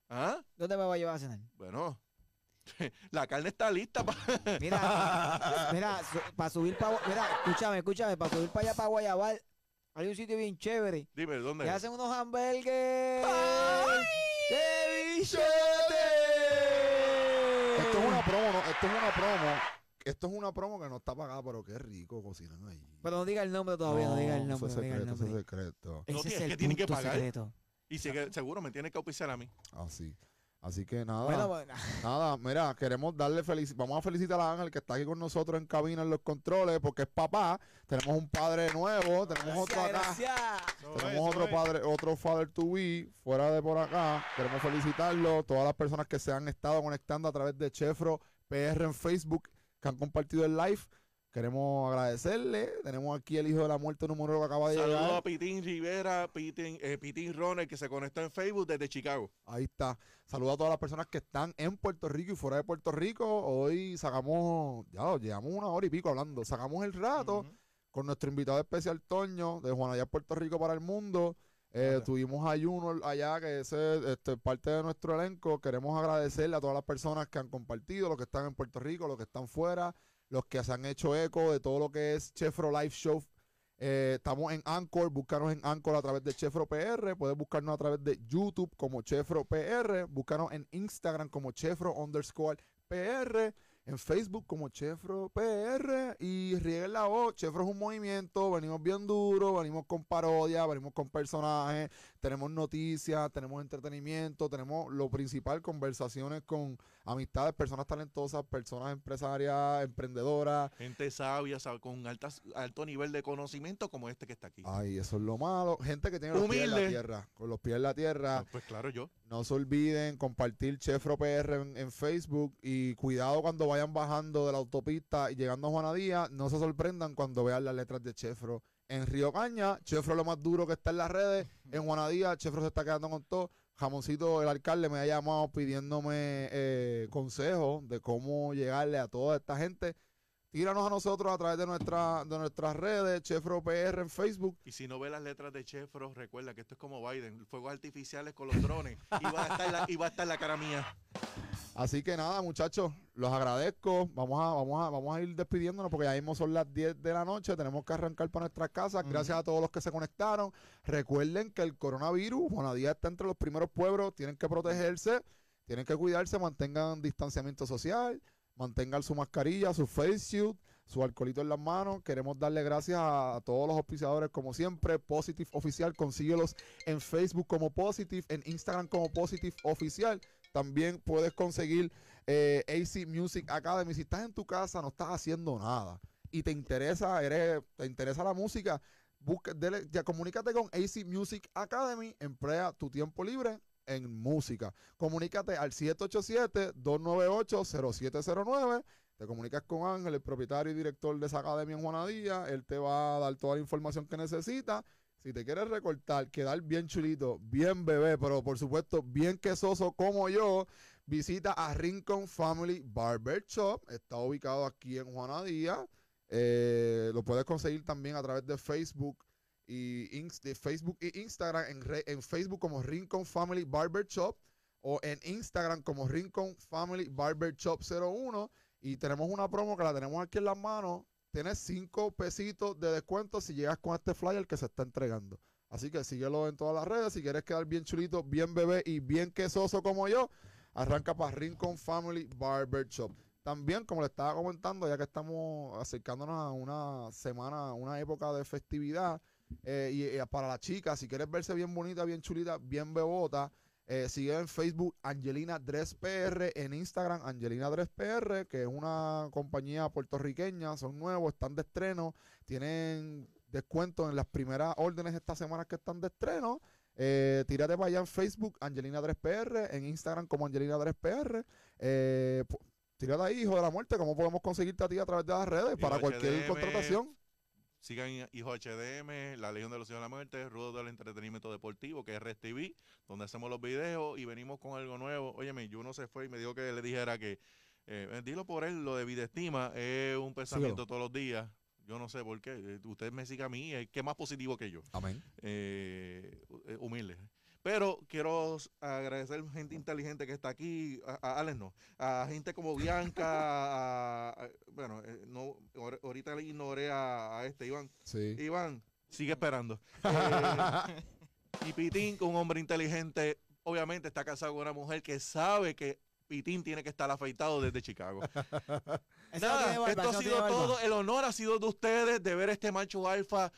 ¿Ah? ¿Dónde me voy a llevar a cenar? Bueno, *laughs* la carne está lista. pa- Mira, *laughs* mira, para subir para... Mira, escúchame, escúchame, para subir para allá, para Guayabal, hay un sitio bien chévere. Dime, ¿dónde? Que es? hacen unos hamburgues de bichote. Esto es una promo, ¿no? Esto es una promo. Esto es una promo que no está pagada, pero qué rico cocinan ahí. Pero no diga el nombre todavía, no, diga el nombre, Eso no es diga el secreto, eso nombre. es secreto. No, Ese es es el que tienen que pagar. secreto. Y seguro me tienes que auspiciar a mí. Así. Así que nada. Bueno, bueno, *laughs* Nada, mira, queremos darle felicidad. Vamos a felicitar a Ángel que está aquí con nosotros en cabina en los controles porque es papá. Tenemos un padre nuevo, tenemos otro gracias, acá. gracias. Tenemos otro padre, otro father to be fuera de por acá. Queremos felicitarlo. Todas las personas que se han estado conectando a través de Chefro PR en Facebook, que han compartido el live. Queremos agradecerle. Tenemos aquí el hijo de la muerte número uno que acaba de Saludos llegar. a Pitín Rivera, Pitín, eh, Pitín Roner, que se conectó en Facebook desde Chicago. Ahí está. Saludos a todas las personas que están en Puerto Rico y fuera de Puerto Rico. Hoy sacamos, ya llevamos una hora y pico hablando. Sacamos el rato con nuestro invitado especial Toño de Juanadía Puerto Rico para el mundo. Eh, tuvimos a Juno allá, que es este, parte de nuestro elenco. Queremos agradecerle a todas las personas que han compartido, los que están en Puerto Rico, los que están fuera, los que se han hecho eco de todo lo que es Chefro Live Show. Eh, estamos en Anchor, búscanos en Anchor a través de Chefro PR, puedes buscarnos a través de YouTube como Chefro PR, búscanos en Instagram como Chefro underscore PR, en Facebook como Chefro PR y rieguen la voz. Chefro es un movimiento, venimos bien duro, venimos con parodia, venimos con personajes, tenemos noticias, tenemos entretenimiento, tenemos lo principal, conversaciones con amistades, personas talentosas, personas empresarias, emprendedoras. Gente sabia, sabe, con altas, alto nivel de conocimiento como este que está aquí. Ay, eso es lo malo. Gente que tiene los pies en la tierra, con los pies en la tierra. Pues claro, yo. No se olviden compartir Chefro PR en, en Facebook y cuidado cuando vayan bajando de la autopista y llegando a Juana Díaz, no se sorprendan cuando vean las letras de Chefro. En Río Caña, Chefro es lo más duro que está en las redes. En Juana Díaz, Chefro se está quedando con todo. Jamoncito, el alcalde, me ha llamado pidiéndome eh, consejos de cómo llegarle a toda esta gente. Tíranos a nosotros a través de, nuestra, de nuestras redes, Chefro PR en Facebook. Y si no ve las letras de Chefro, recuerda que esto es como Biden, fuegos artificiales con los drones. y va a estar la, y va a estar la cara mía. Así que nada, muchachos, los agradezco. Vamos a, vamos a, vamos a ir despidiéndonos porque ya mismo son las 10 de la noche. Tenemos que arrancar para nuestras casas. Gracias a todos los que se conectaron. Recuerden que el coronavirus, Juanadía está entre los primeros pueblos. Tienen que protegerse, tienen que cuidarse, mantengan distanciamiento social, mantengan su mascarilla, su face suit, su alcoholito en las manos. Queremos darle gracias a, a todos los auspiciadores, como siempre. Positive Oficial, consíguelos en Facebook como Positive, en Instagram como Positive Oficial. También puedes conseguir eh, AC Music Academy. Si estás en tu casa, no estás haciendo nada y te interesa, eres, te interesa la música, busca, dele- ya comunícate con AC Music Academy, emplea tu tiempo libre en música. Comunícate al 787-298-0709. Te comunicas con Ángel, el propietario y director de esa academia en Juanadía. Él te va a dar toda la información que necesitas. Si te quieres recortar, quedar bien chulito, bien bebé, pero por supuesto bien quesoso como yo, visita a Rincon Family Barber Shop. Está ubicado aquí en Juanadía. Eh, lo puedes conseguir también a través de Facebook y de Facebook y Instagram. En, en Facebook como Rincon Family Barber Shop o en Instagram como Rincon Family Barber Shop 01. Y tenemos una promo que la tenemos aquí en las manos. Tienes 5 pesitos de descuento si llegas con este flyer que se está entregando. Así que síguelo en todas las redes. Si quieres quedar bien chulito, bien bebé y bien quesoso como yo, arranca para Rincon Family Barber Shop. También, como le estaba comentando, ya que estamos acercándonos a una semana, una época de festividad, eh, y, y para la chica, si quieres verse bien bonita, bien chulita, bien bebota, eh, sigue en Facebook Angelina Dress PR, en Instagram Angelina Dress PR, que es una compañía puertorriqueña, son nuevos, están de estreno, tienen descuento en las primeras órdenes esta semana que están de estreno. Eh, tírate para allá en Facebook Angelina Dress PR, en Instagram como Angelina Dress PR. Eh, pu- tírate ahí, hijo de la muerte, ¿cómo podemos conseguirte a ti a través de las redes para cualquier HDM. contratación? Sigan Hijo HDM, La Legión de los Hijos de la Muerte, Rudo del Entretenimiento Deportivo, que es Red TV, donde hacemos los videos y venimos con algo nuevo. Óyeme, yo no se fue y me dijo que le dijera que, eh, dilo por él, lo de vida estima es un pensamiento todos los días. Yo no sé por qué. eh, Usted me sigue a mí, es que más positivo que yo. Amén. eh, eh, humilde. Pero quiero agradecer a gente inteligente que está aquí, a, a Alex no, a gente como Bianca, a- a- bueno, eh, no, ahor- ahorita le ignoré a, a este Iván. Sí. Iván, sigue esperando. *laughs* Eh, y Pitín, un hombre inteligente, obviamente está casado con una mujer que sabe que Pitín tiene que estar afeitado desde Chicago. *laughs* No Nada, barba, esto ha sido todo. El honor ha sido de ustedes de ver este macho alfa,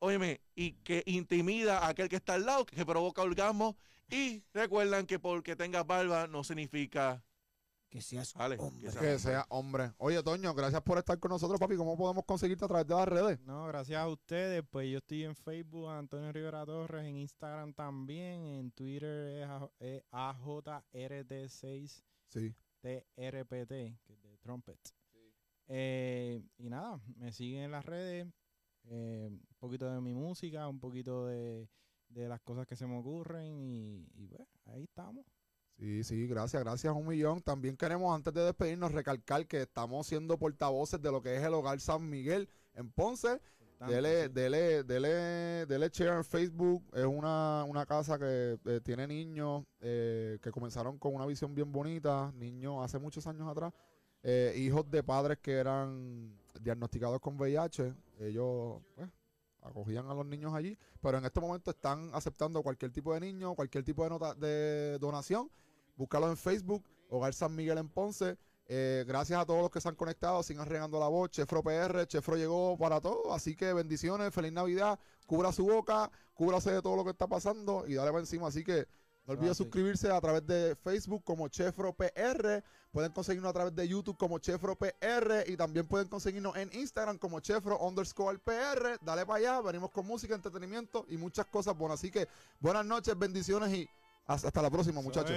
óyeme, y que intimida a aquel que está al lado, que provoca orgasmo. Y recuerdan que porque tengas barba no significa. Que seas Ale, hombre. que sea- Que sea hombre. Oye, Toño, gracias por estar con nosotros, papi. ¿Cómo podemos conseguirte a través de las redes? No, gracias a ustedes. Pues yo estoy en Facebook, Antonio Rivera Torres, en Instagram también, en Twitter es A- es AJRT6TRPT, Sí. que es de Trumpet. Eh, y nada, me siguen en las redes, eh, un poquito de mi música, un poquito de, de las cosas que se me ocurren y, y pues ahí estamos. Sí, sí, gracias, gracias un millón. También queremos, antes de despedirnos, recalcar que estamos siendo portavoces de lo que es el Hogar San Miguel en Ponce. Tanto, Dele, sí. dele, dele, dele share en Facebook. Es una, una casa que eh, tiene niños eh, que comenzaron con una visión bien bonita. Niños hace muchos años atrás. eh, hijos de padres que eran diagnosticados con VIH. Ellos, pues, acogían a los niños allí. Pero en este momento están aceptando cualquier tipo de niño, cualquier tipo de, nota, de donación. Búscalos en Facebook, Hogar San Miguel en Ponce. Eh, gracias a todos los que se han conectado, sigan regando la voz. Chefro PR, Chefro llegó para todo. Así que bendiciones, feliz Navidad. Cubra su boca, cúbrase de todo lo que está pasando y dale para encima. Así que No olviden así. suscribirse a través de Facebook como Chefro PR. Pueden conseguirnos a través de YouTube como Chefro PR. Y también pueden conseguirnos en Instagram como Chefro underscore PR. Dale para allá. Venimos con música, entretenimiento y muchas cosas buenas. Así que buenas noches, bendiciones y hasta hasta la próxima, muchachos.